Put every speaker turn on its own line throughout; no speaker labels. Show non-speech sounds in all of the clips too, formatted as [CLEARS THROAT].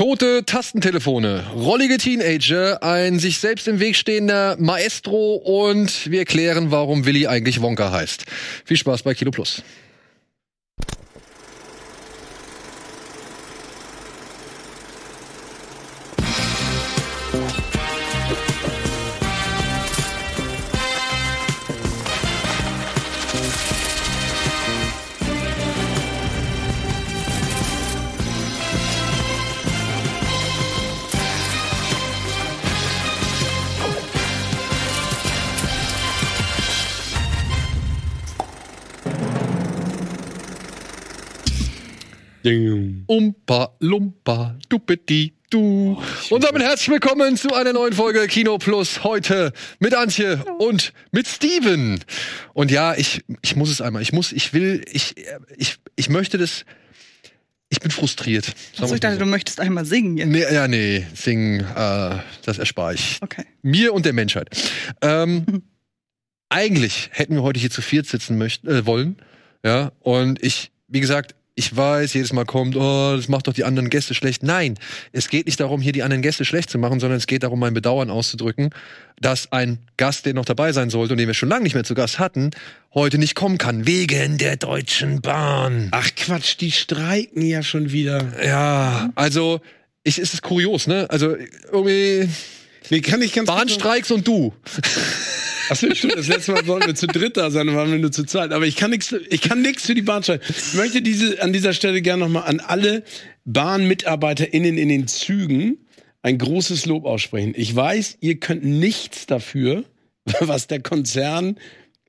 Tote Tastentelefone, rollige Teenager, ein sich selbst im Weg stehender Maestro und wir klären, warum Willi eigentlich Wonka heißt. Viel Spaß bei Kilo Plus. Umpa, Lumpa, Dupeti, du. Und damit herzlich willkommen zu einer neuen Folge Kino Plus. Heute mit Antje und mit Steven. Und ja, ich, ich muss es einmal. Ich muss, ich will, ich, ich, ich möchte das. Ich bin frustriert.
Achso, ich dachte,
so.
du möchtest einmal singen jetzt.
Nee, ja, nee, singen, äh, das erspare ich.
Okay.
Mir und der Menschheit. Ähm, [LAUGHS] eigentlich hätten wir heute hier zu viert sitzen möchten, äh, wollen. Ja, und ich, wie gesagt, ich weiß, jedes Mal kommt, oh, das macht doch die anderen Gäste schlecht. Nein, es geht nicht darum, hier die anderen Gäste schlecht zu machen, sondern es geht darum, mein Bedauern auszudrücken, dass ein Gast, der noch dabei sein sollte und den wir schon lange nicht mehr zu Gast hatten, heute nicht kommen kann, wegen der Deutschen Bahn.
Ach Quatsch, die streiken ja schon wieder.
Ja, also, ich, es ist kurios, ne? Also, irgendwie,
Nee, kann ich ganz
Bahnstreiks und du.
Achso, stimmt. Das letzte Mal wollten wir zu dritt da sein, dann waren wir nur zu zweit. Aber ich kann nichts, ich kann nichts für die Bahnstreik. Ich möchte diese, an dieser Stelle gerne nochmal an alle BahnmitarbeiterInnen in den Zügen ein großes Lob aussprechen. Ich weiß, ihr könnt nichts dafür, [LAUGHS] was der Konzern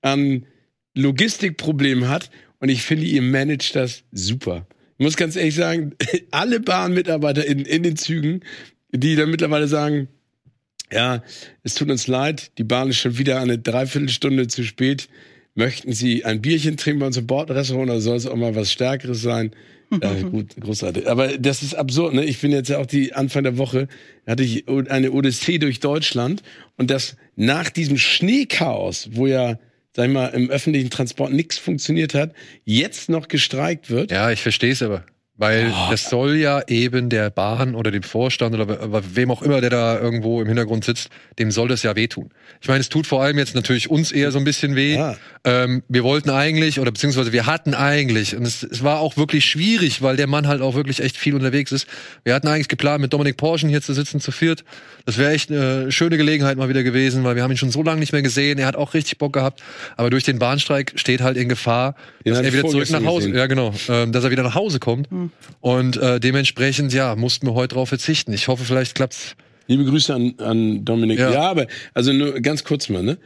an Logistikproblemen hat. Und ich finde, ihr managt das super. Ich muss ganz ehrlich sagen, [LAUGHS] alle BahnmitarbeiterInnen in den Zügen, die dann mittlerweile sagen, ja, es tut uns leid, die Bahn ist schon wieder eine Dreiviertelstunde zu spät. Möchten Sie ein Bierchen trinken bei uns im Bordrestaurant oder soll es auch mal was Stärkeres sein? [LAUGHS] äh, gut, großartig. Aber das ist absurd, ne? Ich bin jetzt ja auch die Anfang der Woche, hatte ich eine Odyssee durch Deutschland und das nach diesem Schneechaos, wo ja, sag ich mal, im öffentlichen Transport nichts funktioniert hat, jetzt noch gestreikt wird.
Ja, ich verstehe es aber. Weil das soll ja eben der Bahn oder dem Vorstand oder we- wem auch immer, der da irgendwo im Hintergrund sitzt, dem soll das ja wehtun. Ich meine, es tut vor allem jetzt natürlich uns eher so ein bisschen weh.
Ja.
Ähm, wir wollten eigentlich, oder beziehungsweise wir hatten eigentlich, und es, es war auch wirklich schwierig, weil der Mann halt auch wirklich echt viel unterwegs ist. Wir hatten eigentlich geplant, mit Dominik Porschen hier zu sitzen, zu viert. Das wäre echt eine schöne Gelegenheit mal wieder gewesen, weil wir haben ihn schon so lange nicht mehr gesehen. Er hat auch richtig Bock gehabt. Aber durch den Bahnstreik steht halt in Gefahr,
Den
dass er wieder zurück nach Hause,
gesehen.
ja genau, ähm, dass er wieder nach Hause kommt. Und äh, dementsprechend, ja, mussten wir heute drauf verzichten. Ich hoffe, vielleicht klappt's.
Liebe Grüße an, an Dominik.
Ja.
Ja. aber also nur ganz kurz mal, ne?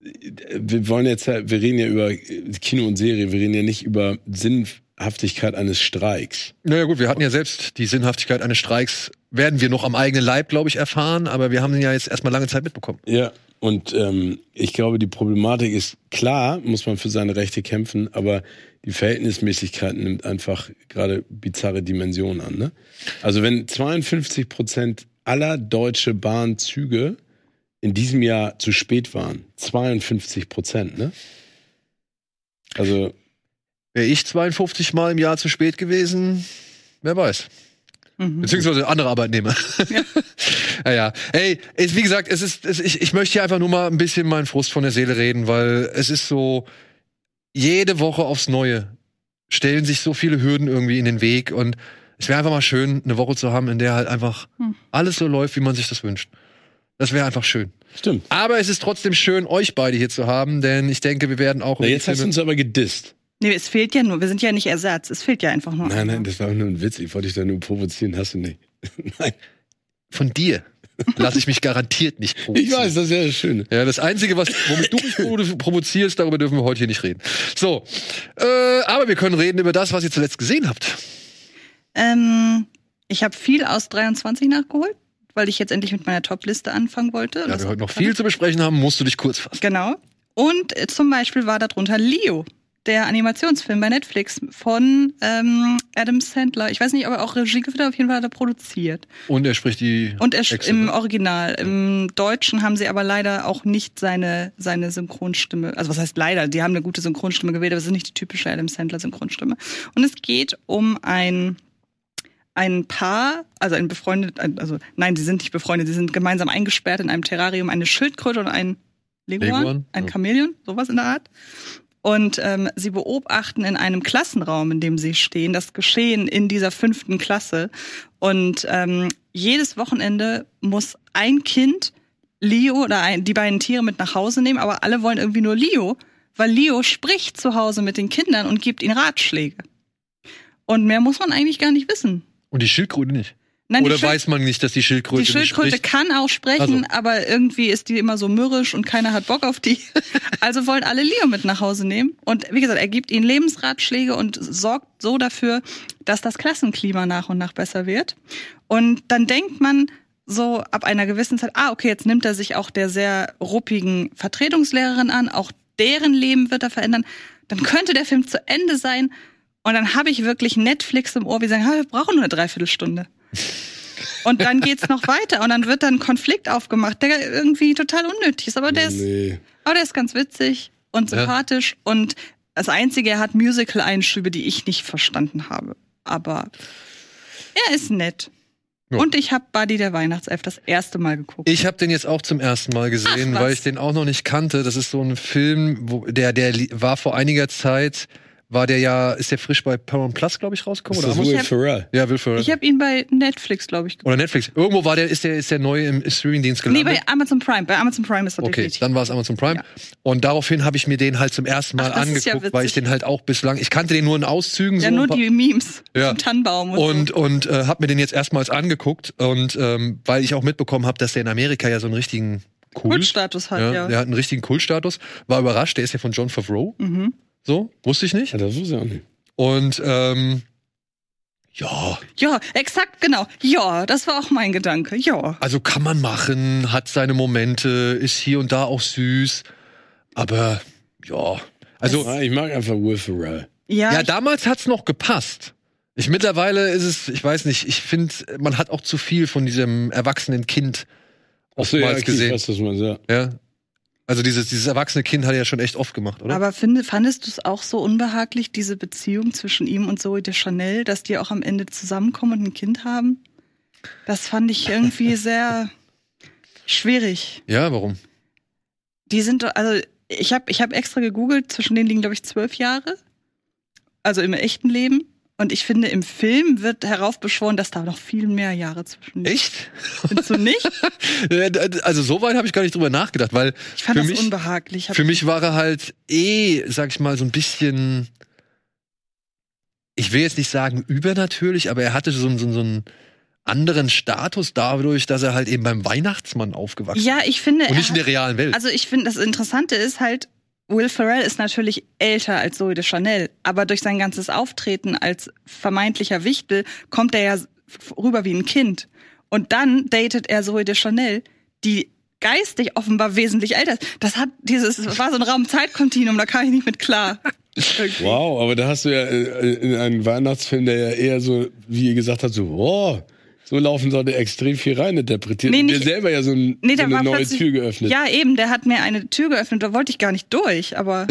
Wir wollen jetzt, wir reden ja über Kino und Serie, wir reden ja nicht über Sinnhaftigkeit eines Streiks.
Naja gut, wir hatten ja selbst die Sinnhaftigkeit eines Streiks, werden wir noch am eigenen Leib, glaube ich, erfahren, aber wir haben ihn ja jetzt erstmal lange Zeit mitbekommen.
Ja. Und ähm, ich glaube, die Problematik ist klar, muss man für seine Rechte kämpfen, aber die Verhältnismäßigkeit nimmt einfach gerade bizarre Dimensionen an. Ne? Also wenn 52 Prozent aller deutsche Bahnzüge in diesem Jahr zu spät waren, 52 Prozent, ne? Also
Wäre ich 52 Mal im Jahr zu spät gewesen, wer weiß.
Mhm.
Beziehungsweise andere Arbeitnehmer.
Ja. [LAUGHS]
ja, ja. Ey, es, wie gesagt, es ist, es, ich, ich möchte hier einfach nur mal ein bisschen meinen Frust von der Seele reden, weil es ist so, jede Woche aufs Neue stellen sich so viele Hürden irgendwie in den Weg und es wäre einfach mal schön, eine Woche zu haben, in der halt einfach
Hm.
alles so läuft, wie man sich das wünscht. Das wäre einfach schön.
stimmt.
Aber es ist trotzdem schön, euch beide hier zu haben, denn ich denke, wir werden auch.
Na, jetzt hast du uns aber gedisst.
Nee, es fehlt ja nur, wir sind ja nicht Ersatz, es fehlt ja einfach nur.
Nein,
einer.
nein, das war nur ein Witz. Ich wollte dich da nur provozieren, hast du nicht. [LAUGHS] nein.
von dir lasse ich mich garantiert nicht [LAUGHS]
Ich
provozieren.
weiß, das ist ja das Schöne.
Ja, das Einzige, was, womit du mich provo- provozierst, darüber dürfen wir heute hier nicht reden. So, äh, aber wir können reden über das, was ihr zuletzt gesehen habt.
Ähm, ich habe viel aus 23 nachgeholt, weil ich jetzt endlich mit meiner Top-Liste anfangen wollte.
Da
Das-
wir heute noch viel zu besprechen haben, musst du dich kurz fassen.
Genau. Und äh, zum Beispiel war darunter Leo, der Animationsfilm bei Netflix von ähm, Adam Sandler. Ich weiß nicht, ob er auch Regie geführt hat, auf jeden Fall hat er produziert.
Und er spricht die.
Und er,
Excel,
im
ne?
Original. Im Deutschen haben sie aber leider auch nicht seine, seine Synchronstimme. Also was heißt leider? Die haben eine gute Synchronstimme gewählt, aber es ist nicht die typische Adam Sandler Synchronstimme. Und es geht um ein ein Paar, also ein befreundet, also nein, sie sind nicht befreundet, sie sind gemeinsam eingesperrt in einem Terrarium, eine Schildkröte und ein Leguan,
Leguan,
ein. Chamäleon, sowas in der Art. Und ähm, sie beobachten in einem Klassenraum, in dem sie stehen, das Geschehen in dieser fünften Klasse. Und ähm, jedes Wochenende muss ein Kind Leo oder ein, die beiden Tiere mit nach Hause nehmen, aber alle wollen irgendwie nur Leo, weil Leo spricht zu Hause mit den Kindern und gibt ihnen Ratschläge. Und mehr muss man eigentlich gar nicht wissen.
Und die Schildkröte nicht.
Nein,
Oder weiß man nicht, dass die Schildkröte,
die Schildkröte kann auch sprechen,
Ach
aber irgendwie ist die immer so mürrisch und keiner hat Bock auf die. [LAUGHS] Also wollen alle Leo mit nach Hause nehmen. Und wie gesagt, er gibt ihnen Lebensratschläge und sorgt so dafür, dass das Klassenklima nach und nach besser wird. Und dann denkt man so ab einer gewissen Zeit, ah, okay, jetzt nimmt er sich auch der sehr ruppigen Vertretungslehrerin an, auch deren Leben wird er verändern. Dann könnte der Film zu Ende sein. Und dann habe ich wirklich Netflix im Ohr, wie sagen, ah, wir brauchen nur eine Dreiviertelstunde. Und dann geht's noch weiter und dann wird dann ein Konflikt aufgemacht, der irgendwie total unnötig ist. Aber der ist,
Nee.
aber der ist ganz witzig und
Ja.
sympathisch. Und das Einzige, er hat Musical-Einschübe, die ich nicht verstanden habe. Aber er ist nett.
Ja.
Und ich habe Buddy der Weihnachtself das erste Mal geguckt.
Ich habe den jetzt auch zum ersten Mal gesehen,
Ach,
weil ich den auch noch nicht kannte. Das ist so ein Film, wo der der war vor einiger Zeit, war der ja, ist der frisch bei Paramount Plus, glaube ich, rausgekommen?
Ist das
Oder
Will Ferrell?
ja, Will Ferrell.
Ich habe ihn bei Netflix, glaube ich, geguckt.
Oder Netflix. Irgendwo war der, ist der, ist der neu im Streamingdienst
Nee,
gelandet.
bei Amazon Prime. Bei Amazon Prime ist er
Okay,
definitiv.
dann war es Amazon Prime.
Ja.
Und daraufhin habe ich mir den halt zum ersten Mal
Ach, das ist ja
angeguckt, weil ich den halt auch bislang, ich kannte den nur in Auszügen.
Ja,
so
nur die Memes
Ja.
zum Tannenbaum und,
und
so.
und äh, habe mir den jetzt erstmals angeguckt und ähm, weil ich auch mitbekommen habe, dass der in Amerika ja so einen richtigen Kult,
Kultstatus hat,
ja,
ja.
der hat einen richtigen Kultstatus. War überrascht, der ist ja von John Favreau,
Mhm.
So wusste ich nicht.
Ja, das wusste ich auch nicht.
Und ähm, ja,
Ja, exakt, genau. Ja, das war auch mein Gedanke. Ja.
also kann man machen, hat seine Momente, ist hier und da auch süß, aber ja, also
Ah, ich mag einfach Will Ferrell.
Ja,
Ja,
ich-
damals hat's noch gepasst. Ich mittlerweile ist es, ich weiß nicht, ich finde, man hat auch zu viel von diesem erwachsenen Kind
Achso, ja,
oftmals
okay, ich
gesehen.
weiß, was man sagt.
Ja. Also dieses, dieses erwachsene Kind hat er ja schon echt oft gemacht, oder?
aber finde, fandest du es auch so unbehaglich, diese Beziehung zwischen ihm und Zoe de Chanel, dass die auch am Ende zusammenkommen und ein Kind haben? Das fand ich irgendwie [LAUGHS] sehr schwierig.
ja, warum?
Die sind, also ich habe ich hab extra gegoogelt, zwischen denen liegen, glaube ich, zwölf Jahre. Also im echten Leben. Und ich finde, im Film wird heraufbeschworen, dass da noch viel mehr Jahre zwischen.
Echt?
Findest du nicht? [LAUGHS]
Also so weit habe ich gar nicht drüber nachgedacht, weil
Ich fand
für
das
mich,
unbehaglich.
Für mich war er halt eh, sag ich mal, so ein bisschen, ich will jetzt nicht sagen übernatürlich, aber er hatte so, einen- so, so einen anderen Status dadurch, dass er halt eben beim Weihnachtsmann aufgewachsen
ja, ich finde,
ist. Und nicht in der realen Welt.
Also ich finde, das Interessante ist halt, Will Ferrell ist natürlich älter als Zoe de Chanel, aber durch sein ganzes Auftreten als vermeintlicher Wichtel kommt er ja rüber wie ein Kind. Und dann datet er Zoe de Chanel, die geistig offenbar wesentlich älter ist. Das hat dieses, war so ein Raum-Zeit-Kontinuum, da kam ich nicht mit klar. Irgendwie.
Wow, aber da hast du ja äh, in einem Weihnachtsfilm, der ja eher so, wie ihr gesagt habt, so, oh, so laufen sollte extrem viel rein interpretiert.
Nee, nicht-
der selber ja so, ein,
Nee,
so
da
eine
war
neue Tür geöffnet.
Ja, eben, der hat mir eine Tür geöffnet, da wollte ich gar nicht durch, aber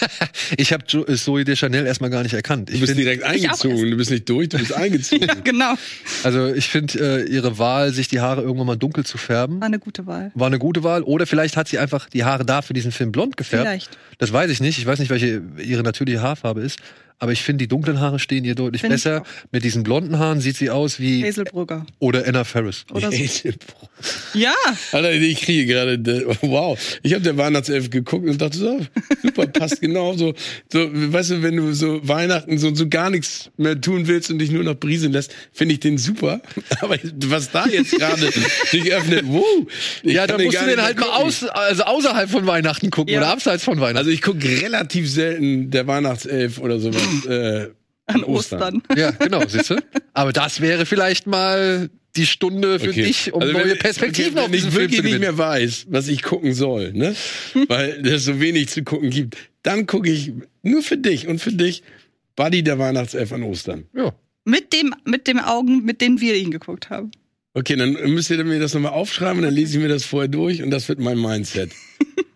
[LAUGHS]
Ich habe Zoe de Chanel erstmal gar nicht erkannt.
Du
Ich
bist
find,
direkt eingezogen, du bist nicht durch, du bist [LAUGHS] eingezogen.
ja, genau,
also ich finde äh, ihre Wahl, sich die Haare irgendwann mal dunkel zu färben,
war eine gute Wahl.
war eine da Wahl. Oder vielleicht hat sie einfach die Haare da für diesen Film blond gefärbt.
Vielleicht.
Das weiß ich nicht. Ich weiß nicht, welche ihre natürliche Haarfarbe ist. Aber ich finde, die dunklen Haare stehen ihr deutlich
Find
besser. Mit diesen blonden Haaren sieht sie aus wie
Hazel Brugger.
oder Anna Faris.
Oder so.
Alter,
Ja,
ich kriege gerade, wow. Ich habe der Weihnachtself geguckt und dachte so, [LAUGHS] super, passt genau so. So, weißt du, wenn du so Weihnachten so, so gar nichts mehr tun willst und dich nur noch briesen lässt, finde ich den super. [LAUGHS] Aber was da jetzt gerade sich öffnet, wow.
Ja, da musst du den halt mal aus, also außerhalb von Weihnachten gucken
Ja.
oder abseits von Weihnachten.
Also ich gucke relativ selten der Weihnachtself oder sowas. Äh,
an Ostern.
ja, genau, siehst du? Aber das wäre vielleicht mal die Stunde für
Okay.
dich, um
Also wenn-
neue Perspektiven auf
wenn ich
diesen Film
wirklich
zu
nicht
gewinnen.
mehr weiß, was ich gucken soll, ne? [LAUGHS] Weil es so wenig zu gucken gibt, dann gucke ich nur für dich und für dich Buddy der Weihnachtself an Ostern.
Ja.
Mit dem, mit dem Augen, mit denen wir ihn geguckt haben.
Okay, dann müsst ihr mir das nochmal aufschreiben, dann lese ich mir das vorher durch und das wird mein Mindset.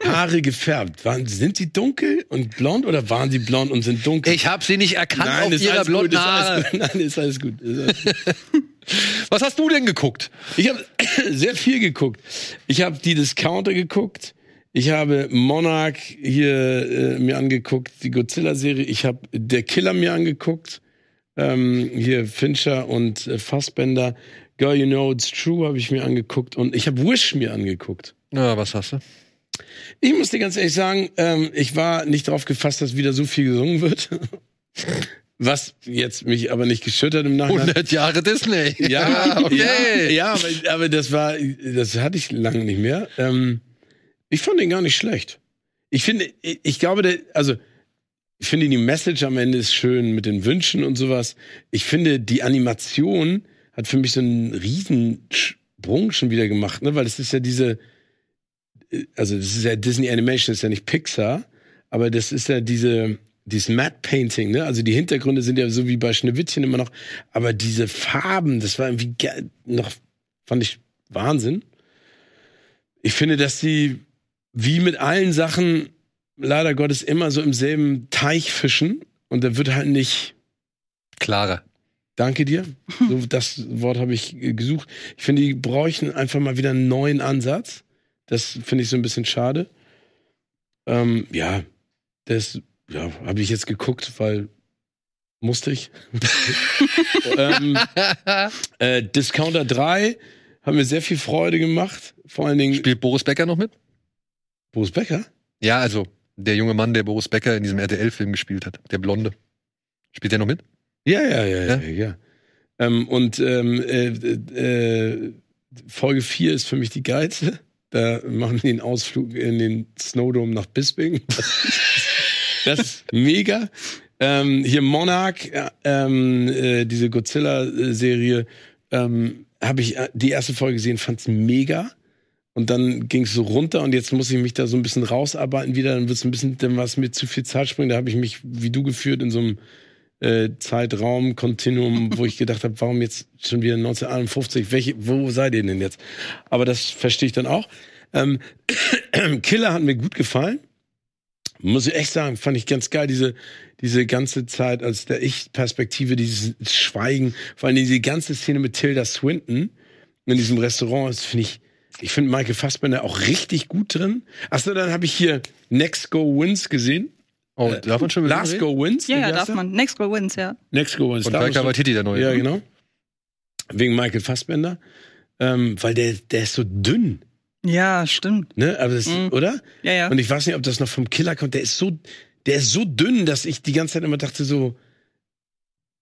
Haare gefärbt. Waren, sind sie dunkel und blond oder waren sie blond und sind dunkel?
Ich habe sie nicht erkannt
Nein,
auf
ist
ihrer blonden
ist alles
Haare. [LAUGHS]
Nein, ist alles gut. Ist alles gut. [LAUGHS]
Was hast du denn geguckt?
Ich habe [COUGHS] sehr viel geguckt. Ich habe die Discounter geguckt. Ich habe Monarch hier äh, mir angeguckt, die Godzilla-Serie. Ich habe Der Killer mir angeguckt. Ähm, hier Fincher und äh, Fassbender. Girl, You Know It's True habe ich mir angeguckt. Und ich habe Wish mir angeguckt.
Na, was hast du?
Ich muss dir ganz ehrlich sagen, ähm, ich war nicht darauf gefasst, dass wieder so viel gesungen wird. [LAUGHS] Was jetzt mich aber nicht geschüttert im Nachhinein.
100 Jahre Disney. [LAUGHS]
Ja, [LAUGHS]
okay.
Ja, ja aber, aber das war, das hatte ich lange nicht mehr. Ähm, ich fand den gar nicht schlecht. Ich finde, ich, ich glaube, der, also ich finde die Message am Ende ist schön mit den Wünschen und sowas. Ich finde, die Animation hat für mich so einen riesen Sprung schon wieder gemacht, ne? Weil es ist ja diese, also das ist ja Disney Animation, das ist ja nicht Pixar, aber das ist ja diese, dieses Matte Painting, ne? Also die Hintergründe sind ja so wie bei Schneewittchen immer noch, aber diese Farben, das war irgendwie ge- noch, fand ich Wahnsinn. Ich finde, dass die wie mit allen Sachen leider Gottes immer so im selben Teich fischen und da wird halt nicht
Klarer.
Danke dir. So, das Wort habe ich gesucht. Ich finde, die bräuchten einfach mal wieder einen neuen Ansatz. Das finde ich so ein bisschen schade. Ähm, ja, das ja, habe ich jetzt geguckt, weil musste ich. [LAUGHS] ähm, äh, Discounter 3 haben mir sehr viel Freude gemacht. Vor allen Dingen
Spielt Boris Becker noch mit?
Boris Becker.
Ja, also der junge Mann, der Boris Becker in diesem RTL-Film gespielt hat. Der Blonde. Spielt der noch mit?
Ja, ja, ja, ja.
Ja?
ja. Ähm, und ähm, äh, äh, Folge 4 ist für mich die geilste. Da machen die einen Ausflug in den Snowdome nach Bisping. das ist mega. Ähm, hier Monarch, äh, ähm, äh, diese Godzilla-Serie, ähm, habe ich äh, die erste Folge gesehen, fand's mega. Und dann ging es so runter und jetzt muss ich mich da so ein bisschen rausarbeiten wieder. Dann wird's ein bisschen, dann war es mir zu viel Zeit springen. Da habe ich mich, wie du geführt, in so einem äh, Zeitraum, Kontinuum, wo ich gedacht habe, warum jetzt schon wieder 1951? Welche, wo seid ihr denn jetzt? Aber das verstehe ich dann auch. Ähm, [CLEARS THROAT] Killer hat mir gut gefallen. Muss ich echt sagen, fand ich ganz geil, diese, diese ganze Zeit als der Ich-Perspektive, dieses Schweigen, vor allem diese ganze Szene mit Tilda Swinton in diesem Restaurant, das finde ich, ich finde Michael Fassbender auch richtig gut drin. Achso, dann habe ich hier Next Go Wins gesehen.
Oh,
Äh,
darf man schon
Last
reden?
Go Wins?
Ja, ja, darf man. Next Go Wins, ja.
Next Go Wins.
Und Taika Waititi, der neue.
Ja, genau. Wegen Michael Fassbender. Ähm, weil der, der ist so dünn,
Ja, stimmt.
ne? Aber das,
Mhm.
oder?
Ja, ja.
Und ich weiß nicht, ob das noch vom Killer kommt. Der ist so, der ist so dünn, dass ich die ganze Zeit immer dachte so,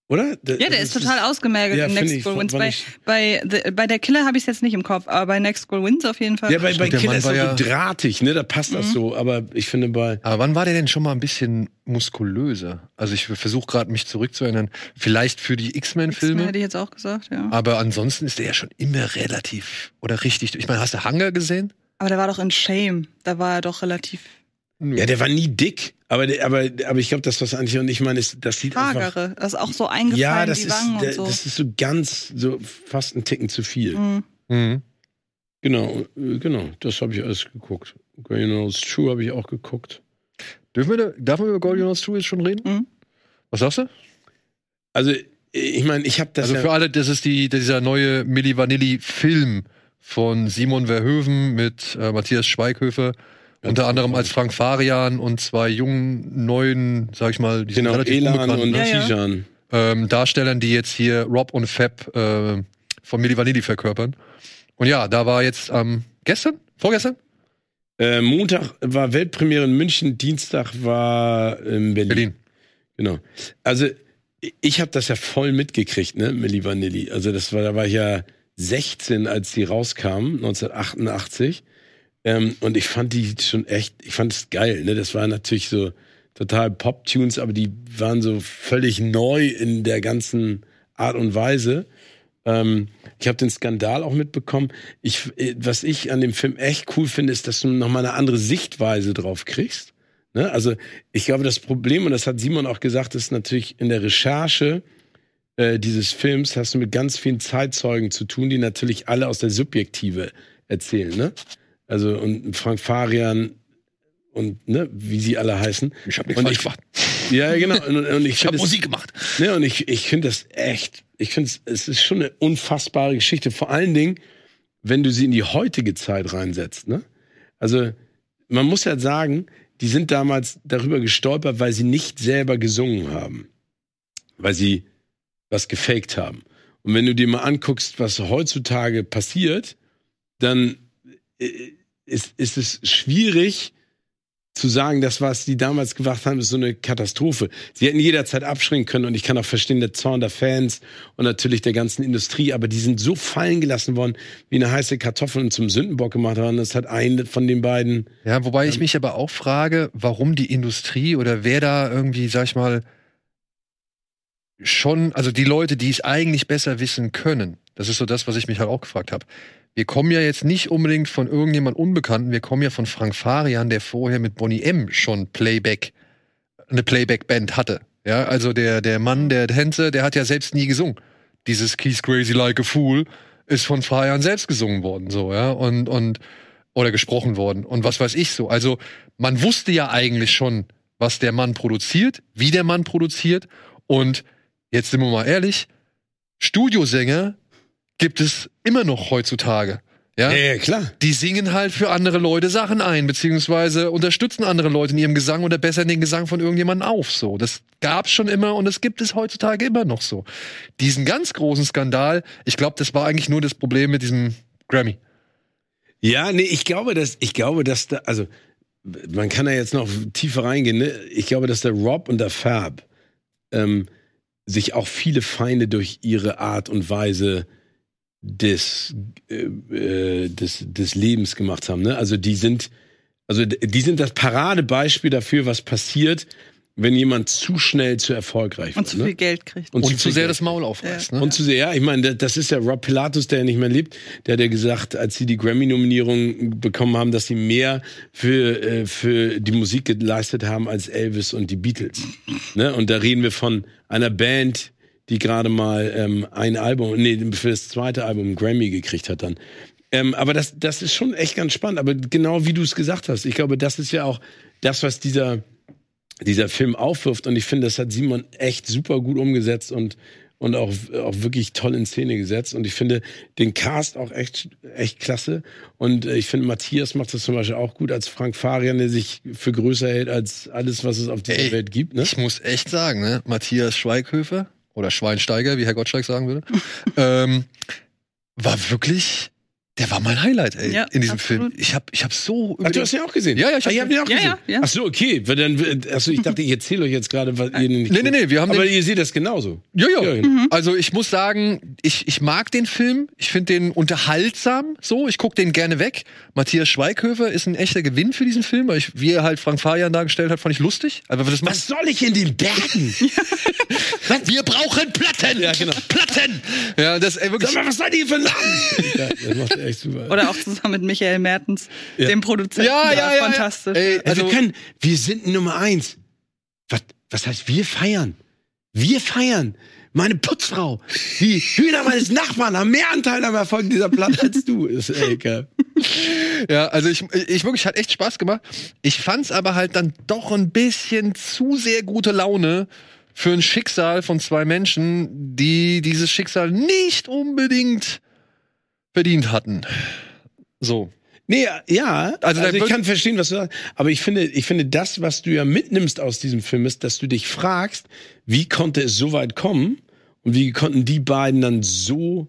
oder?
Ja, der ist total ausgemergelt
Ja,
in Next
ich,
Goal Wins. Bei, bei, the, bei der Killer habe ich es jetzt nicht im Kopf, aber bei Next Goal Wins auf jeden Fall.
Ja, bei, bei
Stimmt, der
Killer ist er
war ja-
so drahtig, ne? Da passt das
Mhm.
so. Aber ich finde bei,
Aber wann war der denn schon mal ein bisschen muskulöser? Also ich versuche gerade mich zurückzuerinnern. Vielleicht für die
X-Men
X-Men-Filme.
hätte ich jetzt auch gesagt, ja.
Aber ansonsten ist der ja schon immer relativ oder richtig. Ich meine, hast du Hunger gesehen?
Aber der war doch in Shame. Da war er doch relativ
ja, der war nie dick. Aber, aber, aber ich glaube, das, was eigentlich und ich meine, ist, das sieht einfach.
hagere. Das ist auch so eingefallen,
Ja, das
die
ist,
Wangen
der,
und so.
das ist so ganz, so fast ein Ticken zu viel.
Mhm.
Mhm.
Genau, äh, genau, das habe ich alles geguckt. You know, it's true habe ich auch geguckt.
Dürfen wir, da- darf man über Golden House 2 jetzt schon reden?
Mhm.
Was sagst du?
Also, ich meine, ich habe das
also
ja,
für alle, das ist die, dieser neue Milli Vanilli Film von Simon Verhoeven mit äh, Matthias Schweighöfer. Unter anderem als Frank Farian und zwei jungen, neuen, sag ich mal, die sind
genau,
relativ
Elan
unbekannt,
und
ne?
Ja, ja.
Tijan.
ähm, Darstellern, die jetzt hier Rob und Fab äh, von Milli Vanilli verkörpern. Und ja, da war jetzt ähm, gestern, vorgestern,
Äh, Montag war Weltpremiere in München, Dienstag war in Berlin.
Berlin.
Genau. Also ich habe das ja voll mitgekriegt, ne, Milli Vanilli. Also das war, da war ich ja 16, als die rauskam, 1988. Ähm, und ich fand die schon echt, ich fand es geil, ne? Das war natürlich so total Pop-Tunes, aber die waren so völlig neu in der ganzen Art und Weise. Ähm, ich habe den Skandal auch mitbekommen. Ich, äh, was ich an dem Film echt cool finde, ist, dass du nochmal eine andere Sichtweise drauf kriegst. Ne? Also ich glaube, das Problem, und das hat Simon auch gesagt, ist natürlich in der Recherche äh, dieses Films hast du mit ganz vielen Zeitzeugen zu tun, die natürlich alle aus der Subjektive erzählen. Ne? Also und Frank Farian und ne, wie sie alle heißen.
Ich habe nichts falsch
ich-
gemacht. [LAUGHS]
Ja, genau. Und, und ich
Ich habe Musik gemacht.
Ne, und ich, ich finde das echt, ich finde es, ist schon eine unfassbare Geschichte. Vor allen Dingen, wenn du sie in die heutige Zeit reinsetzt. Ne? Also, man muss ja sagen, die sind damals darüber gestolpert, weil sie nicht selber gesungen haben. Weil sie was gefaked haben. Und wenn du dir mal anguckst, was heutzutage passiert, dann ist, ist es schwierig, zu sagen, das, was die damals gemacht haben, ist so eine Katastrophe. Sie hätten jederzeit abschrecken können und ich kann auch verstehen, der Zorn der Fans und natürlich der ganzen Industrie, aber die sind so fallen gelassen worden, wie eine heiße Kartoffel und zum Sündenbock gemacht worden. Das hat einen von den beiden.
Ja, wobei ich mich aber auch frage, warum die Industrie oder wer da irgendwie, sag ich mal, schon, also die Leute, die es eigentlich besser wissen können. Das ist so das, was ich mich halt auch gefragt habe. Wir kommen ja jetzt nicht unbedingt von irgendjemand Unbekannten, wir kommen ja von Frank Farian, der vorher mit Bonnie M schon Playback, eine Playback-Band hatte. Ja, also der, der Mann, der Tänzer, der hat ja selbst nie gesungen. Dieses Keith Crazy Like a Fool ist von Farian selbst gesungen worden, so, ja, und, und, oder gesprochen worden und was weiß ich so. Also man wusste ja eigentlich schon, was der Mann produziert, wie der Mann produziert und jetzt sind wir mal ehrlich, Studiosänger gibt es immer noch heutzutage. Ja?
ja klar.
Die singen halt für andere Leute Sachen ein, beziehungsweise unterstützen andere Leute in ihrem Gesang oder bessern den Gesang von irgendjemandem auf. So, das gab's schon immer und das gibt es heutzutage immer noch so. Diesen ganz großen Skandal, ich glaube, das war eigentlich nur das Problem mit diesem Grammy.
Ja, nee, ich glaube, dass, ich glaube, dass da, also, man kann da jetzt noch tiefer reingehen, ne? Ich glaube, dass der Rob und der Fab ähm, sich auch viele Feinde durch ihre Art und Weise des, äh, äh, des, des Lebens gemacht haben. Ne? Also die sind, also die sind das Paradebeispiel dafür, was passiert, wenn jemand zu schnell zu erfolgreich
Und
wird.
zu
ne?
viel Geld kriegt.
Und,
viel
zu sehr
Geld.
das Maul aufreißt. Ne?
Und zu sehr, ja, ich meine, das ist ja Rob Pilatus, der ja nicht mehr lebt, der hat ja gesagt, als sie die Grammy-Nominierung bekommen haben, dass sie mehr für, äh, für die Musik geleistet haben als Elvis und die Beatles. Ne? Und da reden wir von einer Band, die gerade mal ähm, ein Album, nee, für das zweite Album einen Grammy gekriegt hat dann. Ähm, aber das, das ist schon echt ganz spannend. Aber genau wie du es gesagt hast, ich glaube, das ist ja auch das, was dieser dieser Film aufwirft. Und ich finde, das hat Simon echt super gut umgesetzt und, und auch, auch wirklich toll in Szene gesetzt. Und ich finde den Cast auch echt, echt klasse. Und äh, ich finde, Matthias macht das zum Beispiel auch gut als Frank Farian, der sich für größer hält als alles, was es auf dieser
Ey,
Welt gibt. Ne?
Ich muss echt sagen, ne? Matthias Schweighöfer oder Schweinsteiger, wie Herr Gottschalk sagen würde, [LAUGHS] ähm, war wirklich, der war mein Highlight, ey,
Ja,
in diesem
absolut.
Film. Ich hab, ich hab so
Ach, du
den-
hast ihn auch gesehen?
Ja, ja, ich
ah,
hab
ihn auch
Ja,
gesehen.
ja, ja.
Ach so, okay. Weil dann, achso, ich dachte, ich erzähle euch jetzt gerade, was ihr nicht
Nee, nee, nee, wir haben
Aber
den-
ihr seht das genauso.
Ja, ja.
Ja, genau.
Also ich muss sagen, ich, ich mag den Film. Ich finde den unterhaltsam. So, ich gucke den gerne weg. Matthias Schweighöfer ist ein echter Gewinn für diesen Film. Weil ich, wie er halt Frank Farian dargestellt hat, fand ich lustig. Aber das
Was soll ich in den Bergen? [LAUGHS]
wir brauchen Platten.
Ja, genau.
Platten. Ja, das ey, wirklich.
Sag mal, was seid ihr für ein [LAUGHS] Laden? Echt super.
Oder auch zusammen mit Michael Mertens, [LAUGHS]
Ja.
dem Produzenten.
Ja, ja, ja.
Fantastisch.
Ey,
Also,
also
wir können, wir sind Nummer eins. Was, was heißt wir feiern? Wir feiern. Meine Putzfrau, die Hühner meines Nachbarn haben mehr Anteil am Erfolg dieser Platte als du. [LAUGHS] Ist ey, geil.
Ja, also ich, ich wirklich hat echt Spaß gemacht. Ich fand's aber halt dann doch ein bisschen zu sehr gute Laune für ein Schicksal von zwei Menschen, die dieses Schicksal nicht unbedingt verdient hatten. So.
Nee, ja,
Also
also, ich kann verstehen, was du sagst. Aber ich finde, ich finde, das, was du ja mitnimmst aus diesem Film, ist, dass du dich fragst, wie konnte es so weit kommen und wie konnten die beiden dann so,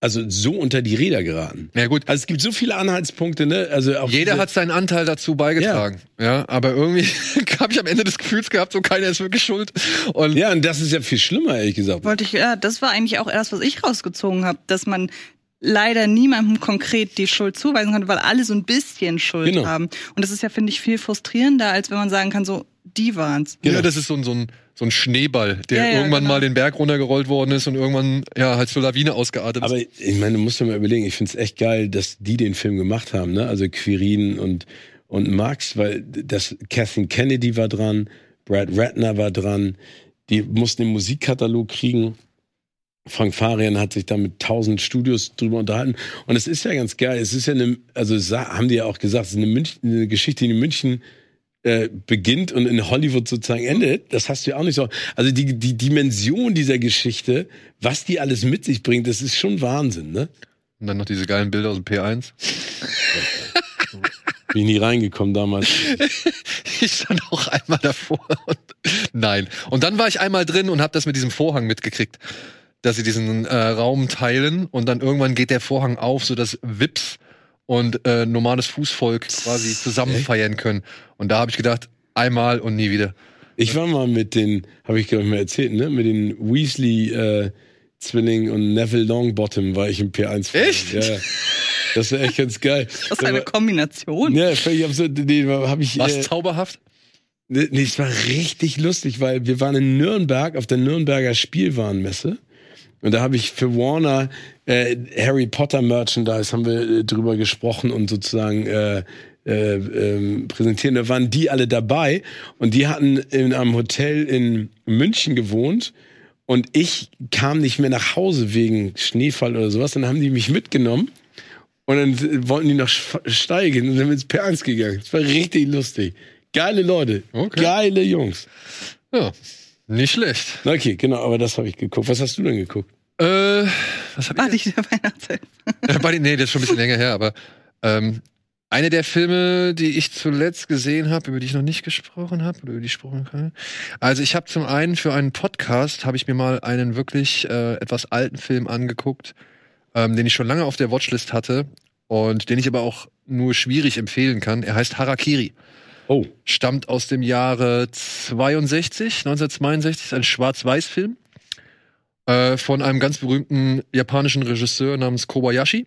also so unter die Räder geraten?
Ja gut,
Also es gibt so viele Anhaltspunkte, ne? Also auch
jeder hat seinen Anteil dazu beigetragen. Ja, aber irgendwie [LAUGHS] habe ich am Ende des Gefühls gehabt, so keiner ist wirklich schuld. Und
Ja, und das ist ja viel schlimmer, ehrlich gesagt.
Wollte ich, ja, das war eigentlich auch erst, was ich rausgezogen habe, dass man leider niemandem konkret die Schuld zuweisen konnte, weil alle so ein bisschen Schuld
Genau.
haben. Und das ist ja, finde ich, viel frustrierender, als wenn man sagen kann, so, die waren's.
Ja, das ist so ein, so ein, so ein Schneeball, der
Ja, ja,
irgendwann
genau.
mal den Berg runtergerollt worden ist und irgendwann ja halt zur Lawine ausgeartet ist.
Aber ich meine, du musst dir mal überlegen, ich finde es echt geil, dass die den Film gemacht haben, ne? Also Quirin und, und Max, weil das Kathleen Kennedy war dran, Brad Ratner war dran, die mussten den Musikkatalog kriegen. Frank Farian hat sich da mit tausend Studios drüber unterhalten. Und es ist ja ganz geil. Es ist ja eine, also haben die ja auch gesagt, es ist eine, München, eine Geschichte, die in München äh, beginnt und in Hollywood sozusagen endet. Das hast du ja auch nicht so. Also die, die Dimension dieser Geschichte, was die alles mit sich bringt, das ist schon Wahnsinn, ne?
Und dann noch diese geilen Bilder aus dem P1.
Bin ich nie reingekommen damals. [LAUGHS]
Ich stand auch einmal davor. Und, [LAUGHS] nein. Und dann war ich einmal drin und habe das mit diesem Vorhang mitgekriegt, dass sie diesen äh, Raum teilen und dann irgendwann geht der Vorhang auf, sodass Vips und äh, normales Fußvolk quasi zusammen
Echt?
feiern können. Und da habe ich gedacht, einmal und nie wieder.
Ich war mal mit den, habe ich glaube ich mal erzählt, ne? Mit den Weasley äh, Zwilling und Neville Longbottom war ich im P1.
Echt?
Ja. Das war echt ganz geil. [LAUGHS]
Das ist eine Kombination.
Ja, völlig absurd. Nee, habe ich.
Was
Äh,
zauberhaft?
nee, es war richtig lustig, weil wir waren in Nürnberg auf der Nürnberger Spielwarenmesse. Und da habe ich für Warner äh, Harry Potter Merchandise haben wir äh, drüber gesprochen und sozusagen äh, äh, ähm, präsentieren. Da waren die alle dabei und die hatten in einem Hotel in München gewohnt und ich kam nicht mehr nach Hause wegen Schneefall oder sowas. Dann haben die mich mitgenommen und dann äh, wollten die noch steigen und dann sind wir ins P1 gegangen. Das war richtig lustig. Geile Leute.
Okay.
Geile Jungs.
Ja, nicht schlecht.
Okay, genau, aber das habe ich geguckt. Was hast du denn geguckt?
Äh, was hab ich
Warte, ich der Weihnachtshelfer.
Äh, bei den, nee, das ist schon ein bisschen länger her, aber ähm, eine der Filme, die ich zuletzt gesehen habe, über die ich noch nicht gesprochen habe, oder über die ich gesprochen habe. Also ich habe zum einen für einen Podcast, habe ich mir mal einen wirklich äh, etwas alten Film angeguckt, ähm, den ich schon lange auf der Watchlist hatte und den ich aber auch nur schwierig empfehlen kann. Er heißt Harakiri.
Oh.
Stammt aus dem Jahre 62, 1962, ist ein Schwarz-Weiß-Film äh, von einem ganz berühmten japanischen Regisseur namens Kobayashi,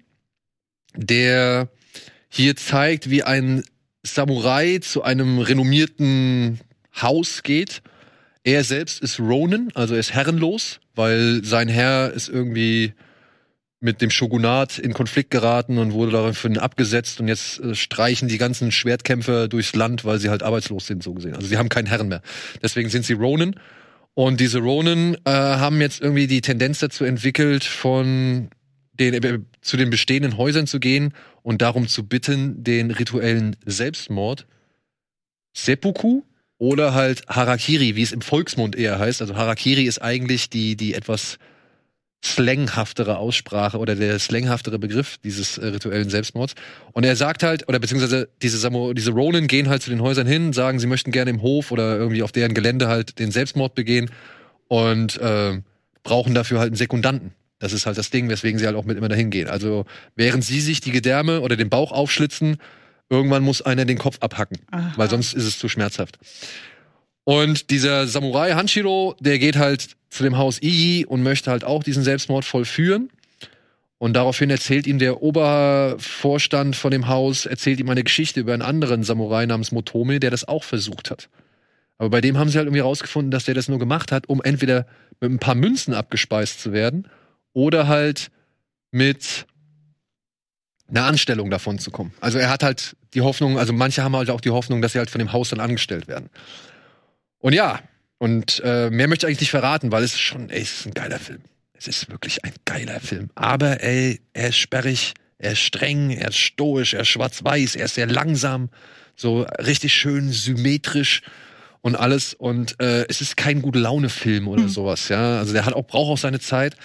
der hier zeigt, wie ein Samurai zu einem renommierten Haus geht. Er selbst ist Ronin, also er ist herrenlos, weil sein Herr ist irgendwie mit dem Shogunat in Konflikt geraten und wurde daraufhin abgesetzt und jetzt äh, streichen die ganzen Schwertkämpfer durchs Land, weil sie halt arbeitslos sind, so gesehen. Also sie haben keinen Herren mehr. Deswegen sind sie Ronin. Und diese Ronin äh, haben jetzt irgendwie die Tendenz dazu entwickelt, von den, äh, zu den bestehenden Häusern zu gehen und darum zu bitten, den rituellen Selbstmord Seppuku oder halt Harakiri, wie es im Volksmund eher heißt. Also Harakiri ist eigentlich die, die etwas slanghaftere Aussprache oder der slanghaftere Begriff dieses äh, rituellen Selbstmords. Und er sagt halt, oder beziehungsweise diese, Samu diese Ronin gehen halt zu den Häusern hin, sagen, sie möchten gerne im Hof oder irgendwie auf deren Gelände halt den Selbstmord begehen und äh, brauchen dafür halt einen Sekundanten. Das ist halt das Ding, weswegen sie halt auch mit immer dahin gehen. Also während sie sich die Gedärme oder den Bauch aufschlitzen, irgendwann muss einer den Kopf abhacken,
Aha.
weil sonst ist es zu schmerzhaft. Und dieser Samurai Hanshiro, der geht halt zu dem Haus Iyi und möchte halt auch diesen Selbstmord vollführen. Und daraufhin erzählt ihm der Obervorstand von dem Haus, erzählt ihm eine Geschichte über einen anderen Samurai namens Motome, der das auch versucht hat. Aber bei dem haben sie halt irgendwie rausgefunden, dass der das nur gemacht hat, um entweder mit ein paar Münzen abgespeist zu werden oder halt mit einer Anstellung davon zu kommen. Also er hat halt die Hoffnung, also manche haben halt auch die Hoffnung, dass sie halt von dem Haus dann angestellt werden. Und ja, und äh, mehr möchte ich eigentlich nicht verraten, weil es ist schon, ey, es ist ein geiler Film. Es ist wirklich ein geiler Film. Aber ey, er ist sperrig, er ist streng, er ist stoisch, er ist schwarz-weiß, er ist sehr langsam, so richtig schön symmetrisch und alles. Und äh, es ist kein gute Laune-Film oder sowas, ja. Also der hat auch, braucht auch seine Zeit.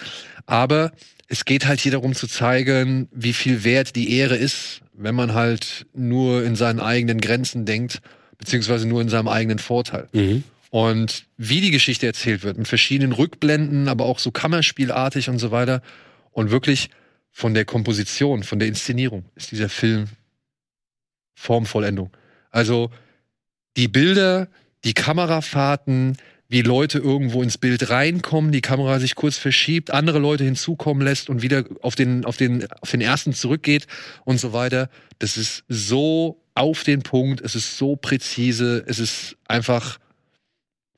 Aber es geht halt hier darum zu zeigen, wie viel wert die Ehre ist, wenn man halt nur in seinen eigenen Grenzen denkt, beziehungsweise nur in seinem eigenen Vorteil.
Mhm.
Und wie die Geschichte erzählt wird, mit verschiedenen Rückblenden, aber auch so Kammerspielartig und so weiter. Und wirklich von der Komposition, von der Inszenierung ist dieser Film Formvollendung. Also die Bilder, die Kamerafahrten, wie Leute irgendwo ins Bild reinkommen, die Kamera sich kurz verschiebt, andere Leute hinzukommen lässt und wieder auf den, auf den, auf den ersten zurückgeht und so weiter. Das ist so auf den Punkt, es ist so präzise, es ist einfach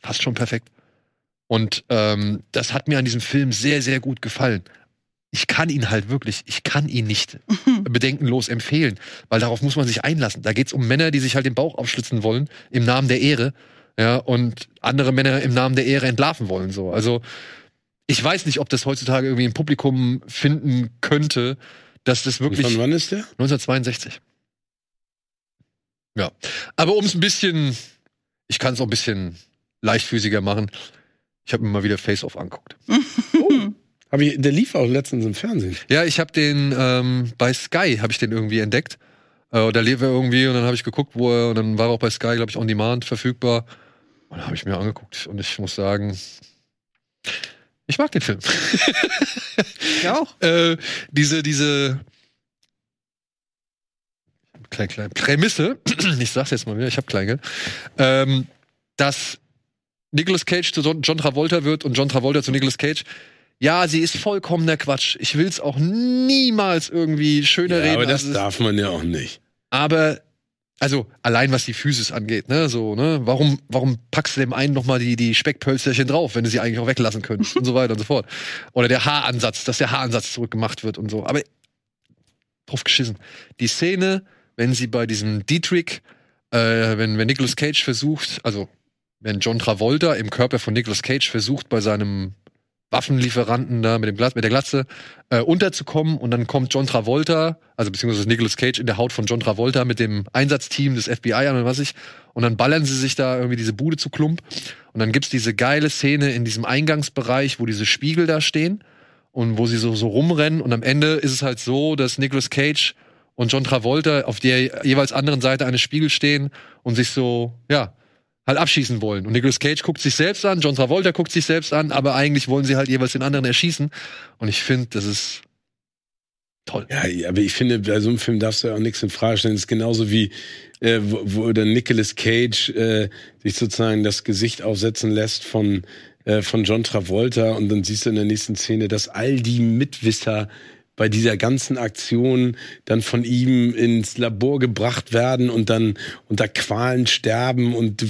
fast schon perfekt. Und ähm, das hat mir an diesem Film sehr, sehr gut gefallen. Ich kann ihn halt wirklich, ich kann ihn nicht bedenkenlos empfehlen, weil darauf muss man sich einlassen. Da geht's um Männer, die sich halt den Bauch aufschlitzen wollen im Namen der Ehre, ja, und andere Männer im Namen der Ehre entlarven wollen. So, also ich weiß nicht, ob das heutzutage irgendwie ein Publikum finden könnte, dass das
Und
wirklich
von wann ist der?
1962. Ja. Aber um es ein bisschen, ich kann es auch ein bisschen leichtfüßiger machen. Ich habe mir mal wieder Face Off anguckt. [LAUGHS]
Hab ich, der lief auch letztens im Fernsehen.
Ja, ich habe den ähm, bei Sky habe ich den irgendwie entdeckt. Äh, da lief er irgendwie und dann habe ich geguckt, wo er und dann war er auch bei Sky, glaube ich, on demand verfügbar. Und dann habe ich mir angeguckt und ich muss sagen, ich mag den Film.
Ja auch. [LAUGHS]
äh, diese, diese klein, klein, Prämisse, [CLEARS THROAT] ich sag's jetzt mal wieder, ich hab Kleingeld, ähm, dass Nicolas Cage zu John Travolta wird und John Travolta zu Nicolas Cage. Ja, sie ist vollkommener Quatsch. Ich will's auch niemals irgendwie schöner
Ja,
reden.
aber das
als es ist.
darf man ja auch nicht.
Aber also allein was die Physis angeht, ne, so, ne, warum warum packst du dem einen noch mal die die Speckpölsterchen drauf, wenn du sie eigentlich auch weglassen könntest und so weiter und so fort. Oder der Haaransatz, dass der Haaransatz zurückgemacht wird und so. Aber drauf geschissen. Die Szene, wenn sie bei diesem Dietrich, äh, wenn wenn Nicolas Cage versucht, also wenn John Travolta im Körper von Nicolas Cage versucht, bei seinem Waffenlieferanten da mit, dem Glatz, mit der Glatze äh, unterzukommen und dann kommt John Travolta, also beziehungsweise Nicolas Cage in der Haut von John Travolta mit dem Einsatzteam des FBI an und was ich und dann ballern sie sich da irgendwie diese Bude zu Klump und dann gibt's diese geile Szene in diesem Eingangsbereich, wo diese Spiegel da stehen und wo sie so, so rumrennen und am Ende ist es halt so, dass Nicolas Cage und John Travolta auf der jeweils anderen Seite eines Spiegels stehen und sich so, ja, halt abschießen wollen. Und Nicolas Cage guckt sich selbst an, John Travolta guckt sich selbst an, aber eigentlich wollen sie halt jeweils den anderen erschießen. Und ich finde, das ist toll.
Ja, aber ich finde, bei so einem Film darfst du ja auch nichts in Frage stellen. Das ist genauso wie, äh, wo, wo der Nicolas Cage äh, sich sozusagen das Gesicht aufsetzen lässt von, äh, von John Travolta und dann siehst du in der nächsten Szene, dass all die Mitwisser bei dieser ganzen Aktion dann von ihm ins Labor gebracht werden und dann unter Qualen sterben und du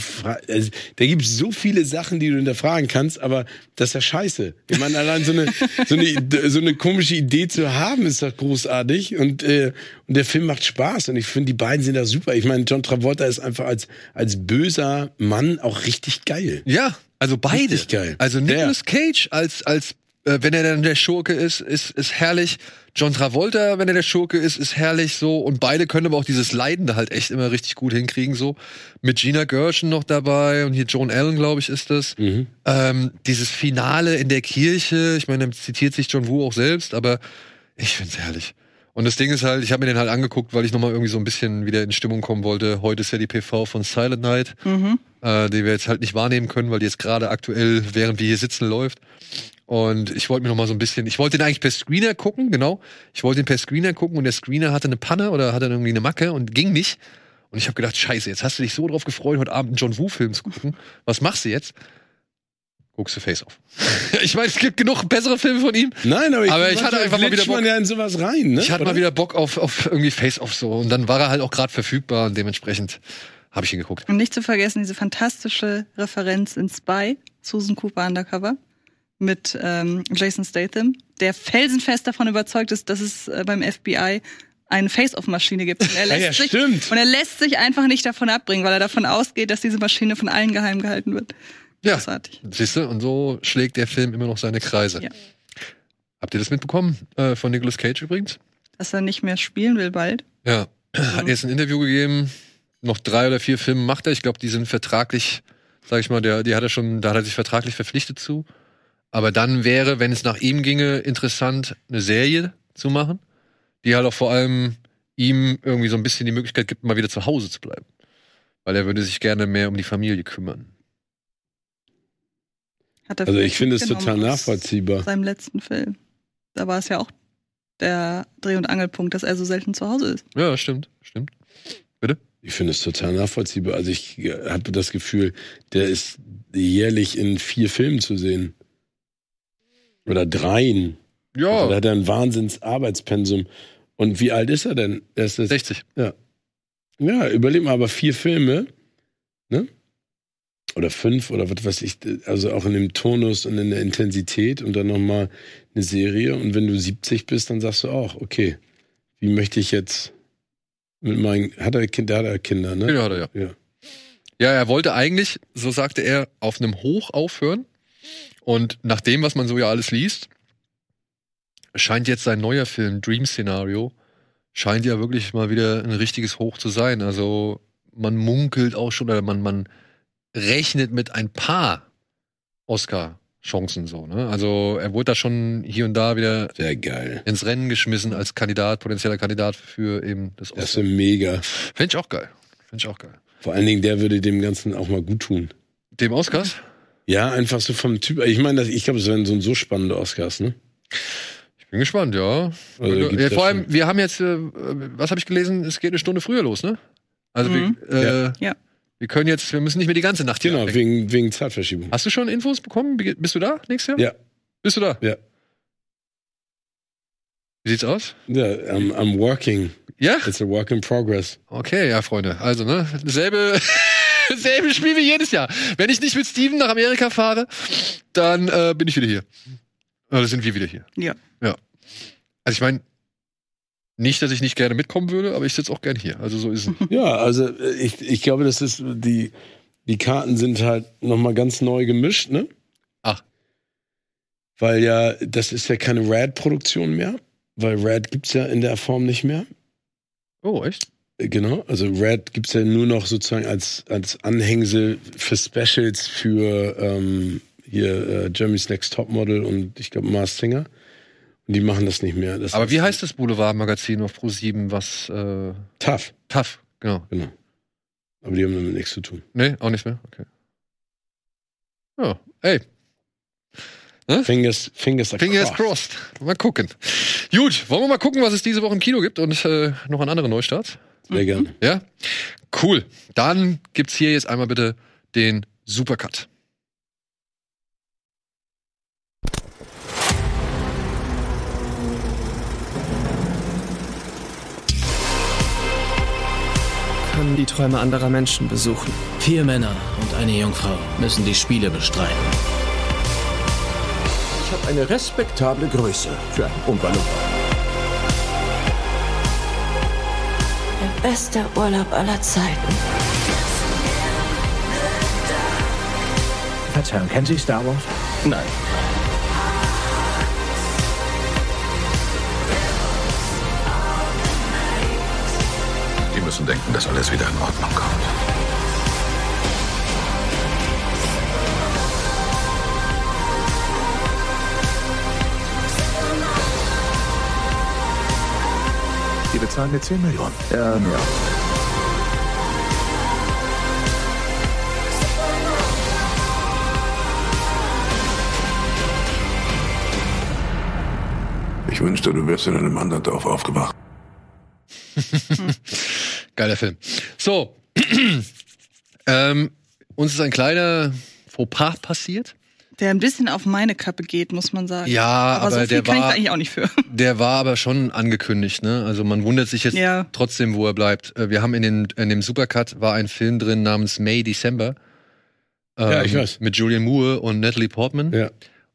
also, da gibt es so viele Sachen, die du hinterfragen kannst, aber das ist ja scheiße. Ich meine, allein so eine, so eine, so eine komische Idee zu haben, ist doch großartig und, äh, und der Film macht Spaß und ich finde, die beiden sind da super. Ich meine, John Travolta ist einfach als, als böser Mann auch richtig geil.
Ja, also beide.
Richtig geil.
Also Nicolas Cage als, als äh, wenn er dann der Schurke ist, ist, ist herrlich. John Travolta, wenn er der Schurke ist, ist herrlich so. Und beide können aber auch dieses Leidende halt echt immer richtig gut hinkriegen so. Mit Gina Gershon noch dabei und hier Joan Allen, glaube ich, ist das.
Mhm.
Ähm, dieses Finale in der Kirche, ich meine, da zitiert sich John Woo auch selbst, aber ich find's herrlich. Und das Ding ist halt, ich habe mir den halt angeguckt, weil ich nochmal irgendwie so ein bisschen wieder in Stimmung kommen wollte. Heute ist ja die PV von Silent Night,
Mhm.
äh, die wir jetzt halt nicht wahrnehmen können, weil die jetzt gerade aktuell, während wir hier sitzen, läuft. Und ich wollte mir noch mal so ein bisschen, ich wollte den eigentlich per Screener gucken, genau. Ich wollte den per Screener gucken und der Screener hatte eine Panne oder hatte irgendwie eine Macke und ging nicht. Und ich habe gedacht, scheiße, jetzt hast du dich so drauf gefreut, heute Abend einen John Woo-Film zu gucken. Was machst du jetzt? Guckst du Face Off. [LAUGHS] ich meine, es gibt genug bessere Filme von ihm.
Nein, aber ich,
Aber ich hatte einfach mal wieder
man
Bock.
ja in sowas rein, ne?
Ich hatte
Oder?
mal wieder Bock auf, auf irgendwie Face Off so. Und dann war er halt auch gerade verfügbar und dementsprechend habe ich ihn geguckt.
Und nicht zu vergessen, diese fantastische Referenz in Spy, Susan Cooper Undercover, mit ähm, Jason Statham, der felsenfest davon überzeugt ist, dass es äh, beim FBI eine Face-Off-Maschine gibt. Und er, [LAUGHS]
Ja,
lässt
ja,
sich,
stimmt.
und er lässt sich einfach nicht davon abbringen, weil er davon ausgeht, dass diese Maschine von allen geheim gehalten wird.
Ja,
Großartig.
siehst du, und so schlägt der Film immer noch seine Kreise.
Ja.
Habt ihr das mitbekommen äh, von Nicolas Cage übrigens?
Dass er nicht mehr spielen will bald.
Ja, hat jetzt ein Interview gegeben. Noch drei oder vier Filme macht er. Ich glaube, die sind vertraglich, sag ich mal, der, die hat er schon, da hat er sich vertraglich verpflichtet zu. Aber dann wäre, wenn es nach ihm ginge, interessant, eine Serie zu machen, die halt auch vor allem ihm irgendwie so ein bisschen die Möglichkeit gibt, mal wieder zu Hause zu bleiben. Weil er würde sich gerne mehr um die Familie kümmern.
Hat er
Also ich finde es total nachvollziehbar.
Seinem letzten Film. Da war es ja auch der Dreh- und Angelpunkt, dass er so selten zu Hause ist.
Ja, stimmt, stimmt.
Ich finde es total nachvollziehbar. Also ich äh, habe das Gefühl, der ist jährlich in vier Filmen zu sehen. Oder dreien.
Ja,
Da hat er ein Wahnsinns-Arbeitspensum. Und wie alt ist er denn? Er ist jetzt,
60.
ja, überleg mal, aber vier Filme? Oder fünf oder was weiß ich, also auch in dem Tonus und in der Intensität und dann nochmal eine Serie. Und wenn du 70 bist, dann sagst du auch, okay, wie möchte ich jetzt mit meinen, hat er Kinder, hat er Kinder, ne?
Ja, hat er, ja.
Ja.
Ja, er wollte eigentlich, so sagte er, auf einem Hoch aufhören Und nach dem, was man so ja alles liest, scheint jetzt sein neuer Film, Dream Scenario, scheint ja wirklich mal wieder ein richtiges Hoch zu sein. Also man munkelt auch schon, oder man, man rechnet mit ein paar Oscar-Chancen so. Ne? Also er wurde da schon hier und da wieder
Sehr geil.
ins Rennen geschmissen als Kandidat, potenzieller Kandidat für eben das
Das
Oscar.
ist mega.
Finde ich auch geil. Finde ich auch geil.
Vor allen Dingen, der würde dem Ganzen auch mal gut tun.
Dem Oscars?
Ja, einfach so vom Typ. Ich meine, das- ich glaube, es werden so, so spannende Oscars, ne?
Ich bin gespannt, ja.
Also,
ja vor allem, wir haben jetzt, äh, was habe ich gelesen? Es geht eine Stunde früher los, ne? Also
Mhm.
wir, äh,
Ja.
Ja.
Wir können jetzt, wir müssen nicht mehr die ganze Nacht hier
Genau, wegen, wegen Zeitverschiebung.
Hast du schon Infos bekommen? Bist du da nächstes Jahr?
Ja.
Bist du da?
Ja.
Wie sieht's aus?
Ja, I'm, I'm working.
Ja?
It's a work in progress.
Okay, ja, Freunde. Also, ne? Selbe, [LAUGHS] selbe Spiel wie jedes Jahr. Wenn ich nicht mit Steven nach Amerika fahre, dann äh, bin ich wieder hier. Oder sind wir wieder hier.
Ja.
Ja. Also ich meine, nicht, dass ich nicht gerne mitkommen würde, aber ich sitze auch gerne hier. Also so ist es.
Ja, also äh, ich, ich glaube, das ist die, die Karten sind halt nochmal ganz neu gemischt, ne?
Ach.
Weil ja, das ist ja keine Rad-Produktion mehr, weil Rad gibt's ja in der Form nicht mehr.
Oh, echt?
Äh, Genau, also Rad gibt's ja nur noch sozusagen als, als Anhängsel für Specials für ähm, hier äh, Jeremy's Next Topmodel und ich glaube Mars Singer. Die machen das nicht mehr. Das
Aber wie heißt das Boulevardmagazin auf Pro7, was äh,
Tough,
Tough, genau.
genau. Aber die haben damit nichts zu tun.
Nee, auch nicht mehr? Okay. Ja, ey,
Fingers, fingers, are
Fingers
crossed.
crossed. Mal gucken. Gut, wollen wir mal gucken, was es diese Woche im Kino gibt und äh, noch an andere Neustarts?
Sehr gerne.
Ja? Cool. Dann gibt's hier jetzt einmal bitte den Supercut.
Kann die Träume anderer Menschen besuchen.
Vier Männer und eine Jungfrau müssen die Spiele bestreiten.
Ich habe eine respektable Größe für einen Umwallung.
Der beste Urlaub aller Zeiten.
Verzeihung, kennen Sie Star Wars?
Nein.
Müssen denken, dass alles wieder in Ordnung kommt.
Die bezahlen mir 10 Millionen. Ja, ja.
Ich wünschte, du wärst in einem anderen Dorf aufgewacht. [LAUGHS]
Geiler Film. So, [CLEARS THROAT] ähm, uns ist ein kleiner Fauxpas passiert.
Der ein bisschen auf meine Kappe geht, muss man sagen.
Ja,
aber,
aber
so viel
der
kann ich
war-
da eigentlich auch nicht für. [LAUGHS]
Der war aber schon angekündigt, ne? Also man wundert sich jetzt
Ja.
trotzdem, wo er bleibt. Äh, Wir haben in, den, in dem Supercut war ein Film drin namens May December.
Ja,
Ähm,
ich weiß.
Mit Julian Moore und Natalie Portman.
Ja.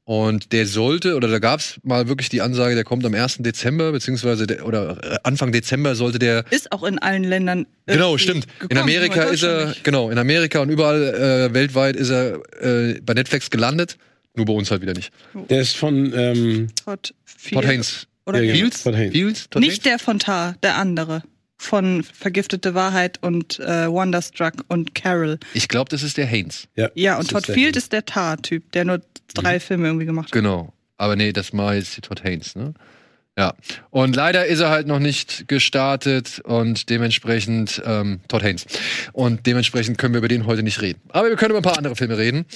Und der sollte, oder da gab's mal wirklich die Ansage, der kommt am 1. Dezember, beziehungsweise der, oder äh, Anfang Dezember sollte der.
Ist auch in allen Ländern.
Genau, stimmt. In
gekommen,
Amerika
nur
ist er, genau, in Amerika und überall äh, weltweit ist er äh, bei Netflix gelandet. Nur bei uns halt wieder nicht.
Der ist von ähm,
Todd,
Todd. Haynes.
Oder
Ja.
Fields?
Todd Haynes.
Fields? Todd
Nicht der von Tar, der andere. Von Vergiftete Wahrheit und äh, Wonderstruck und Carol.
Ich glaube, das ist der Haynes.
Ja,
das
und Todd
ist der
Field
Haynes.
ist der Tar-Typ, der nur drei Filme irgendwie gemacht hat.
Genau. Aber nee, das war jetzt die Todd Haynes, ne? Ja. Und leider ist er halt noch nicht gestartet und dementsprechend ähm, Todd Haynes. Und dementsprechend können wir über den heute nicht reden. Aber wir können über ein paar andere Filme reden.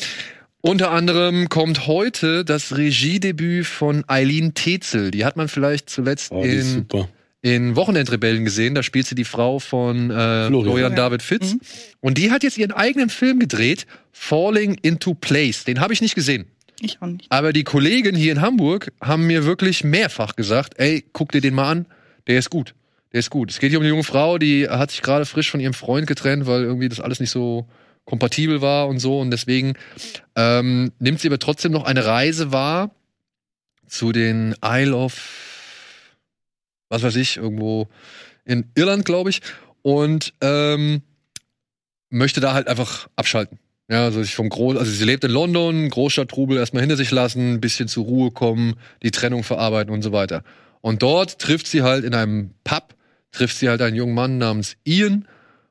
Unter anderem kommt heute das Regiedebüt von Eileen Tetzel. Die hat man vielleicht zuletzt
Oh, die ist
in,
super.
In Wochenendrebellen gesehen. Da spielt sie die Frau von äh, Florian.
Florian.
David Fitz. Und die hat jetzt ihren eigenen Film gedreht, Falling into Place. Den habe ich nicht gesehen.
Ich auch nicht.
Aber die Kollegen hier in Hamburg haben mir wirklich mehrfach gesagt, ey, guck dir den mal an, der ist gut. Der ist gut. Es geht hier um eine junge Frau, die hat sich gerade frisch von ihrem Freund getrennt, weil irgendwie das alles nicht so kompatibel war und so. Und deswegen ähm, nimmt sie aber trotzdem noch eine Reise wahr zu den Isle of, was weiß ich, irgendwo in Irland, glaube ich. Und ähm, möchte da halt einfach abschalten. Ja, also sich vom Groß, also sie lebt in London, Großstadttrubel erstmal hinter sich lassen, ein bisschen zur Ruhe kommen, die Trennung verarbeiten und so weiter. Und dort trifft sie halt in einem Pub, trifft sie halt einen jungen Mann namens Ian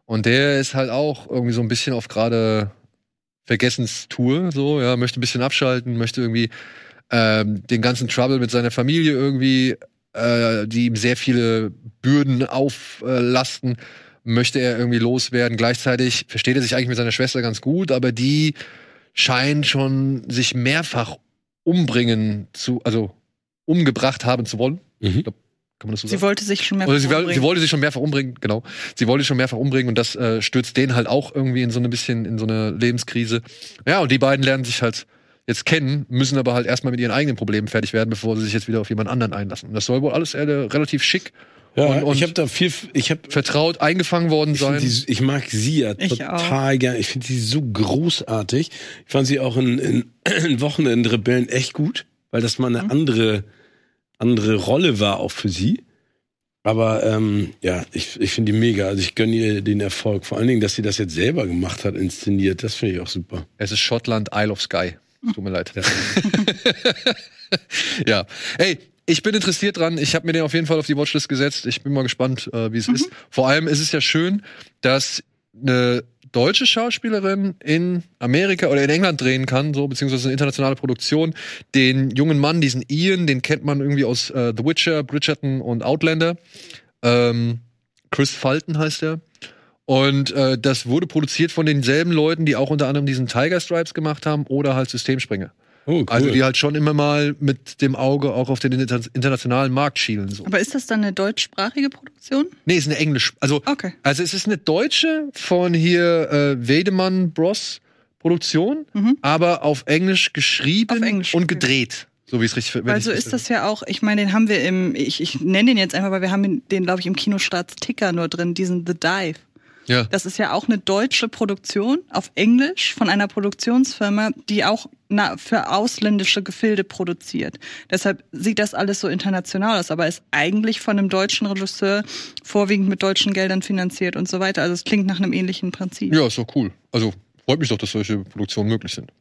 und der ist halt auch irgendwie so ein bisschen auf gerade Vergessenstour, so, ja, möchte ein bisschen abschalten, möchte irgendwie ähm, den ganzen Trouble mit seiner Familie irgendwie, äh, die ihm sehr viele Bürden auflasten, möchte er irgendwie loswerden. Gleichzeitig versteht er sich eigentlich mit seiner Schwester ganz gut, aber die scheint schon sich mehrfach umbringen zu, also umgebracht haben zu wollen.
Mhm.
Ich glaub, kann man das so sagen?
Sie wollte sich schon mehr
Oder sie,
vorbringen.
sie wollte sich schon mehrfach umbringen, genau. Sie wollte sich schon mehrfach umbringen und das äh, stürzt den halt auch irgendwie in so ein bisschen in so eine Lebenskrise. Ja, und die beiden lernen sich halt jetzt kennen, müssen aber halt erstmal mit ihren eigenen Problemen fertig werden, bevor sie sich jetzt wieder auf jemand anderen einlassen. Und das soll wohl alles äh, relativ schick
Ja,
und, und
ich habe da viel, ich habe
vertraut eingefangen worden
Ich,
sein.
die, ich mag sie ja
Ich
total gern. Ich finde sie so großartig. Ich fand sie auch in, in, [CLEARS THROAT] in Wochenendrebellen echt gut, weil das mal eine
Mhm.
andere, andere Rolle war auch für sie. Aber ähm, ja, ich, ich finde die mega. Also ich gönne ihr den Erfolg. Vor allen Dingen, dass sie das jetzt selber gemacht hat, inszeniert. Das finde ich auch super.
Es ist Schottland, Isle of Skye. Tut mir leid. ja. [LAUGHS] Ey, ich bin interessiert dran. Ich habe mir den auf jeden Fall auf die Watchlist gesetzt. Ich bin mal gespannt, äh, wie es ist. Vor allem ist es ja schön, dass eine deutsche Schauspielerin in Amerika oder in England drehen kann, so beziehungsweise eine internationale Produktion. Den jungen Mann, diesen Ian, den kennt man irgendwie aus äh, The Witcher, Bridgerton und Outlander. Ähm, Chris Fulton heißt er. Und äh, das wurde produziert von denselben Leuten, die auch unter anderem diesen Tiger Stripes gemacht haben oder halt Systemspringer.
Oh, cool.
Also die halt schon immer mal mit dem Auge auch auf den inter internationalen Markt schielen. So.
Aber ist das dann eine deutschsprachige Produktion?
Nee, ist eine Englisch. Also,
Okay.
also es ist eine deutsche von hier äh, Wedemann Bros Produktion,
Mhm.
aber auf Englisch geschrieben
Auf Englisch,
und
okay.
gedreht. So wie es richtig wenn
Weil
ich
so
richtig
ist das ja auch, ich meine, den haben wir im, ich, ich nenne den jetzt einfach, weil wir haben den, glaube ich, im Kinostarts-Ticker nur drin, diesen The Dive.
Ja.
Das ist ja auch eine deutsche Produktion auf Englisch von einer Produktionsfirma, die auch für ausländische Gefilde produziert. Deshalb sieht das alles so international aus, aber ist eigentlich von einem deutschen Regisseur vorwiegend mit deutschen Geldern finanziert und so weiter. Also es klingt nach einem ähnlichen Prinzip.
Ja, ist doch cool. Also freut mich doch, dass solche Produktionen möglich sind.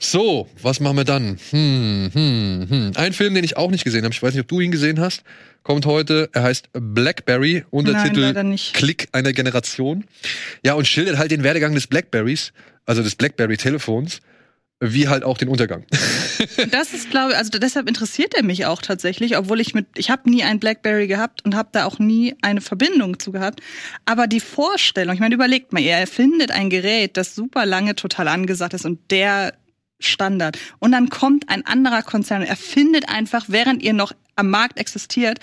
So, was machen wir dann? Hm, hm, hm. Ein Film, den ich auch nicht gesehen habe, ich weiß nicht, ob du ihn gesehen hast, kommt heute. Er heißt Blackberry, Untertitel
nicht.
Klick einer Generation. Ja, und schildert halt den Werdegang des Blackberries, also des Blackberry-Telefons, wie halt auch den Untergang.
Das ist, glaube ich, also deshalb interessiert er mich auch tatsächlich, obwohl ich mit, ich habe nie ein BlackBerry gehabt und habe da auch nie eine Verbindung zu gehabt. Aber die Vorstellung, ich meine, überlegt mal, ihr erfindet ein Gerät, das super lange total angesagt ist und der Standard. Und dann kommt ein anderer Konzern und erfindet einfach, während ihr noch am Markt existiert,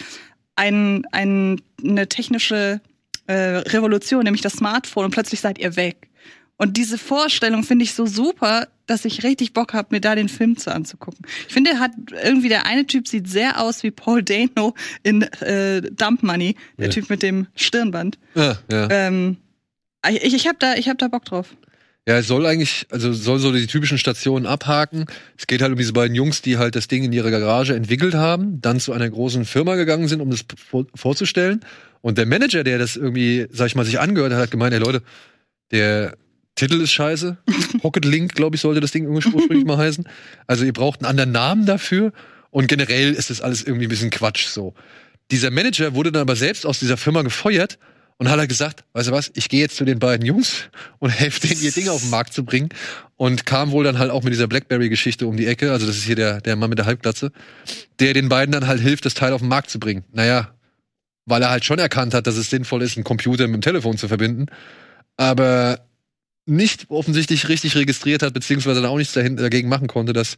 ein, ein, eine technische äh, Revolution, nämlich das Smartphone und plötzlich seid ihr weg. Und diese Vorstellung finde ich so super, dass ich richtig Bock habe, mir da den Film zu anzugucken. Ich finde, hat irgendwie der eine Typ sieht sehr aus wie Paul Dano in äh, Dump Money, der
Ja.
Typ mit dem Stirnband.
ja, ja.
Ähm, ich ich habe da, ich hab da Bock drauf.
Ja, es soll eigentlich, also soll so die typischen Stationen abhaken. Es geht halt um diese beiden Jungs, die halt das Ding in ihrer Garage entwickelt haben, dann zu einer großen Firma gegangen sind, um das vor vorzustellen. Und der Manager, der das irgendwie, sag ich mal, sich angehört hat, hat gemeint, ey Leute, der Titel ist scheiße. Pocket Link, glaube ich, sollte das Ding ursprünglich mal heißen. Also ihr braucht einen anderen Namen dafür. Und generell ist das alles irgendwie ein bisschen Quatsch so. Dieser Manager wurde dann aber selbst aus dieser Firma gefeuert und hat halt gesagt, weißt du was, ich gehe jetzt zu den beiden Jungs [LAUGHS] und helfe denen, ihr Ding auf den Markt zu bringen. Und kam wohl dann halt auch mit dieser Blackberry-Geschichte um die Ecke, also das ist hier der, der Mann mit der Halbglatze, der den beiden dann halt hilft, das Teil auf den Markt zu bringen. Naja, weil er halt schon erkannt hat, dass es sinnvoll ist, einen Computer mit dem Telefon zu verbinden, aber nicht offensichtlich richtig registriert hat, beziehungsweise dann auch nichts dagegen machen konnte, dass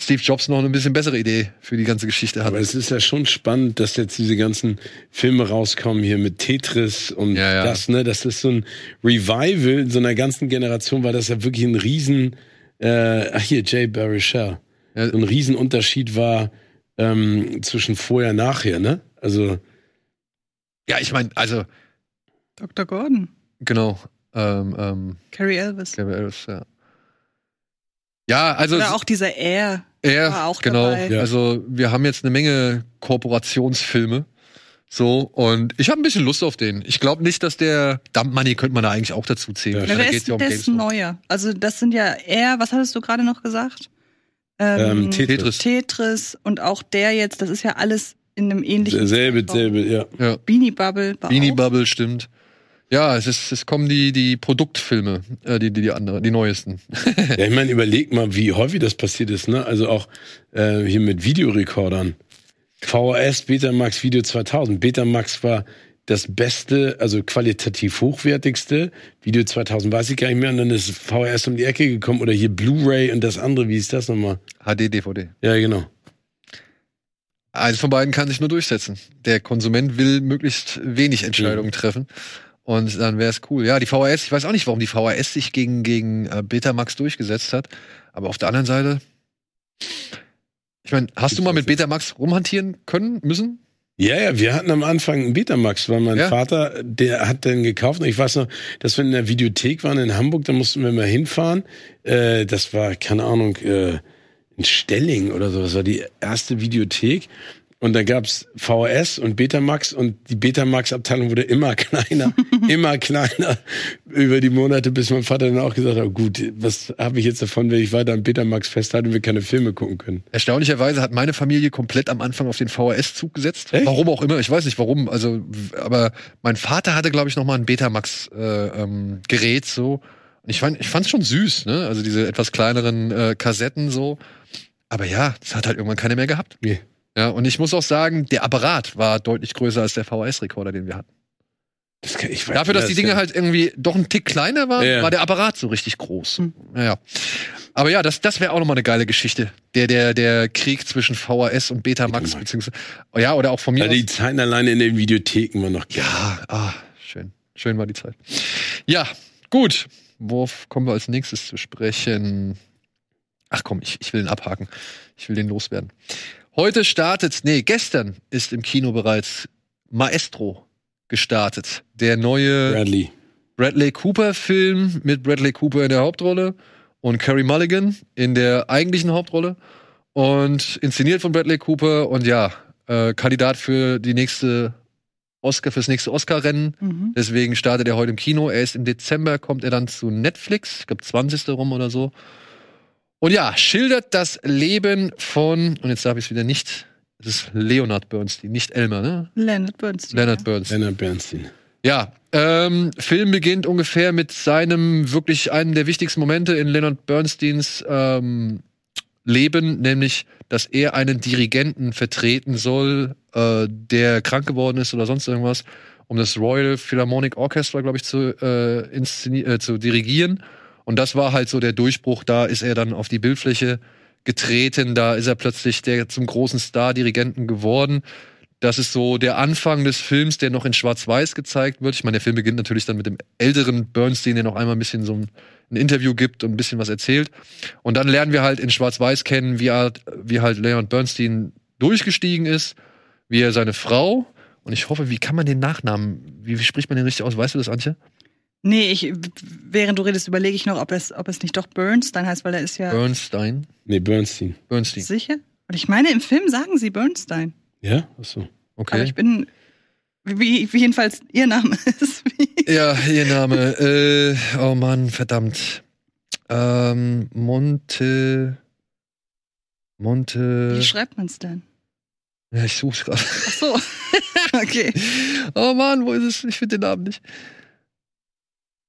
Steve Jobs noch eine bisschen bessere Idee für die ganze Geschichte hat.
Aber es ist ja schon spannend, dass jetzt diese ganzen Filme rauskommen hier mit Tetris und
Ja, ja.
das, ne? Das ist so ein Revival in so einer ganzen Generation, weil das ja wirklich ein Riesen, äh, ach hier, Jay Baruchel.
Ja.
So ein Riesenunterschied war ähm, zwischen vorher und nachher, ne? Also,
Ja, ich meine, also,
Dr. Gordon,
genau. Ähm, ähm,
Carrie Elvis.
Gary Ellis, ja. Ja, also
Oder auch dieser Air.
er,
war auch
genau.
dabei.
Ja.
Also wir haben jetzt eine Menge Kooperationsfilme So, und ich habe ein bisschen Lust auf den. Ich glaube nicht, dass der Dump Money könnte man da eigentlich auch dazu zählen.
Ja,
wer ist
ja um
das
GameStop.
Neue? Also das sind ja eher, was hattest du gerade noch gesagt?
Ähm, Tetris.
Tetris und auch der jetzt, das ist ja alles in einem ähnlichen
Selbe, selbe, ja.
Ja.
Beanie Bubble war
Beanie
auch.
Bubble, stimmt. Ja, es, ist, es kommen die, die Produktfilme, äh, die, die, die anderen, die neuesten. [LAUGHS]
Ja, ich meine, überleg mal, wie häufig das passiert ist, ne? Also auch äh, hier mit Videorekordern. VHS Betamax Video 2000. Betamax war das beste, also qualitativ hochwertigste. Video 2000 weiß ich gar nicht mehr. Und dann ist VHS um die Ecke gekommen. Oder hier Blu-ray und das andere, wie ist das nochmal?
HD, DVD.
Ja, genau.
Eins von beiden kann sich nur durchsetzen. Der Konsument will möglichst wenig Entscheidungen treffen. Und dann wäre es cool. Ja, die VHS, ich weiß auch nicht, warum die VHS sich gegen, gegen äh, Betamax durchgesetzt hat. Aber auf der anderen Seite, ich meine, hast du mal mit Betamax rumhantieren können, müssen?
Ja, ja, wir hatten am Anfang einen Betamax, weil mein
Ja.
Vater, der hat den gekauft. Und ich weiß noch, dass wir in der Videothek waren in Hamburg, da mussten wir mal hinfahren. Äh, das war, keine Ahnung, äh, in Stelling oder so. Das war die erste Videothek. Und da gab's VHS und Betamax und die Betamax-Abteilung wurde immer [LAUGHS] kleiner, immer kleiner über die Monate, bis mein Vater dann auch gesagt hat, gut, was habe ich jetzt davon, wenn ich weiter am Betamax festhalte und wir keine Filme gucken können.
Erstaunlicherweise hat meine Familie komplett am Anfang auf den VHS-Zug gesetzt.
Echt?
Warum auch immer, ich weiß nicht warum. Also, aber mein Vater hatte, glaube ich, noch mal ein Betamax-Gerät äh, ähm, so. Und ich fand, ich fand's schon süß, ne? Also diese etwas kleineren äh, Kassetten so. Aber ja, das hat halt irgendwann keine mehr gehabt.
Nee.
Ja, und ich muss auch sagen, der Apparat war deutlich größer als der VHS-Rekorder, den wir hatten.
Das kann, ich weiß,
Dafür, dass die Dinge halt irgendwie doch ein Tick kleiner waren,
Ja.
war der Apparat so richtig groß. Ja. Aber ja, das, das wäre auch nochmal eine geile Geschichte. Der, der, der Krieg zwischen VHS und Betamax,
Betamax.
beziehungsweise, ja, oder auch von mir
Ja, die. Zeiten alleine in den Videotheken waren noch geil.
Ja, ah, schön. Schön war die Zeit. Ja, gut. Worauf kommen wir als nächstes zu sprechen? Ach komm, ich, ich will den abhaken. Ich will den loswerden. Heute startet, nee, gestern ist im Kino bereits Maestro gestartet. Der neue
Bradley.
Bradley Cooper-Film mit Bradley Cooper in der Hauptrolle und Carey Mulligan in der eigentlichen Hauptrolle. Und inszeniert von Bradley Cooper und ja, äh, Kandidat für die nächste Oscar, fürs nächste Oscar-Rennen.
Mhm.
Deswegen startet er heute im Kino. Er ist im Dezember, kommt er dann zu Netflix, ich glaube 20. rum oder so. Und ja, schildert das Leben von, und jetzt darf ich es wieder nicht, es ist Leonard Bernstein, nicht Elmer, ne?
Leonard Bernstein.
Leonard
ja.
Bernstein.
Leonard Bernstein.
Ja, ähm, Film beginnt ungefähr mit seinem wirklich einen der wichtigsten Momente in Leonard Bernsteins ähm, Leben, nämlich, dass er einen Dirigenten vertreten soll, äh, der krank geworden ist oder sonst irgendwas, um das Royal Philharmonic Orchestra, glaube ich, zu, äh, äh, zu dirigieren. Und das war halt so der Durchbruch. Da ist er dann auf die Bildfläche getreten. Da ist er plötzlich der zum großen Star-Dirigenten geworden. Das ist so der Anfang des Films, der noch in Schwarz-Weiß gezeigt wird. Ich meine, der Film beginnt natürlich dann mit dem älteren Bernstein, der noch einmal ein bisschen so ein, ein Interview gibt und ein bisschen was erzählt. Und dann lernen wir halt in Schwarz-Weiß kennen, wie, halt, wie halt Leon Bernstein durchgestiegen ist, wie er seine Frau, und ich hoffe, wie kann man den Nachnamen, wie, wie spricht man den richtig aus? Weißt du das, Antje?
Nee, ich, während du redest, überlege ich noch, ob es, ob es nicht doch Bernstein heißt, weil er ist ja
Bernstein?
Nee, Bernstein.
Bernstein.
sicher. Und ich meine, im Film sagen sie Bernstein.
Ja? Achso.
Aber
Okay.
ich bin, wie, wie jedenfalls ihr Name [LAUGHS] ist. Wie,
Ja, ihr Name. äh, oh Mann, verdammt. Ähm, Monte. Monte.
wie schreibt man es denn?
Ja, ich such's gerade.
Ach so. [LAUGHS] okay.
Oh Mann, wo ist es? Ich finde den Namen nicht.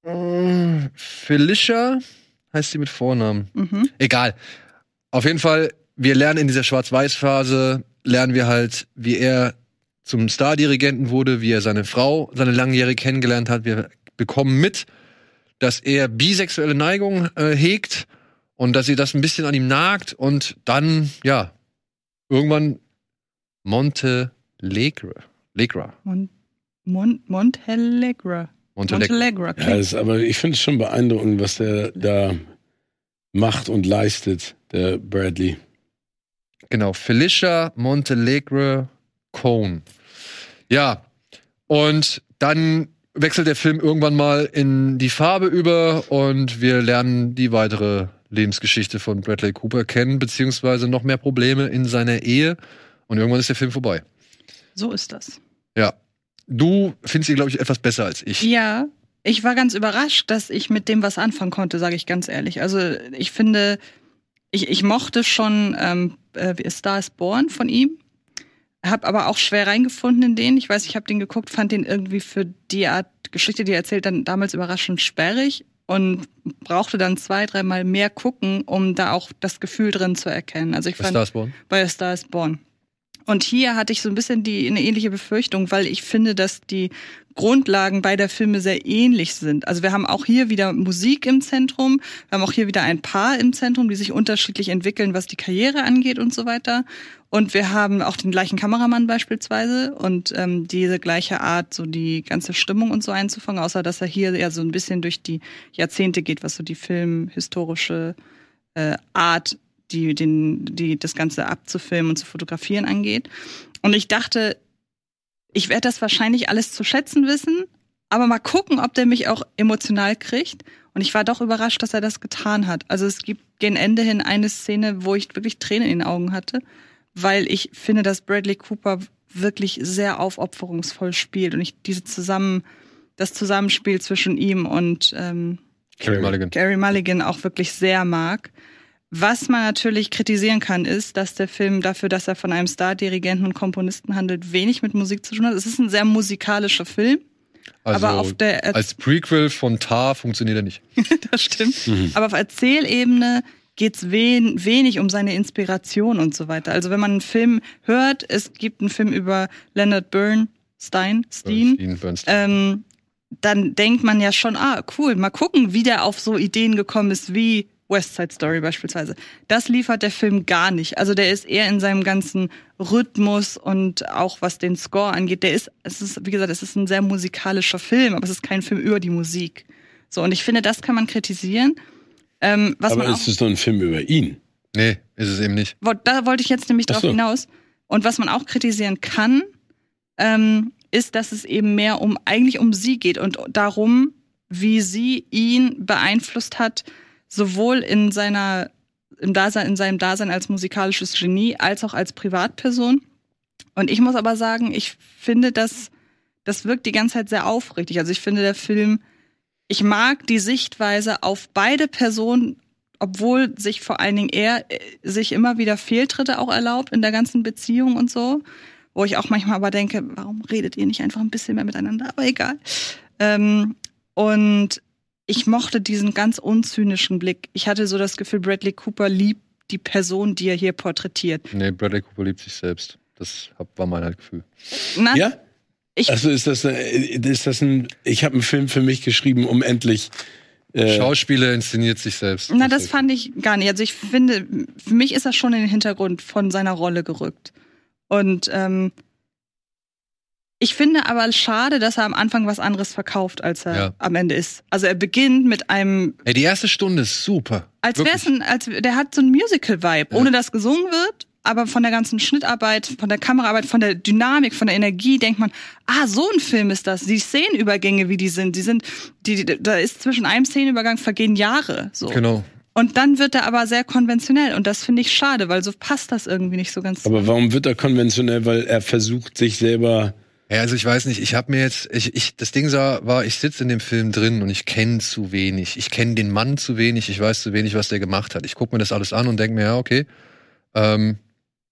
Äh, Felicia heißt sie mit Vornamen.
Mhm.
Egal. Auf jeden Fall, wir lernen in dieser Schwarz-Weiß-Phase, lernen wir halt, wie er zum Star-Dirigenten wurde, wie er seine Frau, seine langjährige kennengelernt hat. Wir bekommen mit, dass er bisexuelle Neigungen äh, hegt und dass sie das ein bisschen an ihm nagt und dann, ja, irgendwann Montelegre. Legra.
Mon, Mon. Montelegre.
Montelegre.
Ja,
klingt-
das ist, aber ich finde es schon beeindruckend, was der da macht und leistet, der Bradley.
Genau, Felicia Montelegre Cone. Ja, und dann wechselt der Film irgendwann mal in die Farbe über und wir lernen die weitere Lebensgeschichte von Bradley Cooper kennen, beziehungsweise noch mehr Probleme in seiner Ehe. Und irgendwann ist der Film vorbei.
So ist das.
Ja. Du findest ihn, glaube ich, etwas besser als ich.
Ja, ich war ganz überrascht, dass ich mit dem was anfangen konnte, sage ich ganz ehrlich. Also ich finde, ich, ich mochte schon ähm, äh, Star is Born von ihm, habe aber auch schwer reingefunden in den. Ich weiß, ich habe den geguckt, fand den irgendwie für die Art Geschichte, die er erzählt, dann damals überraschend sperrig und brauchte dann zwei, dreimal mehr gucken, um da auch das Gefühl drin zu erkennen. Also ich
Bei
fand
Star is Born?
bei A Star is Born. Und hier hatte ich so ein bisschen die eine ähnliche Befürchtung, weil ich finde, dass die Grundlagen beider Filme sehr ähnlich sind. Also wir haben auch hier wieder Musik im Zentrum, wir haben auch hier wieder ein Paar im Zentrum, die sich unterschiedlich entwickeln, was die Karriere angeht und so weiter. Und wir haben auch den gleichen Kameramann beispielsweise und ähm, diese gleiche Art, so die ganze Stimmung und so einzufangen, außer dass er hier ja so ein bisschen durch die Jahrzehnte geht, was so die filmhistorische äh, Art, die, den, die das Ganze abzufilmen und zu fotografieren angeht. Und ich dachte, ich werde das wahrscheinlich alles zu schätzen wissen, aber mal gucken, ob der mich auch emotional kriegt. Und ich war doch überrascht, dass er das getan hat. Also es gibt gen Ende hin eine Szene, wo ich wirklich Tränen in den Augen hatte, weil ich finde, dass Bradley Cooper wirklich sehr aufopferungsvoll spielt und ich diese zusammen, das Zusammenspiel zwischen ihm und ähm,
Carey Mulligan.
Gary Mulligan auch wirklich sehr mag. Was man natürlich kritisieren kann, ist, dass der Film dafür, dass er von einem Stardirigenten und Komponisten handelt, wenig mit Musik zu tun hat. Es ist ein sehr musikalischer Film,
Also,
aber auf der Erz-
als Prequel von Tar funktioniert er nicht. [LAUGHS]
das stimmt. Aber auf Erzählebene geht's wen, wenig um seine Inspiration und so weiter. Also wenn man einen Film hört, es gibt einen Film über Leonard Bernstein, Steen,
Bernstein, Bernstein.
ähm, dann denkt man ja schon, ah, cool, mal gucken, wie der auf so Ideen gekommen ist, wie West Side Story beispielsweise. Das liefert der Film gar nicht. Also der ist eher in seinem ganzen Rhythmus und auch was den Score angeht, der ist, es ist, wie gesagt, es ist ein sehr musikalischer Film, aber es ist kein Film über die Musik. So, und ich finde, das kann man kritisieren. Ähm, was
Aber
man auch,
ist es doch ein Film über ihn?
nee, ist es eben nicht.
Wo- da wollte ich jetzt nämlich
Ach
drauf
so.
hinaus. Und was man auch kritisieren kann, ähm, ist, dass es eben mehr um eigentlich um sie geht und darum, wie sie ihn beeinflusst hat, sowohl in seiner im Dasein, in seinem Dasein als musikalisches Genie als auch als Privatperson. Und ich muss aber sagen, ich finde, dass das wirkt die ganze Zeit sehr aufrichtig. Also ich finde der Film, ich mag die Sichtweise auf beide Personen, obwohl sich vor allen Dingen er äh, sich immer wieder Fehltritte auch erlaubt in der ganzen Beziehung und so, wo ich auch manchmal aber denke, warum redet ihr nicht einfach ein bisschen mehr miteinander? Aber egal. Ähm, und ich mochte diesen ganz unzynischen Blick. Ich hatte so das Gefühl, Bradley Cooper liebt die Person, die er hier porträtiert.
Nee, Bradley Cooper liebt sich selbst. Das war mein Gefühl.
Na,
Ja?
Ich-
also ist das, äh, ist das ein. Ich habe einen Film für mich geschrieben, um endlich. Äh,
Schauspieler inszeniert sich selbst.
Na, das fand ich gar nicht. Also ich finde, für mich ist er schon in den Hintergrund von seiner Rolle gerückt. Und ähm, ich finde aber schade, dass er am Anfang was anderes verkauft, als er
Ja.
am Ende ist. Also er beginnt mit einem,
Ey, die erste Stunde ist super.
als wäre es ein, als der hat so ein Musical-Vibe, ohne dass gesungen wird. Aber von der ganzen Schnittarbeit, von der Kameraarbeit, von der Dynamik, von der Energie denkt man, ah, so ein Film ist das. Die Szenenübergänge, wie die sind, die sind, die, die da ist zwischen einem Szenenübergang vergehen Jahre. So.
Genau.
Und dann wird er aber sehr konventionell und das finde ich schade, weil so passt das irgendwie nicht so ganz.
aber warum wird er konventionell? Weil er versucht, sich selber.
Ja, also ich weiß nicht, ich habe mir jetzt, ich, ich, das Ding sah, war, ich sitze in dem Film drin und ich kenne zu wenig. Ich kenne den Mann zu wenig, ich weiß zu wenig, was der gemacht hat. Ich gucke mir das alles an und denke mir, ja, okay. Ähm,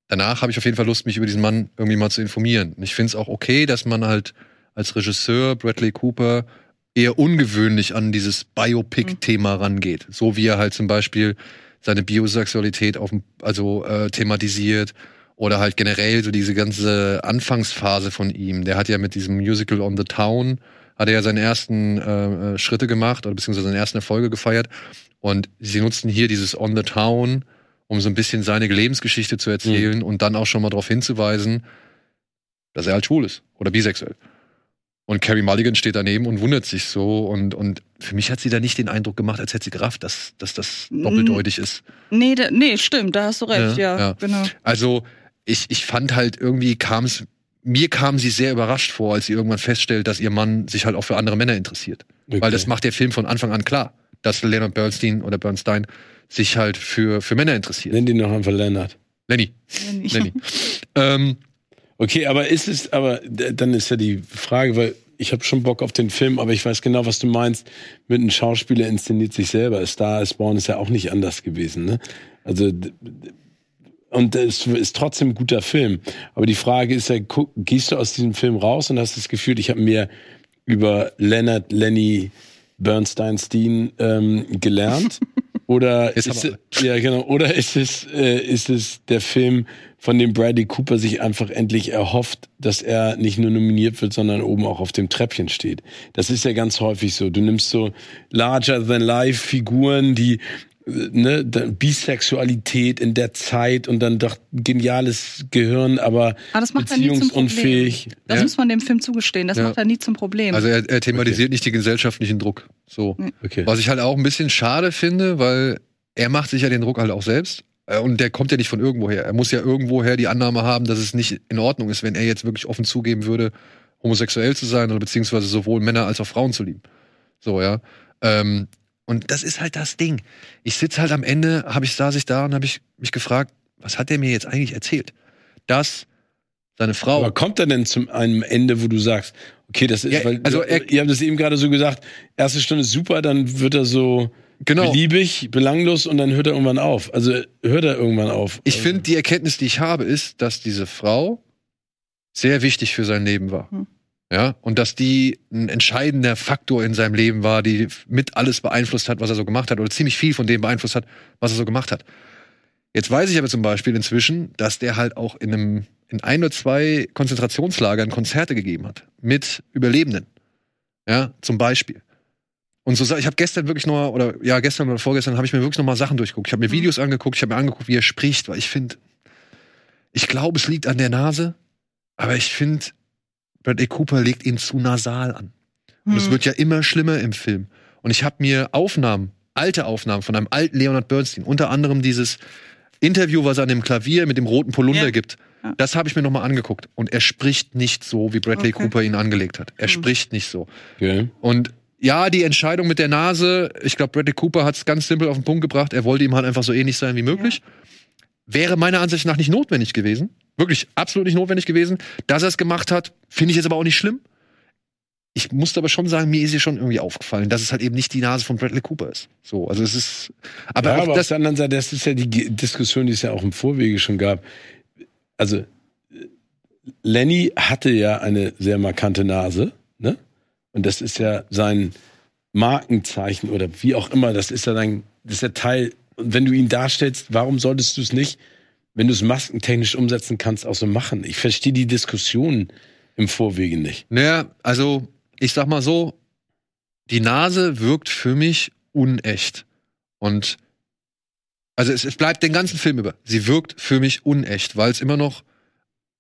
danach habe ich auf jeden Fall Lust, mich über diesen Mann irgendwie mal zu informieren. Und ich finde es auch okay, dass man halt als Regisseur Bradley Cooper eher ungewöhnlich an dieses Biopic-Thema rangeht. So wie er halt zum Beispiel seine Biosexualität auf, also äh, thematisiert oder halt generell so diese ganze Anfangsphase von ihm. Der hat ja mit diesem Musical on the Town hat er ja seine ersten äh, äh, Schritte gemacht oder beziehungsweise seine ersten Erfolge gefeiert. Und sie nutzen hier dieses on the Town, um so ein bisschen seine Lebensgeschichte zu erzählen und dann auch schon mal darauf hinzuweisen, dass er halt schwul ist oder bisexuell. Und Carrie Mulligan steht daneben und wundert sich so. Und, und für mich hat sie da nicht den Eindruck gemacht, als hätte sie gerafft, dass, dass das doppeldeutig ist.
nee, da, nee, stimmt, da hast du recht, ja,
Ja, ja.
genau.
Also ich, ich fand halt irgendwie kam es, mir kam sie sehr überrascht vor, als sie irgendwann feststellt, dass ihr Mann sich halt auch für andere Männer interessiert.
Okay.
Weil das macht der Film von Anfang an klar, dass Leonard Bernstein oder Bernstein sich halt für, für Männer interessiert.
Nenn ihn noch einfach Lennart.
Lenny. Lenny. [LAUGHS] ähm,
Okay, aber ist es, aber dann ist ja die Frage, weil ich habe schon Bock auf den Film, aber ich weiß genau, was du meinst. Mit einem Schauspieler inszeniert sich selber. Star is Born ist ja auch nicht anders gewesen, ne? Also und es ist trotzdem ein guter Film. Aber die Frage ist ja, gehst du aus diesem Film raus und hast das Gefühl, ich habe mir über Leonard Lenny Bernstein Steen ähm, gelernt? [LAUGHS] Oder ist,
haben
es- ja genau, oder ist es äh, ist es der Film, von dem Bradley Cooper sich einfach endlich erhofft, dass er nicht nur nominiert wird, sondern oben auch auf dem Treppchen steht. Das ist ja ganz häufig so. Du nimmst so larger than life Figuren, die ne, Bisexualität in der Zeit und dann doch geniales Gehirn, aber,
Aber das macht er nie zum Problem.
beziehungsunfähig.
Das
Ja.
muss man dem Film zugestehen. Das
Ja.
macht er nie zum Problem.
Also er, er thematisiert nicht den gesellschaftlichen Druck. So.
Okay.
Was ich halt auch ein bisschen schade finde, weil er macht sich ja den Druck halt auch selbst. Äh, Und der kommt ja nicht von irgendwoher. Er muss ja irgendwoher die Annahme haben, dass es nicht in Ordnung ist, wenn er jetzt wirklich offen zugeben würde, homosexuell zu sein oder beziehungsweise sowohl Männer als auch Frauen zu lieben. So, ja. Ähm, und das ist halt das Ding. Ich sitze halt am Ende, habe ich saß ich da und habe ich mich gefragt, was hat der mir jetzt eigentlich erzählt? Dass seine Frau
Aber kommt er denn zum einem Ende, wo du sagst, okay, das ist,
Ja,
weil
also er-
ihr habt es eben gerade so gesagt, erste Stunde ist super, dann wird er so
Genau.
beliebig, belanglos und dann hört er irgendwann auf. Also hört er irgendwann auf.
Ich finde, die Erkenntnis, die ich habe, ist, dass diese Frau sehr wichtig für sein Leben war.
Hm.
Ja, und dass die ein entscheidender Faktor in seinem Leben war, die mit alles beeinflusst hat, was er so gemacht hat, oder ziemlich viel von dem beeinflusst hat, was er so gemacht hat. Jetzt weiß ich aber zum Beispiel inzwischen, dass der halt auch in einem, in ein oder zwei Konzentrationslagern Konzerte gegeben hat. Mit Überlebenden. Ja, zum Beispiel. Und so, ich habe gestern wirklich noch, oder ja, gestern oder vorgestern habe ich mir wirklich noch mal Sachen durchgeguckt. Ich habe mir Videos angeguckt, ich habe mir angeguckt, wie er spricht, weil ich finde, ich glaube, es liegt an der Nase, aber ich finde, Bradley Cooper legt ihn zu nasal an. Und es
Hm.
wird ja immer schlimmer im Film. Und ich habe mir Aufnahmen, alte Aufnahmen von einem alten Leonard Bernstein, unter anderem dieses Interview, was er an dem Klavier mit dem roten Polunder
Ja.
gibt,
Ja.
das habe ich mir noch mal angeguckt. Und er spricht nicht so, wie Bradley
Okay.
Cooper ihn angelegt hat. Er
Hm.
spricht nicht so.
Okay.
Und ja, die Entscheidung mit der Nase, ich glaube, Bradley Cooper hat es ganz simpel auf den Punkt gebracht. Er wollte ihm halt einfach so ähnlich sein wie möglich. Wäre meiner Ansicht nach nicht notwendig gewesen. Wirklich absolut nicht notwendig gewesen. Dass er es gemacht hat, finde ich jetzt aber auch nicht schlimm. Ich musste aber schon sagen, mir ist hier schon irgendwie aufgefallen, dass es halt eben nicht die Nase von Bradley Cooper ist. So, also es ist. Aber
ja, aber auf
das,
der anderen Seite, das ist ja die Diskussion, die es ja auch im Vorwege schon gab. Also, äh, Lenny hatte ja eine sehr markante Nase, ne? Und das ist ja sein Markenzeichen oder wie auch immer, das ist ja dein, das ist ja Teil. Und wenn du ihn darstellst, warum solltest du es nicht, wenn du es maskentechnisch umsetzen kannst, auch so machen? Ich verstehe die Diskussion im Vorwege nicht.
Naja, also ich sag mal so, die Nase wirkt für mich unecht. Und also es, es bleibt den ganzen Film über. Sie wirkt für mich unecht, weil es immer noch.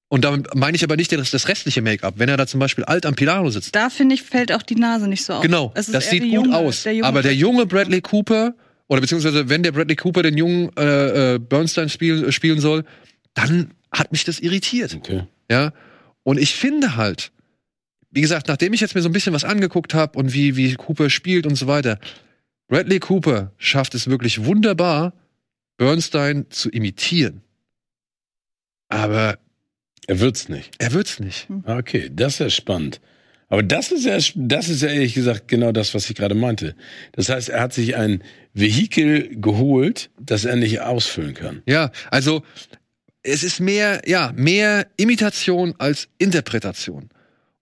Und damit meine ich aber nicht das, das restliche Make-up. Wenn er da zum Beispiel alt am Pilano sitzt.
Da finde ich, fällt auch die Nase nicht so auf.
Genau,
Es ist
das sieht gut
junge-
aus.
der
aber der junge Bradley Cooper, oder beziehungsweise wenn der Bradley Cooper den jungen äh, äh, Bernstein spiel, äh, spielen soll, dann hat mich das irritiert.
Okay.
Ja. Und ich finde halt, wie gesagt, nachdem ich jetzt mir so ein bisschen was angeguckt habe und wie, wie Cooper spielt und so weiter, Bradley Cooper schafft es wirklich wunderbar, Bernstein zu imitieren. Aber
Er wird's nicht.
er wird's nicht.
Ah, Okay, das ist ja spannend. Aber das ist ja, das ist ja ehrlich gesagt genau das, was ich gerade meinte. Das heißt, er hat sich ein Vehikel geholt, das er nicht ausfüllen kann.
Ja, also es ist mehr, ja, mehr Imitation als Interpretation.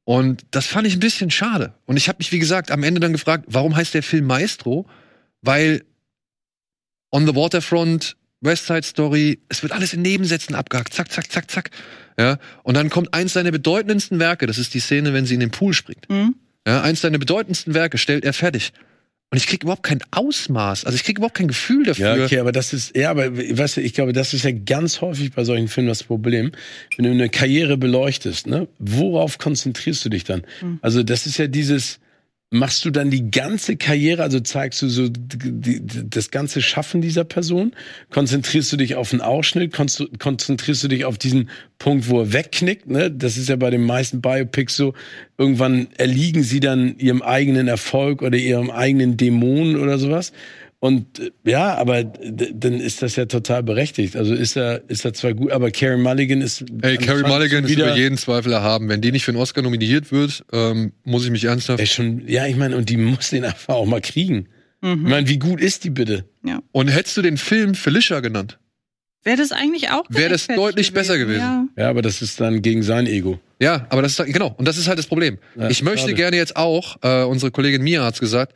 Und das fand ich ein bisschen schade. Und ich habe mich, wie gesagt, am Ende dann gefragt, warum heißt der Film Maestro? Weil On the Waterfront, West Side Story, es wird alles in Nebensätzen abgehakt. Zack, zack, zack, zack. Ja. Und dann kommt eins seiner bedeutendsten Werke, das ist die Szene, wenn sie in den Pool springt.
Mhm.
Ja, eins seiner bedeutendsten Werke stellt er fertig. Und ich krieg überhaupt kein Ausmaß, also ich krieg überhaupt kein Gefühl dafür.
Ja, okay, aber das ist, ja, aber weißt du, ich glaube, das ist ja ganz häufig bei solchen Filmen das Problem. Wenn du eine Karriere beleuchtest, ne, worauf konzentrierst du dich dann? Also, das ist ja dieses, machst du dann die ganze Karriere, also zeigst du so die, das ganze Schaffen dieser Person? Konzentrierst du dich auf einen Ausschnitt? Konzentrierst du dich auf diesen Punkt, wo er wegknickt? Ne? Das ist ja bei den meisten Biopics so. Irgendwann erliegen sie dann ihrem eigenen Erfolg oder ihrem eigenen Dämonen oder sowas. Und äh, ja, aber dann ist das ja total berechtigt. Also ist er, ist er zwar gut, aber Carey Mulligan ist.
Hey, Carrie Mulligan ist
wieder,
über jeden Zweifel erhaben. Wenn die nicht für einen Oscar nominiert wird, ähm, muss ich mich ernsthaft.
Ey, schon, ja, ich meine, und die muss den einfach auch mal kriegen. Ich meine, wie gut ist die bitte?
Und hättest du den Film Felicia genannt?
Wäre das eigentlich auch
Wäre das deutlich besser gewesen.
Ja.
Ja, aber das ist dann gegen sein Ego.
Ja, aber das ist genau. Und das ist halt das Problem.
Ja,
ich möchte
schade.
gerne jetzt auch, äh, unsere Kollegin Mia hat's gesagt,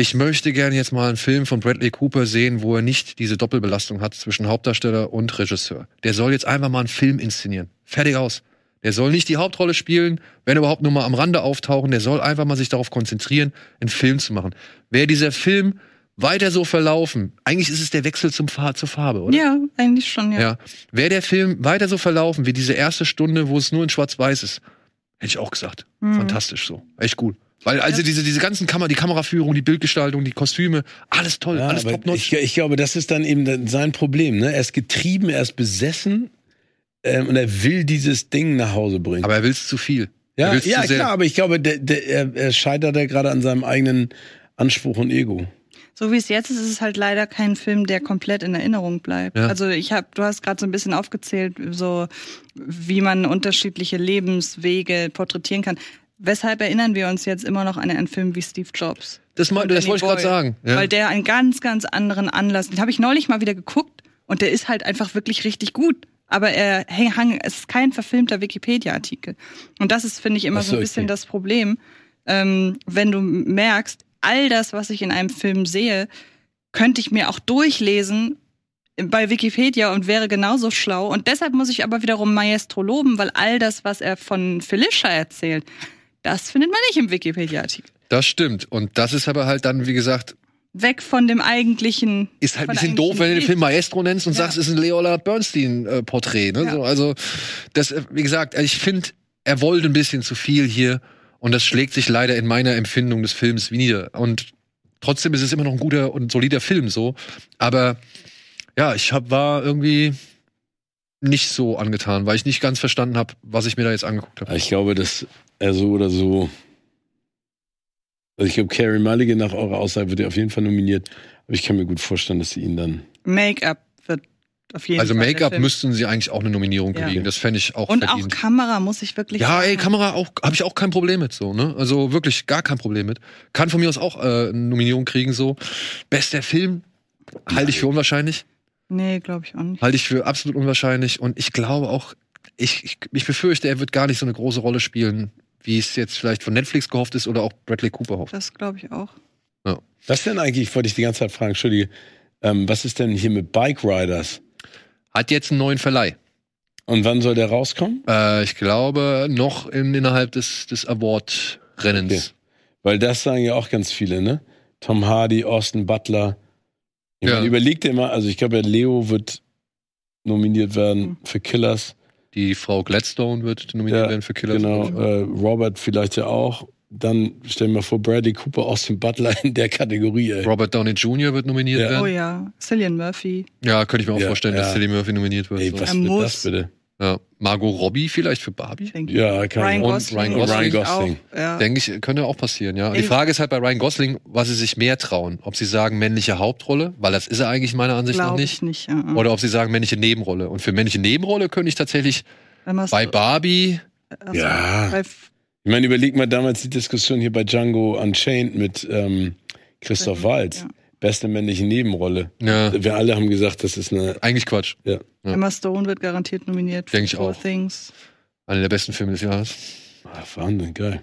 ich möchte gerne jetzt mal einen Film von Bradley Cooper sehen, wo er nicht diese Doppelbelastung hat zwischen Hauptdarsteller und Regisseur. Der soll jetzt einfach mal einen Film inszenieren. Fertig aus. Der soll nicht die Hauptrolle spielen, wenn überhaupt nur mal am Rande auftauchen. Der soll einfach mal sich darauf konzentrieren, einen Film zu machen. Wäre dieser Film weiter so verlaufen, eigentlich ist es der Wechsel zum Fa zur Farbe, oder?
ja, eigentlich schon, ja.
Ja. Wäre der Film weiter so verlaufen wie diese erste Stunde, wo es nur in Schwarz-Weiß ist, hätte ich auch gesagt.
Mhm.
Fantastisch so. Echt gut. Weil also diese, diese ganzen Kamera, die Kameraführung, die Bildgestaltung, die Kostüme, alles toll,
Ja,
alles top-notch.
ich, ich glaube, das ist dann eben sein Problem. Ne? Er ist getrieben, er ist besessen ähm, und er will dieses Ding nach Hause bringen.
Aber er will es zu viel.
ja, ja klar, aber ich glaube, der, der, er, er scheitert ja gerade an seinem eigenen Anspruch und Ego.
So wie es jetzt ist, ist es halt leider kein Film, der komplett in Erinnerung bleibt.
Ja.
Also ich habe, du hast gerade so ein bisschen aufgezählt, so wie man unterschiedliche Lebenswege porträtieren kann. Weshalb erinnern wir uns jetzt immer noch an einen Film wie Steve Jobs?
Das, mal, das wollte ich gerade sagen. Ja.
Weil der einen ganz, ganz anderen Anlass. Den habe ich neulich mal wieder geguckt und der ist halt einfach wirklich richtig gut. Aber er hang, hang, es ist kein verfilmter Wikipedia-Artikel. Und das ist, finde ich, immer so
so,
ein bisschen
okay.
das Problem, ähm, wenn du merkst, all das, was ich in einem Film sehe, könnte ich mir auch durchlesen bei Wikipedia und wäre genauso schlau. Und deshalb muss ich aber wiederum Maestro loben, weil all das, was er von Felicia erzählt, das findet man nicht im Wikipedia-Artikel.
Das stimmt. Und das ist aber halt dann, wie gesagt,
Weg von dem eigentlichen.
ist halt ein bisschen doof, wenn du den Film Maestro nennst und
Ja.
sagst, es ist ein Leonard Bernstein-Porträt. Ne?
Ja.
So, also, das, äh, wie gesagt, ich finde, er wollte ein bisschen zu viel hier und das schlägt sich leider in meiner Empfindung des Films nieder. Und trotzdem ist es immer noch ein guter und solider Film so. Aber ja, ich hab, war irgendwie nicht so angetan, weil ich nicht ganz verstanden habe, was ich mir da jetzt angeguckt habe.
Ich glaube, dass er so oder so. Also ich glaube, Carey Mulligan nach eurer Aussage wird er auf jeden Fall nominiert. Aber ich kann mir gut vorstellen, dass sie ihn dann.
Make-up wird auf jeden
Also
Fall. der
Make-up müssten sie eigentlich auch eine Nominierung
Ja.
kriegen. Das fände ich auch
Und auch
verdient.
Kamera muss ich wirklich.
Ja, ey. Kamera auch, habe ich auch kein Problem mit so, ne? Also wirklich gar kein Problem mit. Kann von mir aus auch äh, eine Nominierung kriegen so. Bester Film halte ich für unwahrscheinlich,
Nee, glaube ich auch nicht.
halte ich für absolut unwahrscheinlich und ich glaube auch, ich, ich, ich befürchte, er wird gar nicht so eine große Rolle spielen, wie es jetzt vielleicht von Netflix gehofft ist oder auch Bradley Cooper hofft.
Das glaube ich auch.
Was denn eigentlich, wollte ich die ganze Zeit fragen, Entschuldige, ähm, was ist denn hier mit Bike Riders?
Hat jetzt einen neuen Verleih.
Und wann soll der rauskommen?
Äh, ich glaube noch in, innerhalb des, des Award-Rennens.
Okay. Weil das sagen ja auch ganz viele, ne? Tom Hardy, Austin Butler. Ich
Ja.
meine, überleg dir mal, also ich glaube, Leo wird nominiert werden
Mhm.
für Killers.
Die Frau Gladstone wird nominiert
Ja,
werden für Killer.
Genau, äh, Robert vielleicht ja auch. Dann stell dir mal vor, Bradley Cooper, Austin Butler in der Kategorie, ey.
Robert Downey Jr. wird nominiert
Ja.
werden.
Oh ja, Cillian Murphy.
Ja, könnte ich mir auch
Ja,
vorstellen,
ja.
dass Cillian Murphy nominiert wird.
Ey,
so.
was
Er
wird
muss.
das bitte?
Ja. Margot Robbie vielleicht für Barbie?
denke ich.
Ja, kann
Ryan
Und
Gosling.
Ryan
Gosling.
Ryan
Gosling.
Auch, ja.
Denke ich, könnte auch passieren, ja. Und die. Frage ist halt bei Ryan Gosling, was sie sich mehr trauen. Ob sie sagen männliche Hauptrolle, weil das ist er eigentlich meiner Ansicht nach
Glaube
nicht.
ich nicht. Ja.
Oder ob sie sagen männliche Nebenrolle. Und für männliche Nebenrolle könnte ich tatsächlich bei Barbie,
also,
Ja.
Bei,
Ich meine, überleg mal damals die Diskussion hier bei Django Unchained mit ähm, Christoph Waltz.
Ja.
Beste männliche Nebenrolle.
ja,
Wir alle haben gesagt, das ist eine.
eigentlich Quatsch.
Ja.
Ja.
Emma Stone wird garantiert nominiert.
Denk ich auch.
Things.
Einer der besten Filme des Jahres.
Ah, Wahnsinn, geil.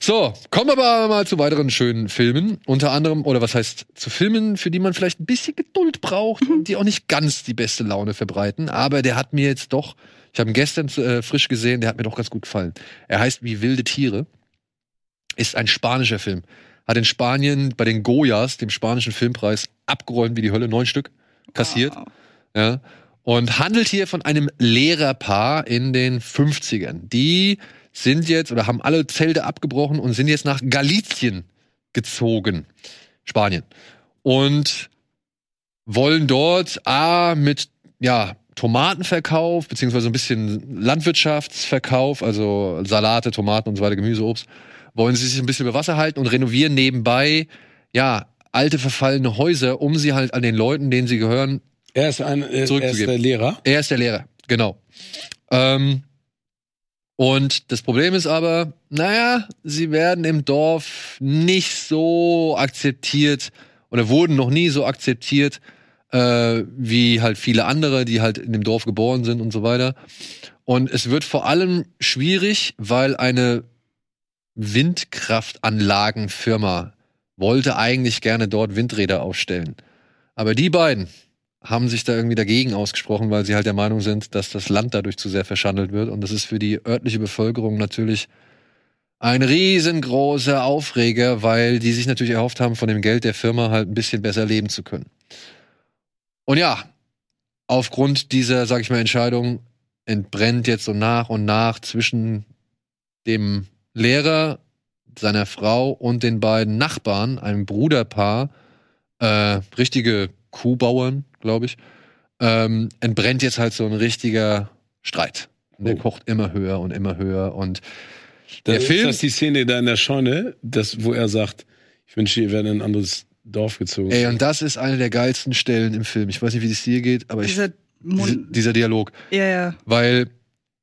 So, kommen wir aber mal zu weiteren schönen Filmen. Unter anderem, oder was heißt, zu Filmen, für die man vielleicht ein bisschen Geduld braucht und die auch nicht ganz die beste Laune verbreiten. Aber der hat mir jetzt doch, ich habe ihn gestern äh, frisch gesehen, der hat mir doch ganz gut gefallen. Er heißt Wie wilde Tiere. Ist ein spanischer Film. Hat in Spanien bei den Goyas, dem spanischen Filmpreis, abgeräumt wie die Hölle, neun Stück kassiert.
Wow.
Ja. Und handelt hier von einem Lehrerpaar in den 50ern. Die sind jetzt oder haben alle Zelte abgebrochen und sind jetzt nach Galicien gezogen. Spanien. Und wollen dort A mit, ja, Tomatenverkauf, beziehungsweise ein bisschen Landwirtschaftsverkauf, also Salate, Tomaten und so weiter, Gemüse, Obst, wollen sie sich ein bisschen über Wasser halten und renovieren nebenbei, ja, alte verfallene Häuser, um sie halt an den Leuten, denen sie gehören,
Er ist, ein, er er ist der Lehrer.
er ist der Lehrer, genau. Ähm, und das Problem ist aber, naja, sie werden im Dorf nicht so akzeptiert oder wurden noch nie so akzeptiert äh, wie halt viele andere, die halt in dem Dorf geboren sind und so weiter. Und es wird vor allem schwierig, weil eine Windkraftanlagenfirma wollte eigentlich gerne dort Windräder aufstellen. Aber die beiden haben sich da irgendwie dagegen ausgesprochen, weil sie halt der Meinung sind, dass das Land dadurch zu sehr verschandelt wird. Und das ist für die örtliche Bevölkerung natürlich ein riesengroßer Aufreger, weil die sich natürlich erhofft haben, von dem Geld der Firma halt ein bisschen besser leben zu können. Und ja, aufgrund dieser, sag ich mal, Entscheidung entbrennt jetzt so nach und nach zwischen dem Lehrer, seiner Frau und den beiden Nachbarn, einem Bruderpaar, äh, richtige Kuhbauern, glaube ich, ähm, entbrennt jetzt halt so ein richtiger Streit. Und der
Oh.
kocht immer höher und immer höher. Und der
ist
Film,
das die Szene da in der Scheune, das, wo er sagt, ich wünsche, ihr werdet in ein anderes Dorf gezogen.
ey, und das ist eine der geilsten Stellen im Film. Ich weiß nicht, wie es dir geht, aber ich,
Dieser,
diese,
Mon
dieser Dialog.
ja, ja.
Weil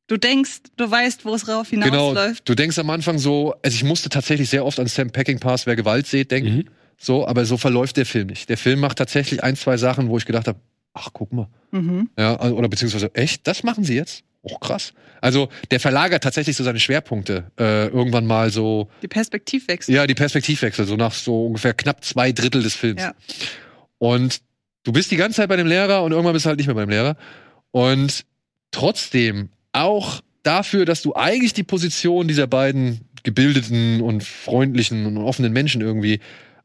Du denkst, du weißt, wo es rauf
Genau,
hinausläuft.
du denkst am Anfang so, also ich musste tatsächlich sehr oft an Sam Peckinpahs Wer Gewalt sieht denken,
Mhm.
so, aber so verläuft der Film nicht. Der Film macht tatsächlich ein, zwei Sachen, wo ich gedacht habe, ach, guck mal.
Mhm.
Ja, oder beziehungsweise, echt, das machen sie jetzt? Oh, krass. Also, der verlagert tatsächlich so seine Schwerpunkte äh, irgendwann mal so,
Die Perspektivwechsel.
ja, die Perspektivwechsel, so nach so ungefähr knapp zwei Drittel des Films.
Ja.
Und du bist die ganze Zeit bei dem Lehrer und irgendwann bist du halt nicht mehr beim Lehrer. Und trotzdem, auch dafür, dass du eigentlich die Position dieser beiden gebildeten und freundlichen und offenen Menschen irgendwie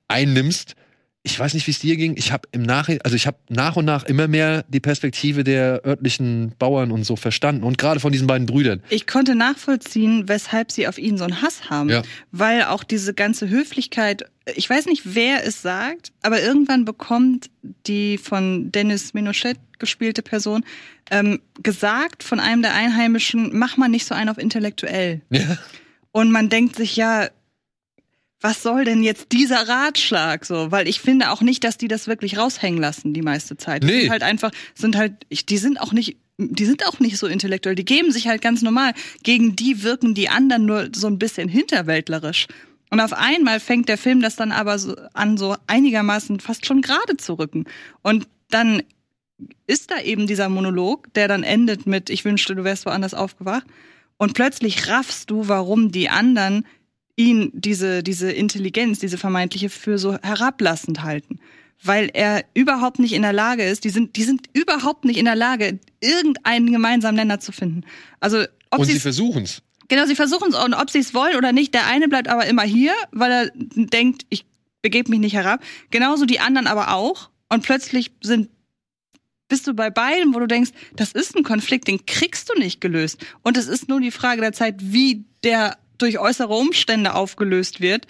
einnimmst, ich weiß nicht, wie es dir ging. Ich habe im Nachhinein, also ich habe nach und nach immer mehr die Perspektive der örtlichen Bauern und so verstanden und gerade von diesen beiden Brüdern.
Ich konnte nachvollziehen, weshalb sie auf ihn so einen Hass haben.
Ja.
Weil auch diese ganze Höflichkeit, ich weiß nicht, wer es sagt, aber irgendwann bekommt die von Dennis Menochet gespielte Person ähm, gesagt von einem der Einheimischen, mach mal nicht so einen auf intellektuell.
Ja.
Und man denkt sich, ja, was soll denn jetzt dieser Ratschlag so? Weil ich finde auch nicht, dass die das wirklich raushängen lassen die meiste Zeit. Die
Nee.
sind halt einfach, sind halt, die sind auch nicht, die sind auch nicht so intellektuell. Die geben sich halt ganz normal. Gegen die wirken die anderen nur so ein bisschen hinterwäldlerisch. Und auf einmal fängt der Film das dann aber so an, so einigermaßen fast schon gerade zu rücken. Und dann ist da eben dieser Monolog, der dann endet mit, ich wünschte, du wärst woanders aufgewacht. Und plötzlich raffst du, warum die anderen ihn diese, diese Intelligenz, diese vermeintliche, für so herablassend halten. Weil er überhaupt nicht in der Lage ist, die sind, die sind überhaupt nicht in der Lage, irgendeinen gemeinsamen Nenner zu finden. Also, ob
Und sie
sie
versuchen's.
Genau, sie versuchen es und ob sie es wollen oder nicht. Der eine bleibt aber immer hier, weil er denkt, ich begebe mich nicht herab. Genauso die anderen aber auch. Und plötzlich sind bist du bei beiden, wo du denkst, das ist ein Konflikt, den kriegst du nicht gelöst. Und es ist nur die Frage der Zeit, wie der durch äußere Umstände aufgelöst wird,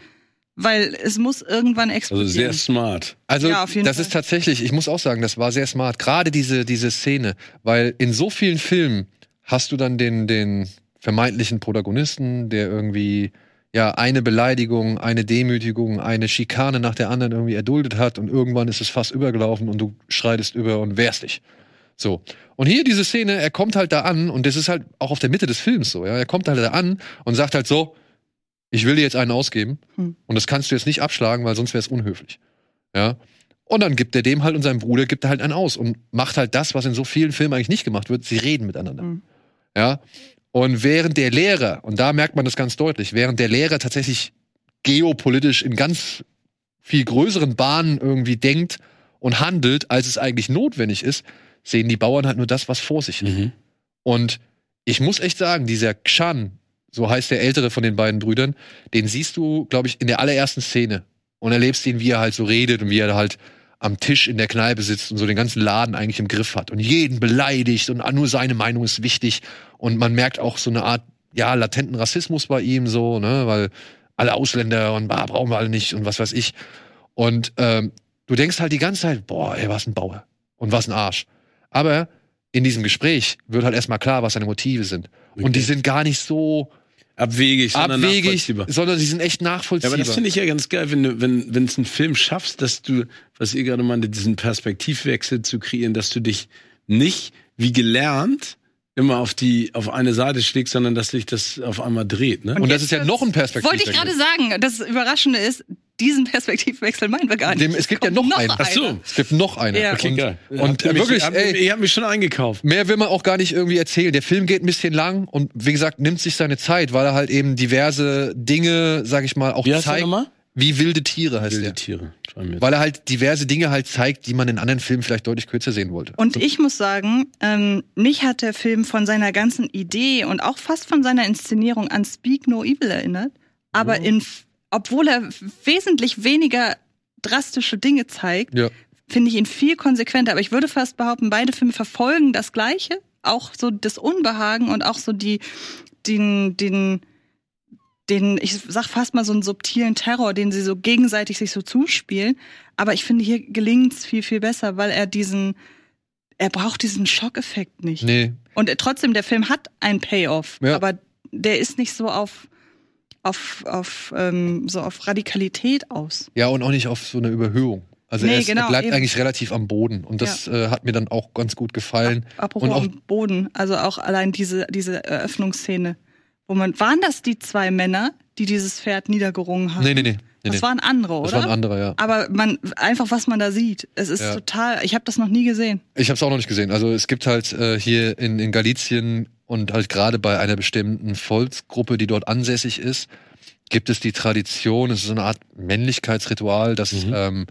weil es muss irgendwann
Also
explodieren.
sehr smart.
Also
Ja, auf jeden
das
Fall.
ist tatsächlich, ich muss auch sagen, das war sehr smart. Gerade diese, diese Szene, weil in so vielen Filmen hast du dann den, den vermeintlichen Protagonisten, der irgendwie ja eine Beleidigung, eine Demütigung, eine Schikane nach der anderen irgendwie erduldet hat und irgendwann ist es fast übergelaufen und du schreitest über und wehrst dich. So. Und hier diese Szene, er kommt halt da an und das ist halt auch auf der Mitte des Films so, ja. Er kommt halt da an und sagt halt so, ich will dir jetzt einen ausgeben
Hm.
und das kannst du jetzt nicht abschlagen, weil sonst wäre es unhöflich. Ja. Und dann gibt er dem halt und seinem Bruder gibt er halt einen aus und macht halt das, was in so vielen Filmen eigentlich nicht gemacht wird. Sie reden miteinander.
Mhm.
Ja. Und während der Lehrer, und da merkt man das ganz deutlich, während der Lehrer tatsächlich geopolitisch in ganz viel größeren Bahnen irgendwie denkt und handelt, als es eigentlich notwendig ist, sehen die Bauern halt nur das, was vor sich ist.
Mhm.
Und ich muss echt sagen, dieser Kshan, so heißt der ältere von den beiden Brüdern, den siehst du, glaube ich, in der allerersten Szene und erlebst ihn, wie er halt so redet und wie er halt am Tisch in der Kneipe sitzt und so den ganzen Laden eigentlich im Griff hat und jeden beleidigt und nur seine Meinung ist wichtig und man merkt auch so eine Art ja latenten Rassismus bei ihm so, ne, weil alle Ausländer und bah, brauchen wir alle nicht und was weiß ich und ähm, du denkst halt die ganze Zeit, boah, ey, was ein Bauer und was ein Arsch. Aber in diesem Gespräch wird halt erstmal klar, was seine Motive sind. Und die sind gar nicht so
abwegig, sondern
abwegig,
nachvollziehbar.
sondern sie sind echt
Ja,
nachvollziehbar.
aber das finde ich ja ganz geil, wenn du, wenn, wenn es einen Film schaffst, dass du, was ihr gerade meinte, diesen Perspektivwechsel zu kreieren, dass du dich nicht wie gelernt immer auf die, auf eine Seite schlägst, sondern dass sich das auf einmal dreht, ne?
und das
jetzt
ist ja noch ein Perspektivwechsel.
Wollte ich gerade sagen, das Überraschende ist, diesen Perspektivwechsel meinen wir gar nicht.
Dem- es gibt ja noch einen.
Ach so.
Es gibt noch eine.
Ja.
Und,
Okay, geil.
und
ihr
äh,
mich,
wirklich,
habt,
ey,
ihr habt mich schon eingekauft.
Mehr will man auch gar nicht irgendwie erzählen. Der Film geht ein bisschen lang und wie gesagt, nimmt sich seine Zeit, weil er halt eben diverse Dinge, sag ich mal, auch
Wie
zeigt. Wie wilde Tiere heißt
Wilde
der.
Tiere.
Weil er halt diverse Dinge halt zeigt, die man in anderen Filmen vielleicht deutlich kürzer sehen wollte.
Und ich muss sagen, ähm, mich hat der Film von seiner ganzen Idee und auch fast von seiner Inszenierung an Speak No Evil erinnert. Aber in, obwohl er wesentlich weniger drastische Dinge zeigt,
Ja.
finde ich ihn viel konsequenter. Aber ich würde fast behaupten, beide Filme verfolgen das Gleiche. Auch so das Unbehagen und auch so die, den, den, den, ich sag fast mal so einen subtilen Terror, den sie so gegenseitig sich so zuspielen. Aber ich finde, hier gelingt's viel, viel besser, weil er diesen, er braucht diesen Schockeffekt nicht.
Nee.
Und trotzdem, der Film hat einen Payoff,
Ja.
aber der ist nicht so auf, auf, auf, ähm, so auf Radikalität aus.
Ja, und auch nicht auf so eine Überhöhung. Also
Nee,
er, ist,
genau,
er bleibt
eben.
eigentlich relativ am Boden. Und das äh, hat mir dann auch ganz gut gefallen.
Apropos
Und auch-
am Boden, also auch allein diese, diese Eröffnungsszene, wo man, waren das die zwei Männer, die dieses Pferd niedergerungen haben?
Nee, nee, nee. nee,
Das
nee.
waren andere, oder?
Das waren andere, ja.
Aber man, einfach was man da sieht, es ist
Ja.
total, ich habe das noch nie gesehen.
Ich habe es auch noch nicht gesehen. Also es gibt halt äh, hier in, in Galizien und halt gerade bei einer bestimmten Volksgruppe, die dort ansässig ist, gibt es die Tradition, es ist so eine Art Männlichkeitsritual, dass
Mhm.
ähm,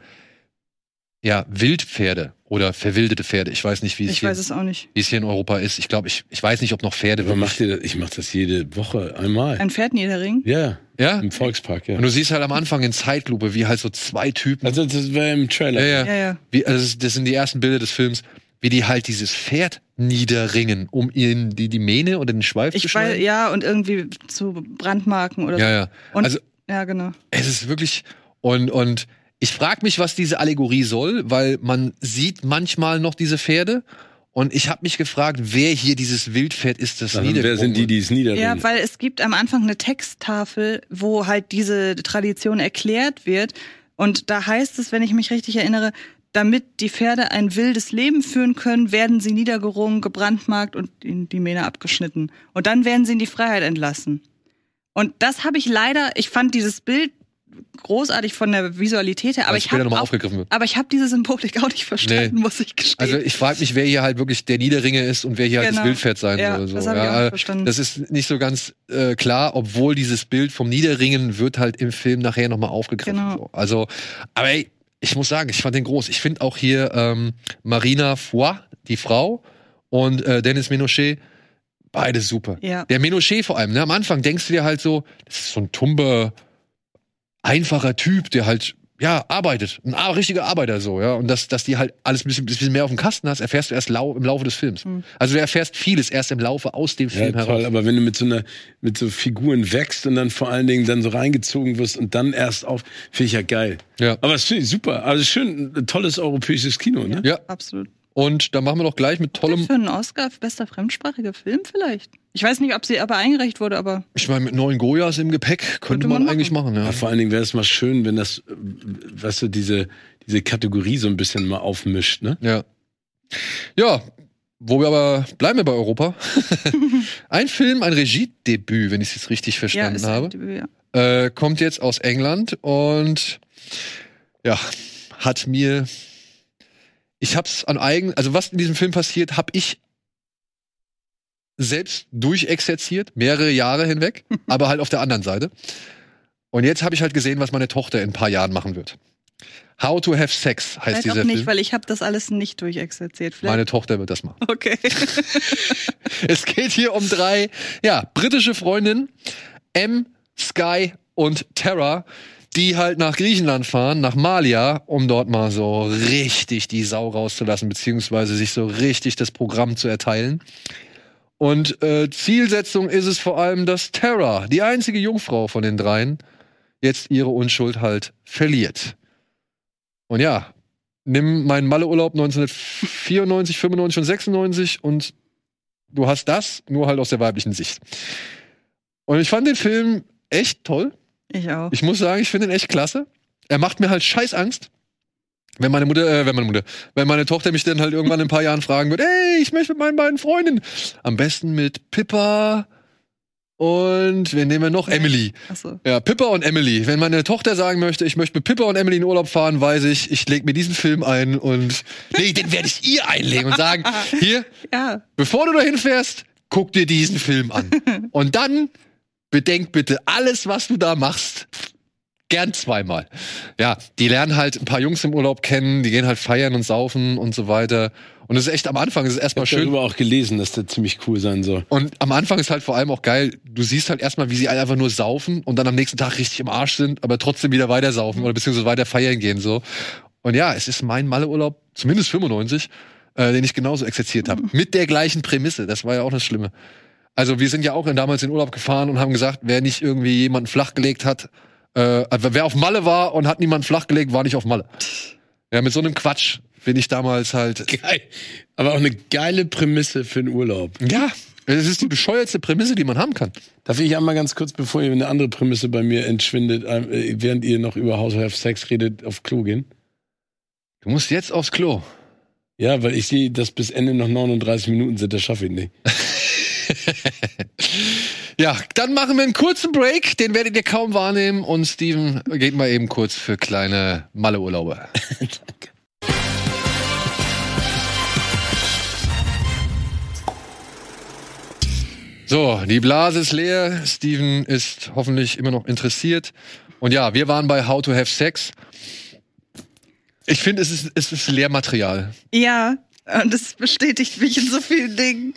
ja Wildpferde oder verwildete Pferde, ich weiß nicht, wie es,
Ich
hier,
weiß es auch nicht.
wie es hier in Europa ist. Ich glaube, ich, ich weiß nicht, ob noch Pferde
Aber macht ihr das? Ich mache das jede Woche einmal.
Ein Pferd niederringen?
Ja,
Ja?
im Volkspark, ja.
Und du siehst halt am Anfang in Zeitlupe, wie halt so zwei Typen
Also das war im Trailer.
Ja, ja.
Ja, ja.
Wie, also das sind die ersten Bilder des Films, wie die halt dieses Pferd niederringen, um ihnen die, die Mähne oder den Schweif zu
Ich weiß,
schneiden.
ja, und irgendwie zu Brandmarken oder
Ja,
so.
ja.
Und,
Also
ja, genau.
es ist wirklich und und ich frage mich, was diese Allegorie soll, weil man sieht manchmal noch diese Pferde und ich habe mich gefragt, wer hier dieses Wildpferd ist, das
Dann, wer sind die, die es niederringen?
Ja, weil es gibt am Anfang eine Texttafel, wo halt diese Tradition erklärt wird. Und da heißt es, wenn ich mich richtig erinnere, damit die Pferde ein wildes Leben führen können, werden sie niedergerungen, gebrandmarkt und in die Mähne abgeschnitten. Und dann werden sie in die Freiheit entlassen. Und das habe ich leider, ich fand dieses Bild großartig von der Visualität her, aber ich
später
habe aber ich habe diese Symbolik auch nicht verstanden,
Nee.
muss ich gestehen.
Also ich frage mich, wer hier halt wirklich der Niederringe ist und wer hier halt das
Genau.
Wildpferd sein
Ja,
soll. So.
das hab ich auch nicht verstanden.
Das ist nicht so ganz äh, klar, obwohl dieses Bild vom Niederringen wird halt im Film nachher nochmal aufgegriffen.
Genau.
So. Also, aber ey, ich muss sagen, ich fand den groß. Ich finde auch hier ähm, Marina Foy, die Frau, und äh, Dennis Menochet, beide super.
Ja.
Der Menochet vor allem, ne? Am Anfang denkst du dir halt so, das ist so ein tumber, einfacher Typ, der halt ja, arbeitet. Ein richtiger Arbeiter so, ja. Und dass, dass die halt alles ein bisschen, bisschen mehr auf dem Kasten hast, erfährst du erst lau im Laufe des Films. Also du erfährst vieles erst im Laufe aus dem
Ja,
Film
toll,
heraus.
aber wenn du mit so einer, mit so Figuren wächst und dann vor allen Dingen dann so reingezogen wirst und dann erst auf, finde ich ja geil.
Ja.
Aber es finde ich super. Also schön, ein tolles europäisches Kino, ne?
Ja.
Absolut.
Und da machen wir doch gleich mit tollem,
Für einen Oscar für bester fremdsprachiger Film vielleicht. Ich weiß nicht, ob sie aber eingereicht wurde, aber
ich meine, mit neuen Goyas im Gepäck könnte,
Könnte
man,
man
eigentlich machen, ja.
Ja, vor allen Dingen wäre es mal schön, wenn das, weißt du, diese, diese Kategorie so ein bisschen mal aufmischt, ne?
Ja. Ja, wo wir aber bleiben wir bei Europa. [LAUGHS] ein Film, ein Regiedebüt, wenn ich es jetzt richtig
ja,
verstanden
ist
habe.
halt, ja.
äh, kommt jetzt aus England und ja, hat mir ich hab's an eigen, also was in diesem Film passiert, hab ich selbst durchexerziert, mehrere Jahre hinweg, [LAUGHS] aber halt auf der anderen Seite. Und jetzt habe ich halt gesehen, was meine Tochter in ein paar Jahren machen wird. How to have sex heißt
Vielleicht
dieser
auch nicht,
Film.
weil ich habe das alles nicht durchexerziert. Vielleicht.
Meine Tochter wird das machen.
okay. [LAUGHS]
Es geht hier um drei, ja, britische Freundinnen, M, Sky und Terra, die halt nach Griechenland fahren, nach Malia, um dort mal so richtig die Sau rauszulassen, beziehungsweise sich so richtig das Programm zu erteilen. Und äh, Zielsetzung ist es vor allem, dass Terra, die einzige Jungfrau von den dreien, jetzt ihre Unschuld halt verliert. Und ja, nimm meinen Malleurlaub 1994, 95 und 96 und du hast das, nur halt aus der weiblichen Sicht. Und ich fand den Film echt toll.
Ich auch.
Ich muss sagen, ich finde ihn echt klasse. Er macht mir halt scheiß Angst. Wenn meine Mutter, äh, wenn meine Mutter, wenn meine Tochter mich dann halt irgendwann in ein paar Jahren fragen wird, ey, ich möchte mit meinen beiden Freundinnen. Am besten mit Pippa und wen nehmen wir noch? Emily.
Achso.
Ja, Pippa und Emily. Wenn meine Tochter sagen möchte, ich möchte mit Pippa und Emily in Urlaub fahren, weiß ich, ich lege mir diesen Film ein und nee, den werde ich ihr einlegen und sagen, [LAUGHS] hier,
Ja.
bevor du dahin fährst, guck dir diesen Film an. [LAUGHS] Und dann bedenk bitte alles, was du da machst. Gern zweimal. Ja, die lernen halt ein paar Jungs im Urlaub kennen, die gehen halt feiern und saufen und so weiter. Und es ist echt am Anfang, es ist erstmal
Ich habe
schön.
darüber auch gelesen, dass der ziemlich cool sein soll.
Und am Anfang ist halt vor allem auch geil, du siehst halt erstmal, wie sie alle einfach nur saufen und dann am nächsten Tag richtig im Arsch sind, aber trotzdem wieder weiter saufen oder beziehungsweise weiter feiern gehen so. Und ja, es ist mein Malleurlaub, zumindest 95, äh, den ich genauso exerziert habe. Mit der gleichen Prämisse, das war ja auch das Schlimme. Also wir sind ja auch in- damals in Urlaub gefahren und haben gesagt, wer nicht irgendwie jemanden flachgelegt hat, äh, also wer auf Malle war und hat niemanden flachgelegt, war nicht auf Malle. [LAUGHS] Ja, mit so einem Quatsch bin ich damals halt
Geil. Aber auch eine geile Prämisse für den Urlaub.
Ja, es ist die bescheuertste Prämisse, die man haben kann.
Darf ich einmal ganz kurz, bevor ihr eine andere Prämisse bei mir entschwindet, äh, während ihr noch über House of Sex redet, auf Klo gehen?
Du musst jetzt aufs Klo.
Ja, weil ich sehe, dass bis Ende noch 39 Minuten sind, das schaffe ich nicht. [LAUGHS]
Ja, dann machen wir einen kurzen Break, den werdet ihr kaum wahrnehmen und Steven geht mal eben kurz für kleine Malleurlaube. [LAUGHS] So, die Blase ist leer, Steven ist hoffentlich immer noch interessiert. Und ja, wir waren bei How to Have Sex. Ich finde, es ist, es ist Lehrmaterial.
Ja, und das bestätigt mich in so vielen Dingen.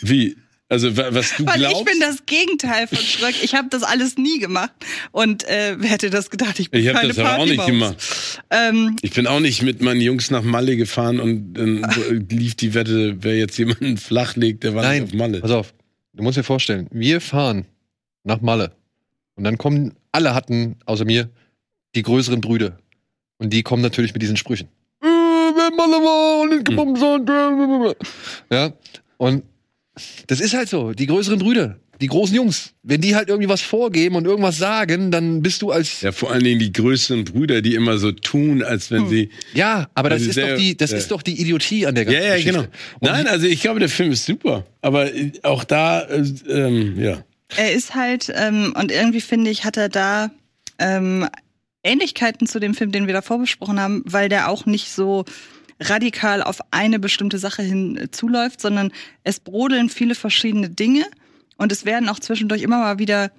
Wie? Also, wa- was du
Weil
glaubst?
ich bin das Gegenteil von Schröck. Ich habe das alles nie gemacht. Und äh, wer hätte das gedacht? Ich bin
ich habe das aber auch nicht
Partymaus.
gemacht.
Ähm,
Ich bin auch nicht mit meinen Jungs nach Malle gefahren und dann [LAUGHS] lief die Wette, wer jetzt jemanden [LAUGHS] flach legt, der war
Nein,
nicht auf Malle.
pass auf. Du musst dir vorstellen, wir fahren nach Malle. Und dann kommen, alle hatten, außer mir, die größeren Brüder. Und die kommen natürlich mit diesen Sprüchen. Äh, wer Malle war und nicht gebumst hat, blablabla. Ja, und das ist halt so. Die größeren Brüder, die großen Jungs, wenn die halt irgendwie was vorgeben und irgendwas sagen, dann bist du als, ja,
Ja, vor allen Dingen die größeren Brüder, die immer so tun, als wenn sie.
aber das ist
sehr-
doch die, das
ja.
ist doch die Idiotie an der
Ja,
ganzen
ja,
Geschichte.
genau.
Und
Nein, also ich glaube, der Film ist super. Aber äh, auch da, äh, ähm, ja.
er ist halt, ähm, und irgendwie finde ich, hat er da ähm, Ähnlichkeiten zu dem Film, den wir davor besprochen haben, weil der auch nicht so radikal auf eine bestimmte Sache hin äh, zuläuft, sondern es brodeln viele verschiedene Dinge und es werden auch zwischendurch immer mal wieder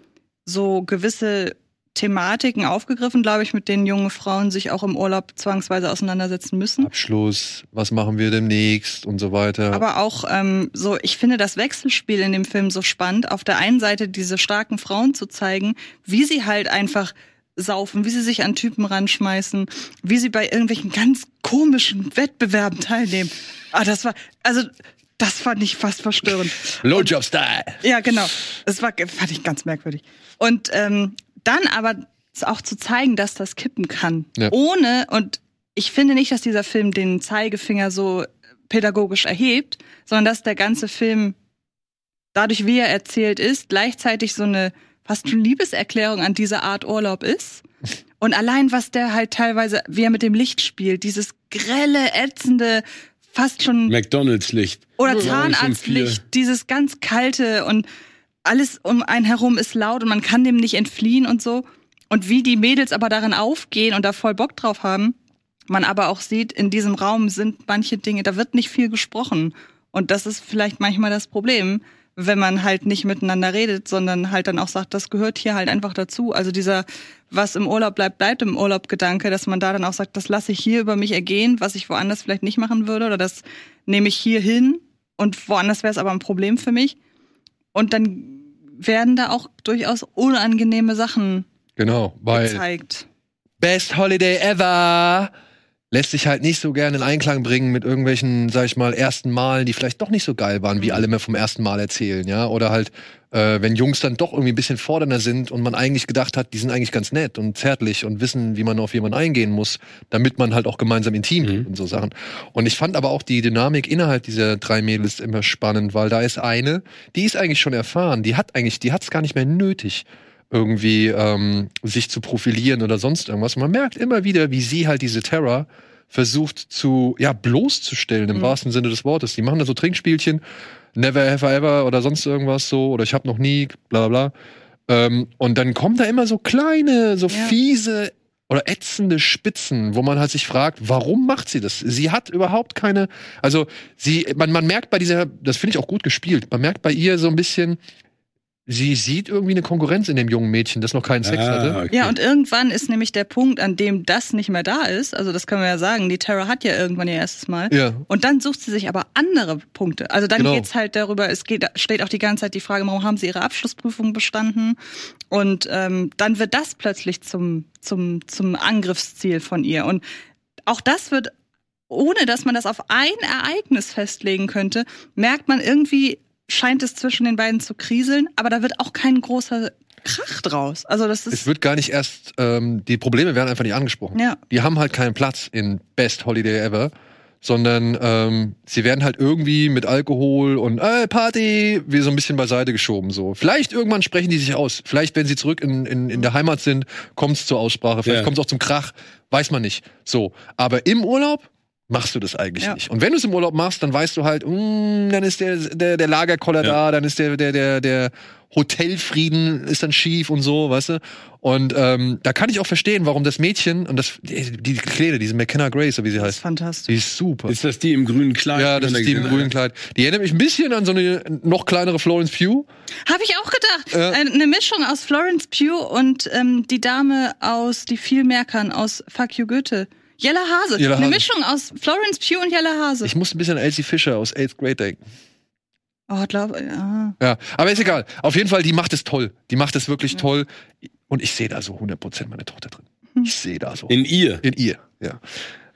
so gewisse Thematiken aufgegriffen, glaube ich, mit denen junge Frauen sich auch im Urlaub zwangsweise auseinandersetzen müssen.
Abschluss, was machen wir demnächst und so weiter.
Aber auch ähm, so, ich finde das Wechselspiel in dem Film so spannend. Auf der einen Seite diese starken Frauen zu zeigen, wie sie halt einfach saufen, wie sie sich an Typen ranschmeißen, wie sie bei irgendwelchen ganz komischen Wettbewerben teilnehmen. Ah, das war, also das fand ich fast verstörend.
Blowjob-Style.
Ja, genau. Das war, fand ich ganz merkwürdig. Und ähm, dann aber es auch zu zeigen, dass das kippen kann.
Ja.
Ohne, und ich finde nicht, dass dieser Film den Zeigefinger so pädagogisch erhebt, sondern dass der ganze Film dadurch, wie er erzählt ist, gleichzeitig so eine fast schon Liebeserklärung an diese Art Urlaub ist. Und allein, was der halt teilweise, wie er mit dem Licht spielt, dieses grelle, ätzende, fast schon
McDonalds-Licht.
oder Zahnarztlicht, dieses ganz kalte und alles um einen herum ist laut und man kann dem nicht entfliehen und so. Und wie die Mädels aber darin aufgehen und da voll Bock drauf haben, man aber auch sieht, in diesem Raum sind manche Dinge, da wird nicht viel gesprochen. Und das ist vielleicht manchmal das Problem, wenn man halt nicht miteinander redet, sondern halt dann auch sagt, das gehört hier halt einfach dazu. Also dieser, was im Urlaub bleibt, bleibt im Urlaub Gedanke, dass man da dann auch sagt, das lasse ich hier über mich ergehen, was ich woanders vielleicht nicht machen würde, oder das nehme ich hier hin und woanders wäre es aber ein Problem für mich. Und dann werden da auch durchaus unangenehme Sachen
Genau, weil
gezeigt.
Best Holiday ever. Lässt sich halt nicht so gerne in Einklang bringen mit irgendwelchen, sag ich mal, ersten Malen, die vielleicht doch nicht so geil waren, wie alle mir vom ersten Mal erzählen, ja. Oder halt, äh, wenn Jungs dann doch irgendwie ein bisschen fordernder sind und man eigentlich gedacht hat, die sind eigentlich ganz nett und zärtlich und wissen, wie man auf jemanden eingehen muss, damit man halt auch gemeinsam intim wird und so Sachen. Und ich fand aber auch die Dynamik innerhalb dieser drei Mädels immer spannend, weil da ist eine, die ist eigentlich schon erfahren, die hat eigentlich, die hat's gar nicht mehr nötig irgendwie ähm, sich zu profilieren oder sonst irgendwas. Und man merkt immer wieder, wie sie halt diese Terror versucht zu, ja, bloßzustellen im wahrsten Sinne des Wortes. Die machen da so Trinkspielchen, never have I ever oder sonst irgendwas so, oder ich hab noch nie, bla bla bla. Ähm, und dann kommen da immer so kleine, so
Ja.
fiese oder ätzende Spitzen, wo man halt sich fragt, warum macht sie das? Sie hat überhaupt keine, also sie, man, man merkt bei dieser, das finde ich auch gut gespielt, man merkt bei ihr so ein bisschen, sie sieht irgendwie eine Konkurrenz in dem jungen Mädchen, das noch keinen Sex hatte.
Ah, okay.
Ja, und irgendwann ist nämlich der Punkt, an dem das nicht mehr da ist. Also das können wir ja sagen. Die Terror hat ja irgendwann ihr erstes Mal.
Ja.
Und dann sucht sie sich aber andere Punkte. Also dann
Genau.
geht's halt darüber, es geht, steht auch die ganze Zeit die Frage, warum haben sie ihre Abschlussprüfung bestanden? Und ähm, dann wird das plötzlich zum, zum, zum Angriffsziel von ihr. Und auch das wird, ohne dass man das auf ein Ereignis festlegen könnte, merkt man irgendwie, scheint es zwischen den beiden zu kriseln, aber da wird auch kein großer Krach draus. Also das
Es
ist.
wird gar nicht erst, ähm, die Probleme werden einfach nicht angesprochen.
Ja.
Die haben halt keinen Platz in Best Holiday Ever, sondern ähm, sie werden halt irgendwie mit Alkohol und äh, Party wie so ein bisschen beiseite geschoben. So, vielleicht irgendwann sprechen die sich aus. Vielleicht, wenn sie zurück in, in, in der Heimat sind, kommt es zur Aussprache. Vielleicht
Ja.
kommt es auch zum Krach, weiß man nicht. So, aber im Urlaub machst du das eigentlich
Ja.
nicht. Und wenn du es im Urlaub machst, dann weißt du halt, mm, dann ist der, der, der Lagerkoller
Ja.
da, dann ist der, der, der, der Hotelfrieden ist dann schief und so, weißt du? Und ähm, da kann ich auch verstehen, warum das Mädchen und das, die, die Kleine, diese McKenna Grace, so wie sie
Das ist
heißt,
fantastisch.
die ist super.
Ist das die im grünen Kleid?
ja, das ist die im grünen Kleid. Die erinnert mich ein bisschen an so eine noch kleinere Florence Pugh.
Habe ich auch gedacht.
Ja.
Äh, Eine Mischung aus Florence Pugh und ähm, die Dame aus Die viel mehr kann aus Fuck You Goethe. Jella Hase. Eine
Hase.
Mischung aus Florence Pugh und Jella Hase.
Ich muss ein bisschen an Elsie Fisher aus Eighth Grade denken.
oh, glaube ja.
Ja, aber ist egal. Auf jeden Fall, die macht es toll. Die macht es wirklich toll. Und ich sehe da so 100% meine Tochter drin. Ich sehe da so.
In ihr.
in ihr, ja.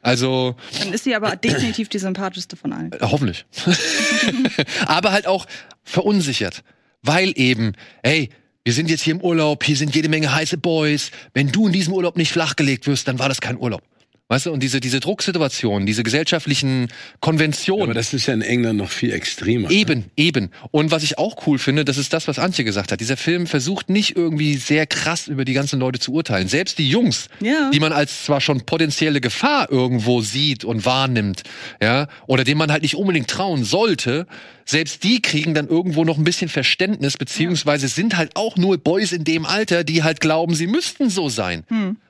Also,
Dann ist sie aber definitiv die sympathischste von allen.
Äh, Hoffentlich. [LAUGHS] Aber halt auch verunsichert. Weil eben, ey, wir sind jetzt hier im Urlaub, hier sind jede Menge heiße Boys. Wenn du in diesem Urlaub nicht flachgelegt wirst, dann war das kein Urlaub. Weißt du, und diese, diese Drucksituation, diese gesellschaftlichen Konventionen.
Aber das ist ja in England noch viel extremer.
Eben, eben. Und was ich auch cool finde, das ist das, was Antje gesagt hat. Dieser Film versucht nicht irgendwie sehr krass über die ganzen Leute zu urteilen. Selbst die Jungs,
Ja.
die man als zwar schon potenzielle Gefahr irgendwo sieht und wahrnimmt, ja, oder dem man halt nicht unbedingt trauen sollte, selbst die kriegen dann irgendwo noch ein bisschen Verständnis, beziehungsweise sind halt auch nur Boys in dem Alter, die halt glauben, sie müssten so sein.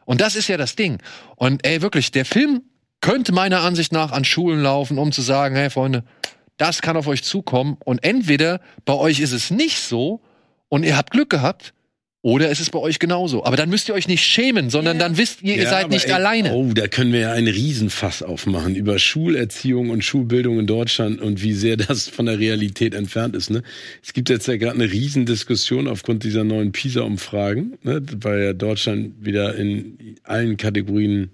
Und das ist ja das Ding. Und ey, wirklich, der Film könnte meiner Ansicht nach an Schulen laufen, um zu sagen, hey Freunde, das kann auf euch zukommen. Und entweder bei euch ist es nicht so und ihr habt Glück gehabt, oder es ist bei euch genauso. Aber dann müsst ihr euch nicht schämen, sondern dann wisst ihr, ihr
Ja,
seid nicht
ey,
alleine.
Oh, da können wir ja einen Riesenfass aufmachen über Schulerziehung und Schulbildung in Deutschland und wie sehr das von der Realität entfernt ist. Ne? Es gibt jetzt ja gerade eine Riesendiskussion aufgrund dieser neuen PISA-Umfragen, ne? weil ja Deutschland wieder in allen Kategorien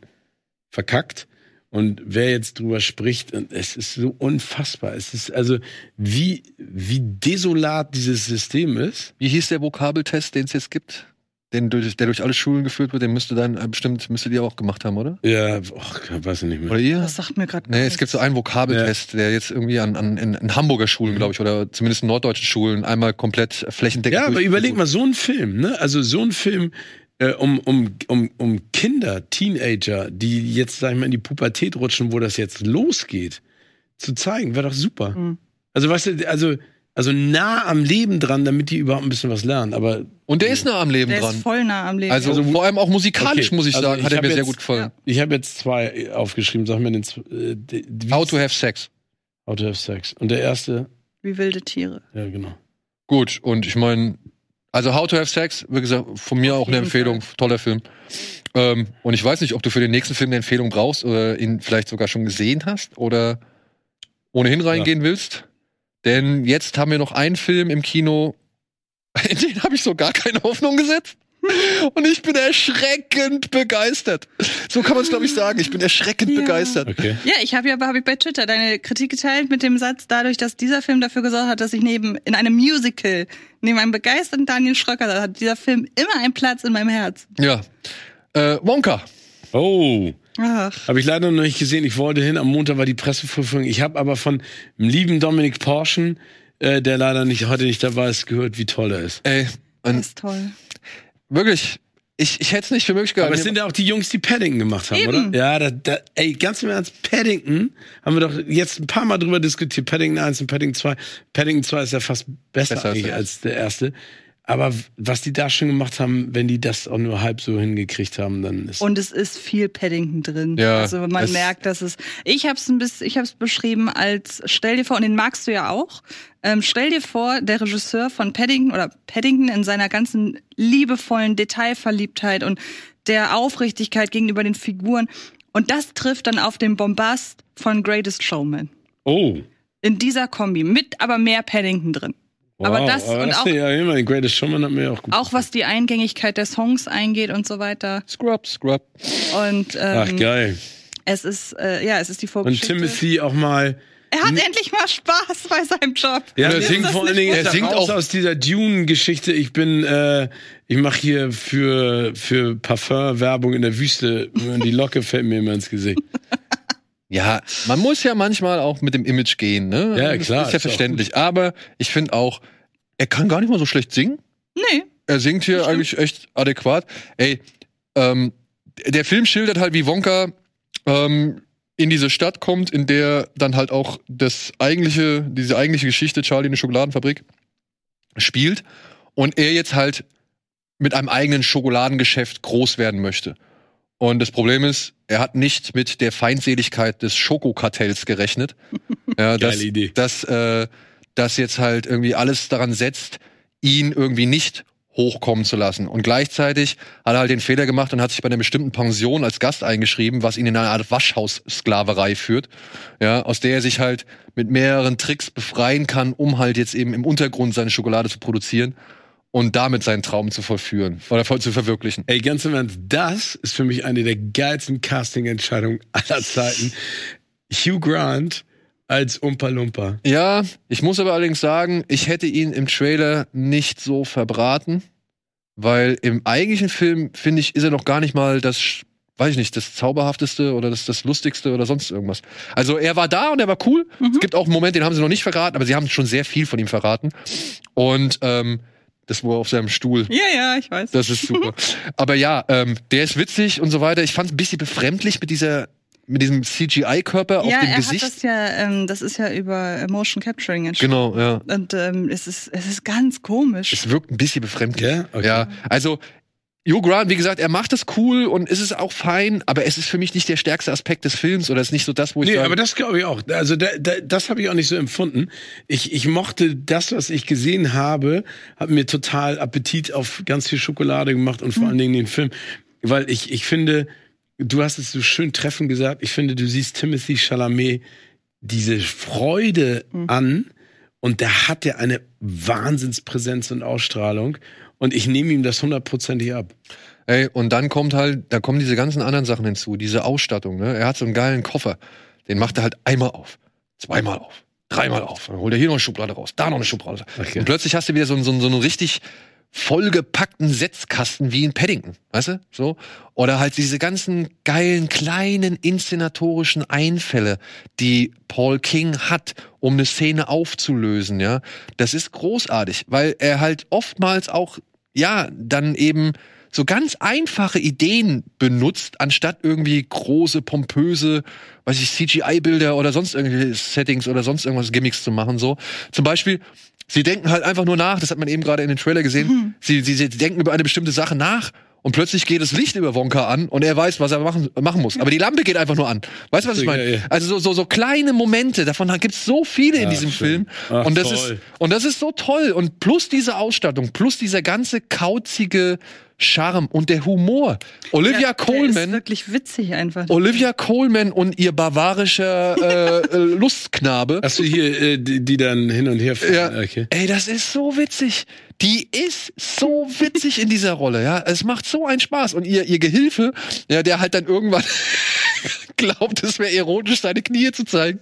verkackt. Und wer jetzt drüber spricht, und es ist so unfassbar. Es ist also, wie, wie desolat dieses System ist.
Wie hieß der Vokabeltest, den es jetzt gibt? Den, durch, der durch alle Schulen geführt wird, den müsste dann äh, bestimmt, müsstet ihr auch gemacht haben, oder?
Ja, och, weiß ich nicht mehr.
Oder ihr?
Das sagt mir gerade
Nee, es gibt so einen Vokabeltest, der jetzt irgendwie an, an in, in Hamburger Schulen, glaube ich, oder zumindest in norddeutschen Schulen einmal komplett flächendeckend.
Ja, aber überleg mal, so ein Film, ne? Also so ein Film äh, um, um, um, um Kinder, Teenager, die jetzt, sag ich mal, in die Pubertät rutschen, wo das jetzt losgeht, zu zeigen, wäre doch super.
Mhm.
Also, weißt du, also, also nah am Leben dran, damit die überhaupt ein bisschen was lernen. Aber
Und der ist nah am Leben
Der
dran.
ist voll nah am Leben.
Also, vor allem auch musikalisch,
Okay,
muss ich
also
sagen, hat
ich
er mir
hab
sehr
jetzt-
gut gefallen.
ich habe jetzt zwei aufgeschrieben, sag mir den äh, die-
How to have sex.
How to have sex. Und der erste,
Wie wilde Tiere.
ja genau.
Gut, und ich meine, also How to have sex, wie gesagt, von mir auch eine Empfehlung, toller Film. Ähm, und ich weiß nicht, ob du für den nächsten Film eine Empfehlung brauchst oder ihn vielleicht sogar schon gesehen hast oder ohnehin reingehen willst. Denn jetzt haben wir noch einen Film im Kino, [LAUGHS] in den habe ich so gar keine Hoffnung gesetzt. Und ich bin erschreckend begeistert. So kann man es, glaube ich, sagen. Ich bin erschreckend
Ja.
begeistert.
Okay.
Ja, ich habe ja hab ich bei Twitter deine Kritik geteilt mit dem Satz, dadurch, dass dieser Film dafür gesorgt hat, dass ich neben in einem Musical neben einem begeisterten Daniel Schröcker saß, hat dieser Film immer einen Platz in meinem Herz.
Ja. Äh, Wonka.
Oh.
Ach.
Habe ich leider noch nicht gesehen. Ich wollte hin. Am Montag war die Pressevorführung. Ich habe aber von dem lieben Dominik Porschen, äh, der leider nicht heute nicht dabei ist, gehört, wie toll er ist.
Ey,
Das
und
ist toll.
Wirklich, ich, ich hätte es nicht für möglich gehalten.
Aber es sind ja auch die Jungs, die Paddington gemacht haben,
Eben.
oder? Ja, da, da, ey, ganz im Ernst, Paddington, haben wir doch jetzt ein paar Mal drüber diskutiert. Paddington 1 und Paddington 2. Paddington 2 ist ja fast besser,
Besser als
eigentlich
der
als der erste. Aber was die da schon gemacht haben, wenn die das auch nur halb so hingekriegt haben, dann ist.
Und es ist viel Paddington drin.
Ja,
also man merkt, dass es. Ich habe es ein bisschen, ich habe es beschrieben als stell dir vor, und den magst du ja auch. Ähm, stell dir vor, der Regisseur von Paddington oder Paddington in seiner ganzen liebevollen Detailverliebtheit und der Aufrichtigkeit gegenüber den Figuren. Und das trifft dann auf den Bombast von Greatest Showman.
oh.
In dieser Kombi, mit aber mehr Paddington drin. Aber
wow,
das und auch,
ja immer, Greatest Showman hat mir auch gut.
auch was die Eingängigkeit der Songs eingeht und so weiter.
Scrub, Scrub.
Und
Ach,
ähm,
geil.
es ist, äh, ja, es ist die
Und
Vorgeschichte.
Timothy auch mal.
er hat endlich mal Spaß bei seinem Job.
Ja,
er singt
vor allen Dingen,
er singt auch-
auch aus dieser Dune-Geschichte. Ich bin, äh, ich mache hier für für Parfum-Werbung in der Wüste. Und die Locke fällt mir immer ins Gesicht. [LAUGHS]
Ja, man muss ja manchmal auch mit dem Image gehen, ne?
Ja,
Das
klar,
Ist ja
ist auch
verständlich. Aber ich finde auch, er kann gar nicht mal so schlecht singen.
Nee.
Er singt hier eigentlich echt adäquat. Ey, ähm, der Film schildert halt, wie Wonka ähm, in diese Stadt kommt, in der dann halt auch das eigentliche, diese eigentliche Geschichte Charlie in der Schokoladenfabrik spielt und er jetzt halt mit einem eigenen Schokoladengeschäft groß werden möchte. Und das Problem ist, er hat nicht mit der Feindseligkeit des Schokokartells gerechnet. [LAUGHS] Ja, dass,
Geile Idee.
dass, äh, dass jetzt halt irgendwie alles daran setzt, ihn irgendwie nicht hochkommen zu lassen. Und gleichzeitig hat er halt den Fehler gemacht und hat sich bei einer bestimmten Pension als Gast eingeschrieben, was ihn in eine Art Waschhaussklaverei führt, ja, aus der er sich halt mit mehreren Tricks befreien kann, um halt jetzt eben im Untergrund seine Schokolade zu produzieren und damit seinen Traum zu vollführen oder voll zu verwirklichen.
Ey, ganz im Ernst, das ist für mich eine der geilsten Casting-Entscheidungen aller Zeiten. Hugh Grant als Umpa Lumpa.
Ja, ich muss aber allerdings sagen, ich hätte ihn im Trailer nicht so verbraten, weil im eigentlichen Film, finde ich, ist er noch gar nicht mal das, weiß ich nicht, das Zauberhafteste oder das, das Lustigste oder sonst irgendwas. Also er war da und er war cool. Es gibt auch einen Moment, den haben sie noch nicht verraten, aber sie haben schon sehr viel von ihm verraten. Und ähm, das war auf seinem Stuhl.
Ja, ja, ich weiß.
Das ist super. [LAUGHS] Aber ja, ähm, der ist witzig und so weiter. Ich fand es ein bisschen befremdlich mit dieser, mit diesem CGI-Körper auf
ja,
dem
er
Gesicht.
hat das ja, ähm, das ist ja über Motion Capturing entschieden.
genau, ja.
Und ähm, es ist, es ist ganz komisch.
Es wirkt ein bisschen befremdlich.
Ja? Okay.
Ja, also Hugh Grant, wie gesagt, er macht das cool und es ist auch fein, aber es ist für mich nicht der stärkste Aspekt des Films oder es ist nicht so das, wo ich
Nee,
sage,
aber das glaube ich auch. Also da, da, das habe ich auch nicht so empfunden. Ich, ich mochte das, was ich gesehen habe, hat mir total Appetit auf ganz viel Schokolade gemacht und vor allen Dingen den Film. Weil ich, ich finde, du hast es so schön treffend gesagt, ich finde, du siehst Timothy Chalamet diese Freude an und da hat er eine Wahnsinnspräsenz und Ausstrahlung und ich nehme ihm das hundertprozentig ab.
ey, und dann kommt halt, da kommen diese ganzen anderen Sachen hinzu, diese Ausstattung, ne? Er hat so einen geilen Koffer, den macht er halt einmal auf, zweimal auf, dreimal auf, dann holt er hier noch eine Schublade raus, da noch eine Schublade.
Okay.
Und plötzlich hast du wieder so, einen- so, so einen richtig vollgepackten Setzkasten wie in Paddington, weißt du? So. Oder halt diese ganzen geilen, kleinen inszenatorischen Einfälle, die Paul King hat, um eine Szene aufzulösen, ja. Das ist großartig, weil er halt oftmals auch, ja, dann eben so ganz einfache Ideen benutzt, anstatt irgendwie große, pompöse, weiß ich, CGI-Bilder oder sonst irgendwelche Settings oder sonst irgendwas Gimmicks zu machen, so. Zum Beispiel, sie denken halt einfach nur nach, das hat man eben gerade in den Trailer gesehen, sie, sie, sie denken über eine bestimmte Sache nach und plötzlich geht das Licht über Wonka an und er weiß, was er machen, machen muss. Aber die Lampe geht einfach nur an. Weißt du, was ich meine?
ja.
Also so, so, so kleine Momente, davon gibt's so viele in diesem
schön.
Film.
Ach,
und das
toll.
ist und das ist so toll. Und plus diese Ausstattung, plus dieser ganze kauzige Charme und der Humor. Olivia
Ja, Der ist
Coleman.
wirklich witzig einfach.
Olivia Coleman und ihr bavarischer äh, [LAUGHS] äh, Lustknabe.
Hast du hier äh, die, die dann hin und her fahren?
Ja,
Okay.
ey, das ist so witzig. Die ist so witzig in dieser Rolle, ja. Es macht so einen Spaß. Und ihr, ihr Gehilfe, ja, der halt dann irgendwann [LAUGHS] glaubt, es wäre ironisch, seine Knie zu zeigen.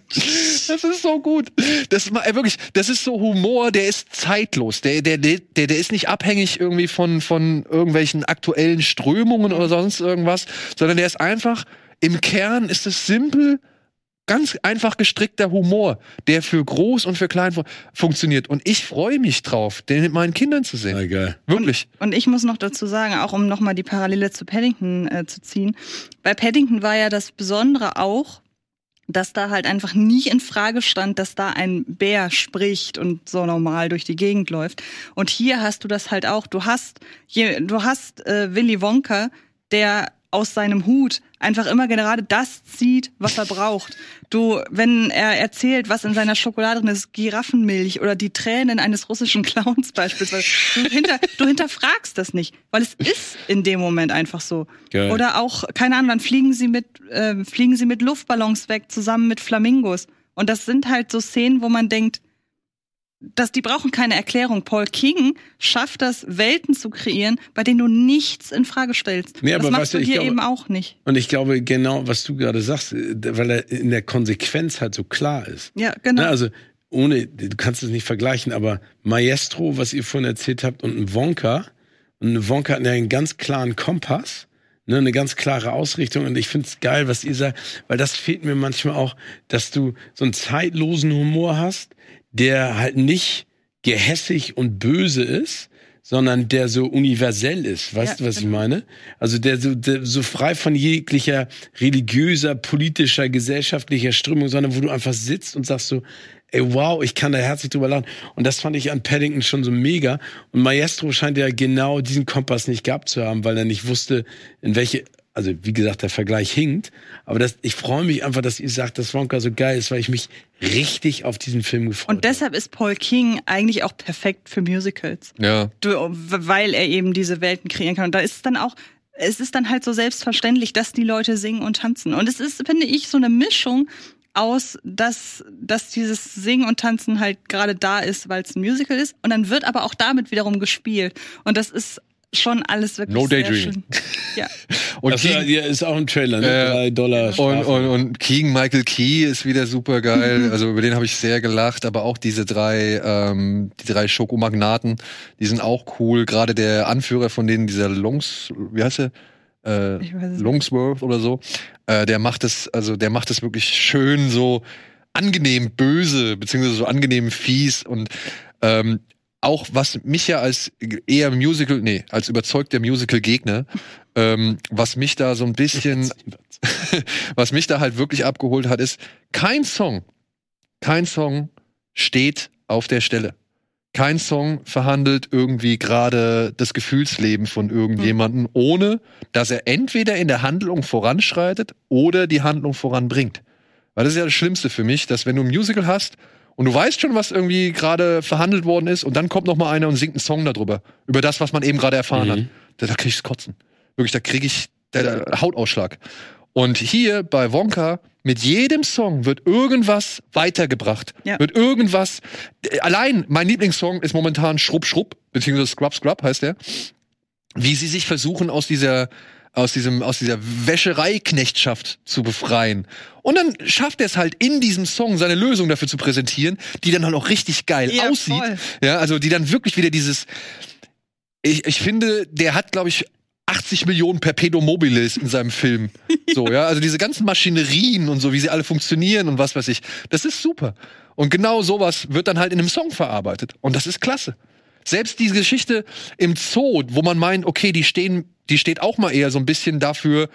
Das ist so gut. Das ist äh, wirklich, das ist so Humor, der ist zeitlos. Der, der, der der ist nicht abhängig irgendwie von, von irgendwelchen aktuellen Strömungen oder sonst irgendwas, sondern der ist einfach, im Kern ist es simpel, ganz einfach gestrickter Humor, der für groß und für klein fu funktioniert. Und ich freue mich drauf, den mit meinen Kindern zu sehen.
Ja, geil.
Wirklich.
Und ich muss noch dazu sagen, auch um nochmal die Parallele zu Paddington äh, zu ziehen. Bei Paddington war ja das Besondere auch, dass da halt einfach nie in Frage stand, dass da ein Bär spricht und so normal durch die Gegend läuft. Und hier hast du das halt auch. Du hast, je, du hast äh, Willy Wonka, der aus seinem Hut einfach immer gerade das zieht, was er braucht. Du, wenn er erzählt, was in seiner Schokolade drin ist, Giraffenmilch oder die Tränen eines russischen Clowns beispielsweise, du, hinter, du hinterfragst das nicht, weil es ist in dem Moment einfach so.
Geil.
Oder auch, keine Ahnung, dann fliegen sie mit, äh, fliegen sie mit Luftballons weg, zusammen mit Flamingos. Und das sind halt so Szenen, wo man denkt, dass die brauchen keine Erklärung. Paul King schafft das, Welten zu kreieren, bei denen du nichts in Frage stellst.
Nee,
das machst
du,
hier
glaube-
eben auch nicht.
Und ich glaube genau, was du gerade sagst, äh, weil er in der Konsequenz halt so klar ist.
Ja, genau.
Ne, also ohne, du kannst es nicht vergleichen, aber Maestro, was ihr vorhin erzählt habt, und ein Wonka. Und ein Wonka hat ja einen ganz klaren Kompass, ne, eine ganz klare Ausrichtung. Und ich finde es geil, was ihr sagt, weil das fehlt mir manchmal auch, dass du so einen zeitlosen Humor hast, der halt nicht gehässig und böse ist, sondern der so universell ist. Weißt
Ja,
du, was ich
genau.
meine? Also der so, der so frei von jeglicher religiöser, politischer, gesellschaftlicher Strömung, sondern wo du einfach sitzt und sagst so, ey, wow, ich kann da herzlich drüber lachen. Und das fand ich an Paddington schon so mega. Und Maestro scheint ja genau diesen Kompass nicht gehabt zu haben, weil er nicht wusste, in welche, also wie gesagt, der Vergleich hinkt. Aber das, ich freue mich einfach, dass ihr sagt, dass Wonka so geil ist, weil ich mich richtig auf diesen Film gefreut
Und deshalb ist Paul King eigentlich auch perfekt für Musicals.
Ja.
Du, weil er eben diese Welten kreieren kann. Und da ist es dann auch, es ist dann halt so selbstverständlich, dass die Leute singen und tanzen. Und es ist, finde ich, so eine Mischung aus, dass, dass dieses Singen und Tanzen halt gerade da ist, weil es ein Musical ist. Und dann wird aber auch damit wiederum gespielt. Und das ist schon alles wirklich
No
sehr
daydreaming.
schön. [LAUGHS] Ja.
Und
Das
Keegan,
ja, ist auch ein Trailer, ne?
Äh,
Drei Dollar.
und, und, und Keegan Michael Key ist wieder super geil. Also über den habe ich sehr gelacht. Aber auch diese drei, ähm, die drei Schokomagnaten, die sind auch cool. Gerade der Anführer von denen, dieser Longs, wie heißt er? Äh. Longsworth oder so. Äh, der macht es, also der macht es wirklich schön so angenehm böse, beziehungsweise so angenehm fies und ähm, auch was mich ja als eher Musical, nee, als überzeugter Musical-Gegner, ähm, was mich da so ein bisschen, [LAUGHS] [LAUGHS] was mich da halt wirklich abgeholt hat, ist, kein Song, kein Song steht auf der Stelle. Kein Song verhandelt irgendwie gerade das Gefühlsleben von irgendjemandem, ohne dass er entweder in der Handlung voranschreitet oder die Handlung voranbringt. Weil das ist ja das Schlimmste für mich, dass wenn du ein Musical hast und du weißt schon, was irgendwie gerade verhandelt worden ist, und dann kommt noch mal einer und singt einen Song darüber, über das, was man eben gerade erfahren hat, da, da krieg ich's kotzen. Wirklich, da krieg ich da, da, Hautausschlag. Und hier bei Wonka, mit jedem Song wird irgendwas weitergebracht.
Ja.
Wird irgendwas. Allein mein Lieblingssong ist momentan Schrupp Schrupp, beziehungsweise Scrub Scrub heißt der. Wie sie sich versuchen, aus dieser, aus diesem, aus dieser Wäschereiknechtschaft zu befreien. Und dann schafft er es halt in diesem Song seine Lösung dafür zu präsentieren, die dann halt auch richtig geil
Ja,
aussieht.
voll.
Ja, also die dann wirklich wieder dieses, ich, ich finde, der hat, glaube ich, 80 Millionen Perpetuum mobiles in seinem Film. [LAUGHS] So, ja, also diese ganzen Maschinerien und so, wie sie alle funktionieren und was weiß ich. Das ist super. Und genau sowas wird dann halt in einem Song verarbeitet. Und das ist klasse. Selbst diese Geschichte im Zoo, wo man meint, okay, die stehen, die steht auch mal eher so ein bisschen dafür,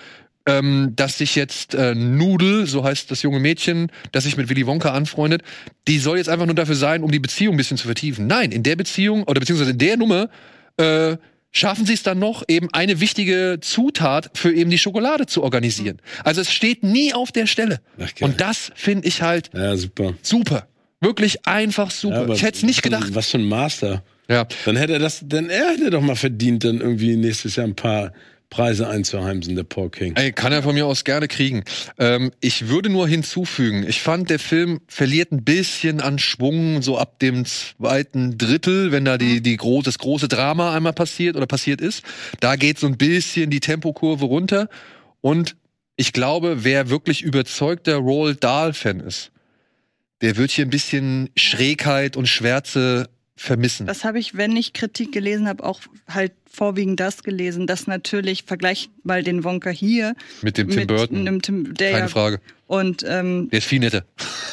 ähm, dass sich jetzt äh, Nudel, so heißt das junge Mädchen, das sich mit Willy Wonka anfreundet, die soll jetzt einfach nur dafür sein, um die Beziehung ein bisschen zu vertiefen. Nein, in der Beziehung oder beziehungsweise in der Nummer äh, schaffen sie es dann noch, eben eine wichtige Zutat für eben die Schokolade zu organisieren. Also es steht nie auf der Stelle.
Ach.
Und das finde ich halt
Ja, super.
super. Wirklich einfach
Ja,
super.
aber
ich hätte es nicht gedacht.
Was für ein Master.
Ja.
Dann hätte er das, dann er hätte doch mal verdient, dann irgendwie nächstes Jahr ein paar Preise einzuheimsen, der Paul King.
Ey, kann er von mir aus gerne kriegen. Ähm, ich würde nur hinzufügen, ich fand, der Film verliert ein bisschen an Schwung, so ab dem zweiten Drittel, wenn da die, die gro das große Drama einmal passiert oder passiert ist. Da geht so ein bisschen die Tempokurve runter. Und ich glaube, wer wirklich überzeugter Roald Dahl-Fan ist, der wird hier ein bisschen Schrägheit und Schwärze vermissen.
Das habe ich, wenn ich Kritik gelesen habe, auch halt vorwiegend das gelesen, dass natürlich, vergleicht mal den Wonka hier
mit dem Tim Burton.
einem Tim, der
Keine
ja,
Frage.
Und ähm,
Der ist viel netter.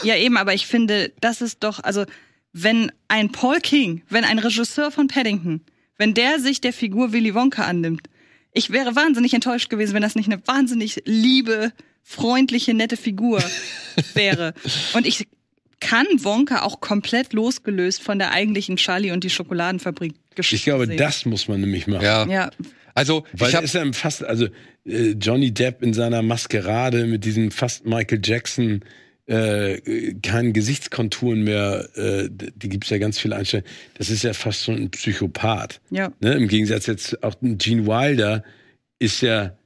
ja eben, aber ich finde, das ist doch, also wenn ein Paul King, wenn ein Regisseur von Paddington, wenn der sich der Figur Willy Wonka annimmt, ich wäre wahnsinnig enttäuscht gewesen, wenn das nicht eine wahnsinnig liebe, freundliche, nette Figur [LAUGHS] wäre. Und ich kann Wonka auch komplett losgelöst von der eigentlichen Charlie und die Schokoladenfabrik Geschichte
Ich glaube,
sehen.
das muss man nämlich machen.
Ja.
ja,
Also,
Weil
ich habe
ist ja fast, also äh, Johnny Depp in seiner Maskerade mit diesem fast Michael Jackson, äh, keinen Gesichtskonturen mehr, äh, die gibt's ja ganz viele Einstellungen. Das ist ja fast so ein Psychopath.
ja.
Ne? Im Gegensatz jetzt auch Gene Wilder ist ja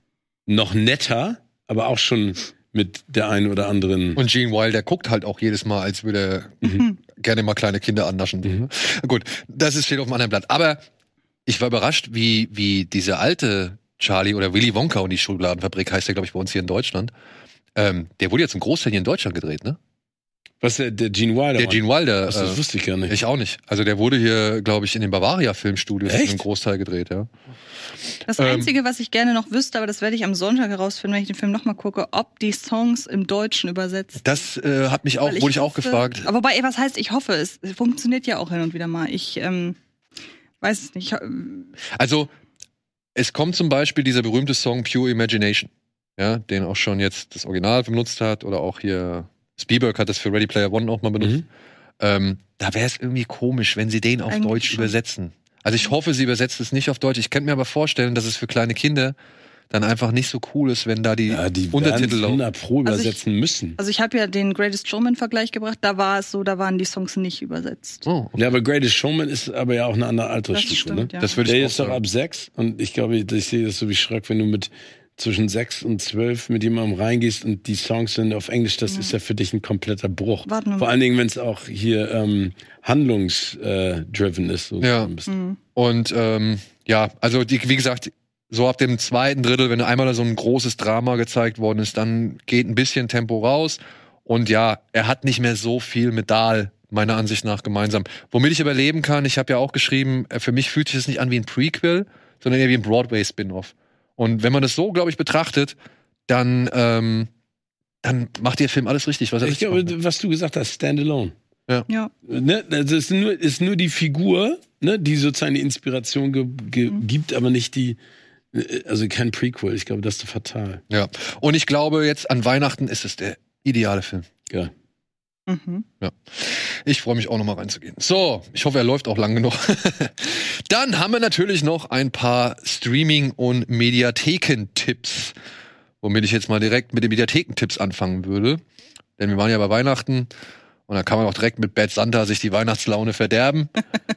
noch netter, aber auch schon mit der einen oder anderen.
Und Gene Wilder guckt halt auch jedes Mal, als würde er gerne mal kleine Kinder annaschen. Gut, das ist steht auf einem anderen Blatt. Aber ich war überrascht, wie, wie diese alte Charlie oder Willy Wonka und die Schokoladenfabrik heißt ja, glaube ich, bei uns hier in Deutschland. Ähm, der wurde ja zum Großteil hier in Deutschland gedreht, ne?
Was der, der Gene Wilder?
Der Gene Wilder.
Ach, das
äh,
wusste ich gar nicht.
ich auch nicht. Also der wurde hier, glaube ich, in den Bavaria Filmstudios
Echt?
einen Großteil gedreht, ja.
Das
Ähm,
Einzige, was ich gerne noch wüsste, aber das werde ich am Sonntag herausfinden, wenn ich den Film nochmal gucke, ob die Songs im Deutschen übersetzt.
Das äh, hat mich auch, wurde ich auch
hoffe-
gefragt.
Aber wobei, was heißt, ich hoffe, es funktioniert ja auch hin und wieder mal. Ich ähm, weiß es nicht.
Also, es kommt zum Beispiel dieser berühmte Song Pure Imagination, ja, den auch schon jetzt das Original benutzt hat oder auch hier Spielberg hat das für Ready Player One auch mal benutzt.
Mhm.
Ähm, da wäre es irgendwie komisch, wenn sie den auf
Eigentlich
Deutsch
schon.
übersetzen. Also ich hoffe, sie übersetzt es nicht auf Deutsch. Ich könnte mir aber vorstellen, dass es für kleine Kinder dann einfach nicht so cool ist, wenn da die,
ja, die
Untertitel laufen.
100 pro
Also ich-
übersetzen müssen.
Also ich habe ja den Greatest Showman-Vergleich gebracht, da war es so, da waren die Songs nicht übersetzt.
Oh,
Ja, aber Greatest Showman ist aber ja auch eine andere
Das
Altersstufe.
stimmt,
ne?
ja.
das würde
Der
ich auch
ist doch ab sechs und ich glaube, ich sehe das so wie Schreck, wenn du mit zwischen sechs und zwölf mit jemandem reingehst und die Songs sind auf Englisch, das ist ja für dich ein kompletter Bruch.
Warten wir
Vor allen Dingen, wenn es auch hier ähm, handlungsdriven ist. So
Ja.
ein bisschen.
Und ähm, ja, also die, wie gesagt, so ab dem zweiten Drittel, wenn einmal so ein großes Drama gezeigt worden ist, dann geht ein bisschen Tempo raus. Und ja, er hat nicht mehr so viel mit Dahl, meiner Ansicht nach, gemeinsam. Womit ich überleben kann, ich habe ja auch geschrieben, äh, für mich fühlt sich das nicht an wie ein Prequel, sondern eher wie ein Broadway-Spin-Off. Und wenn man das so, glaube ich, betrachtet, dann, ähm, dann macht der Film alles richtig, was er
Ich
richtig
glaube,
macht.
was du gesagt hast, Standalone.
Ja.
Ne? Das ist nur, ist nur die Figur, ne? die sozusagen die Inspiration ge ge
Mhm.
gibt, aber nicht die, äh, also kein Prequel. Ich glaube, das ist fatal.
Ja. Und ich glaube, jetzt an Weihnachten ist es der ideale Film.
Ja.
Mhm.
Ich freue mich auch noch mal reinzugehen. So, ich hoffe, er läuft auch lang genug. [LAUGHS] Dann haben wir natürlich noch ein paar Streaming- und Mediatheken-Tipps, womit ich jetzt mal direkt mit den Mediathekentipps anfangen würde. Denn wir waren ja bei Weihnachten und da kann man auch direkt mit Bad Santa sich die Weihnachtslaune verderben.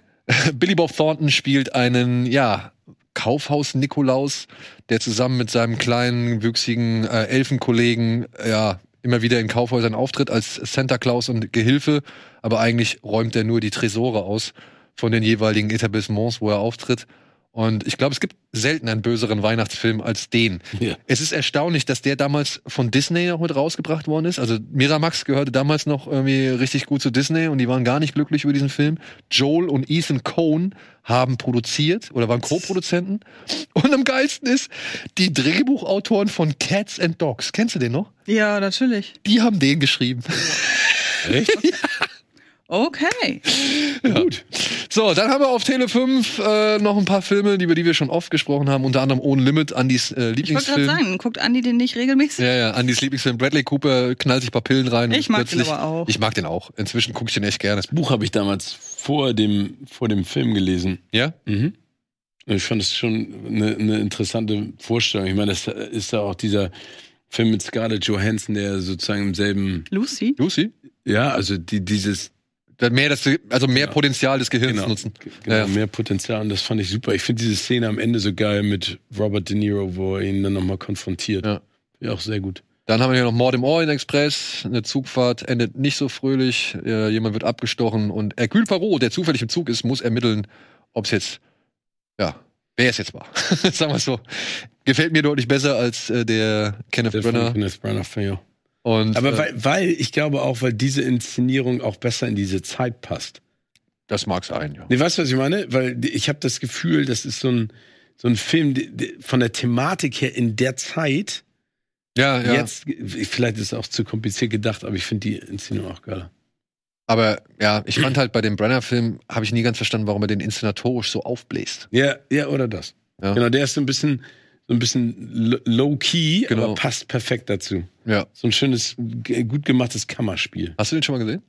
[LAUGHS] Billy Bob Thornton spielt einen, ja, Kaufhaus-Nikolaus, der zusammen mit seinem kleinen, wüchsigen äh, Elfenkollegen, ja, immer wieder in Kaufhäusern auftritt als Santa Claus und Gehilfe, aber eigentlich räumt er nur die Tresore aus von den jeweiligen Etablissements, wo er auftritt. Und ich glaube, es gibt selten einen böseren Weihnachtsfilm als den.
Ja.
Es ist erstaunlich, dass der damals von Disney noch mit rausgebracht worden ist. Also Miramax gehörte damals noch irgendwie richtig gut zu Disney und die waren gar nicht glücklich über diesen Film. Joel und Ethan Cohn haben produziert oder waren Co-Produzenten. Und am geilsten ist, die Drehbuchautoren von Cats and Dogs, kennst du den noch?
Ja, natürlich.
Die haben den geschrieben.
Echt? [LAUGHS]
Okay.
Gut. So, dann haben wir auf Tele 5 äh, noch ein paar Filme, über die wir schon oft gesprochen haben, unter anderem Ohne Limit, Andys äh,
Ich wollte gerade
Lieblingsfilm.
sagen, guckt Andi den nicht regelmäßig?
Ja, ja, Andys Lieblingsfilm. Bradley Cooper knallt sich ein paar Pillen rein. und
Ich mag den aber auch.
Ich mag den auch. Inzwischen gucke ich den echt gerne.
Buch habe ich damals vor dem, vor dem Film gelesen.
Ja?
Mhm. Ich fand es schon eine, eine interessante Vorstellung. Ich meine, das ist ja auch dieser Film mit Scarlett Johansson, der sozusagen im selben,
Lucy?
Lucy?
ja, also die, dieses,
Mehr das, also mehr
Ja.
Potenzial des Gehirns
Genau,
nutzen.
genau
Ja.
mehr Potenzial und das fand ich super. Ich finde diese Szene am Ende so geil mit Robert De Niro, wo er ihn dann nochmal konfrontiert.
Ja.
Ja, auch sehr gut.
Dann haben wir hier noch Mord im Orient Express. Eine Zugfahrt endet nicht so fröhlich. Äh, jemand wird abgestochen und Hercule Poirot, der zufällig im Zug ist, muss ermitteln, ob es jetzt, ja, wer es jetzt war. [LAUGHS] Sagen wir es so. Gefällt mir deutlich besser als äh, der Kenneth
Der
Brenner.
Kenneth Film, ja.
Und,
Aber
äh,
weil, weil, ich glaube auch, weil diese Inszenierung auch besser in diese Zeit passt.
das mag sein, ja.
Nee, weißt du, was ich meine? Weil ich habe das Gefühl, das ist so ein, so ein Film die- die- von der Thematik her in der Zeit.
Ja, ja.
Jetzt, vielleicht ist es auch zu kompliziert gedacht, aber ich finde die Inszenierung auch geil.
Aber ja, ich fand halt bei dem Brenner-Film, habe ich nie ganz verstanden, warum er den inszenatorisch so aufbläst.
Ja, ja, oder das.
Ja.
Genau, der ist so ein bisschen, so ein bisschen low-key,
Genau.
aber passt perfekt dazu.
Ja.
So ein schönes, gut gemachtes Kammerspiel.
Hast du den schon mal gesehen?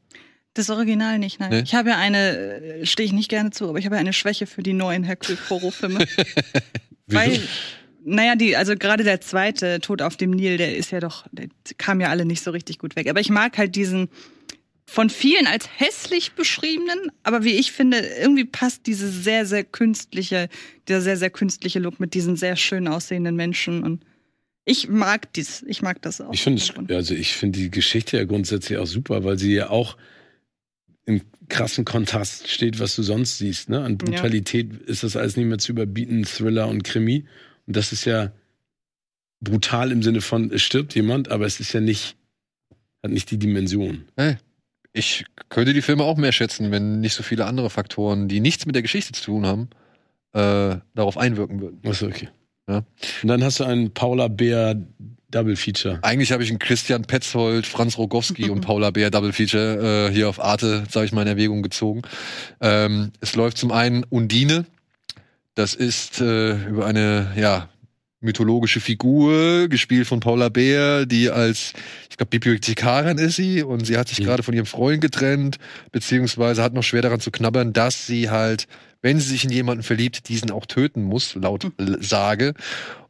Das Original nicht, nein.
Nee?
Ich habe ja eine, stehe ich nicht gerne zu, aber ich habe ja eine Schwäche für die neuen Hercule Poirot-Filme. [LAUGHS] Weil, naja, die, also gerade der zweite, Tod auf dem Nil, der ist ja doch, der kam ja alle nicht so richtig gut weg. Aber ich mag halt diesen von vielen als hässlich beschriebenen, aber wie ich finde, irgendwie passt diese sehr, sehr künstliche, dieser sehr, sehr künstliche Look mit diesen sehr schön aussehenden Menschen und ich mag dies, ich mag das auch.
Ich finde es, also ich finde die Geschichte ja grundsätzlich auch super, weil sie ja auch im krassen Kontrast steht, was du sonst siehst. Ne? An Brutalität ist das alles nicht mehr zu überbieten, Thriller und Krimi. Und das ist ja brutal im Sinne von, es stirbt jemand, aber es ist ja nicht, hat nicht die Dimension.
Hey, ich könnte die Filme auch mehr schätzen, wenn nicht so viele andere Faktoren, die nichts mit der Geschichte zu tun haben, äh, darauf einwirken würden.
Achso, okay.
Ja.
Und dann hast du einen Paula Bär Double Feature.
Eigentlich habe ich einen Christian Petzold, Franz Rogowski und [LAUGHS] Paula Bär Double Feature äh, hier auf Arte, sage ich mal, in Erwägung gezogen. Ähm, es läuft zum einen Undine. Das ist äh, über eine ja, mythologische Figur, gespielt von Paula Bär, die als, ich glaube, Bibliothekarin ist sie und sie hat sich
Mhm.
gerade von ihrem Freund getrennt, beziehungsweise hat noch schwer daran zu knabbern, dass sie halt, wenn sie sich in jemanden verliebt, diesen auch töten muss, laut L- Sage.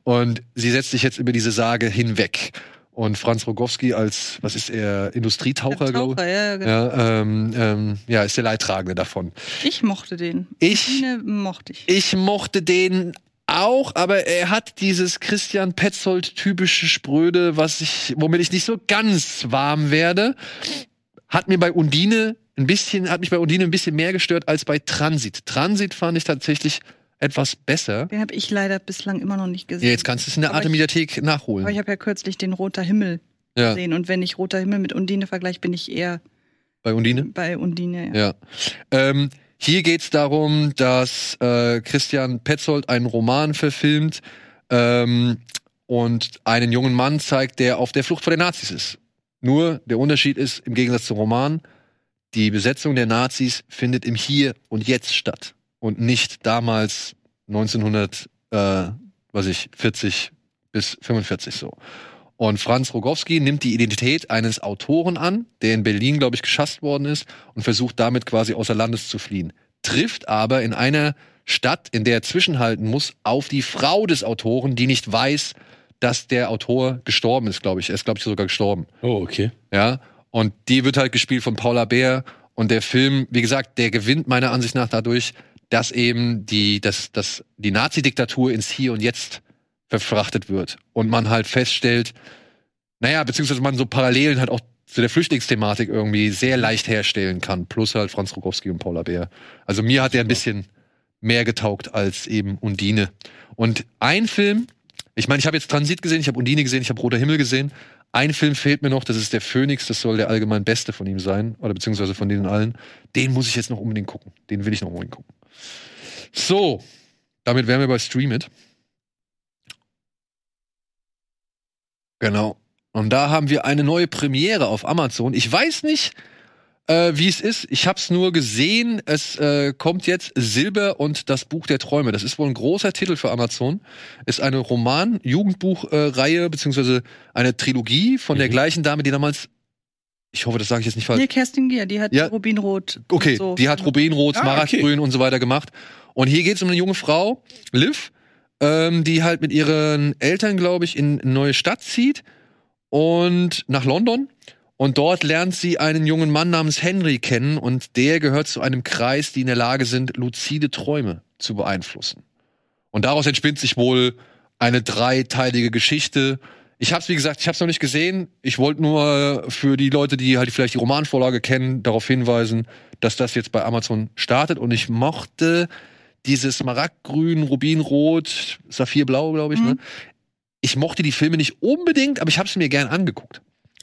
Und sie setzt sich jetzt über diese Sage hinweg. Und Franz Rogowski als, was ist er, Industrietaucher, glaube
Taucher,
ich.
ja, genau.
Ja, ähm, ähm, ja, ist der Leidtragende davon.
Ich mochte den.
Ich,
Undine mochte ich.
ich mochte den auch, aber er hat dieses Christian Petzold typische Spröde, was ich, womit ich nicht so ganz warm werde. Hat mir bei Undine ein bisschen, hat mich bei Undine ein bisschen mehr gestört als bei Transit. Transit fand ich tatsächlich etwas besser.
Den habe ich leider bislang immer noch nicht gesehen.
Ja, jetzt kannst du es in der
Aber
Arte
ich-
Mediathek nachholen.
Aber ich habe ja kürzlich den Roter Himmel
ja,
gesehen. Und wenn ich Roter Himmel mit Undine vergleiche, bin ich eher
bei Undine.
bei Undine. Ja.
Ja. Ähm, hier geht's darum, dass äh, Christian Petzold einen Roman verfilmt ähm, und einen jungen Mann zeigt, der auf der Flucht vor den Nazis ist. Nur der Unterschied ist, im Gegensatz zum Roman, die Besetzung der Nazis findet im Hier und Jetzt statt und nicht damals 1900, äh, was ich, 40 bis 45 so. Und Franz Rogowski nimmt die Identität eines Autoren an, der in Berlin, glaube ich, geschasst worden ist und versucht damit quasi außer Landes zu fliehen. Trifft aber in einer Stadt, in der er zwischenhalten muss, auf die Frau des Autoren, die nicht weiß, dass der Autor gestorben ist, glaube ich. Er ist, glaube ich, sogar gestorben.
Oh, okay.
Ja. Und die wird halt gespielt von Paula Bär. Und der Film, wie gesagt, der gewinnt meiner Ansicht nach dadurch, dass eben die, dass, dass die Nazi-Diktatur ins Hier und Jetzt verfrachtet wird. Und man halt feststellt, naja, beziehungsweise man so Parallelen halt auch zu der Flüchtlingsthematik irgendwie sehr leicht herstellen kann. Plus halt Franz Rogowski und Paula Bär. Also mir hat der ein bisschen mehr getaugt als eben Undine. Und ein Film, ich meine, ich habe jetzt Transit gesehen, ich habe Undine gesehen, ich habe Roter Himmel gesehen. Ein Film fehlt mir noch, das ist der Phoenix, das soll der allgemein beste von ihm sein, oder beziehungsweise von denen allen. Den muss ich jetzt noch unbedingt gucken. Den will ich noch unbedingt gucken. So, damit wären wir bei Stream It. Genau. Und da haben wir eine neue Premiere auf Amazon. Ich weiß nicht, äh, wie es ist. Ich habe es nur gesehen. Es äh, kommt jetzt Silber und das Buch der Träume. Das ist wohl ein großer Titel für Amazon. Ist eine Roman-Jugendbuchreihe beziehungsweise eine Trilogie von der gleichen Dame, die damals, ich hoffe, das sage ich jetzt nicht falsch.
Nee, Kerstin Gier, die hat
Ja.
Rubinrot.
Okay,
so.
die hat Rubinrot,
Ah,
Smaragdgrün und so weiter gemacht. Und hier geht es um eine junge Frau, Liv, ähm, die halt mit ihren Eltern, glaube ich, in eine neue Stadt zieht und nach London Und dort lernt sie einen jungen Mann namens Henry kennen und der gehört zu einem Kreis, die in der Lage sind, luzide Träume zu beeinflussen. Und daraus entspinnt sich wohl eine dreiteilige Geschichte. Ich habe es, wie gesagt, ich habe es noch nicht gesehen. Ich wollte nur für die Leute, die halt vielleicht die Romanvorlage kennen, darauf hinweisen, dass das jetzt bei Amazon startet. Und ich mochte dieses Smaragdgrün, Rubinrot, Saphirblau, glaube ich. Ne? Ich mochte die Filme nicht unbedingt, aber ich habe es mir gern angeguckt.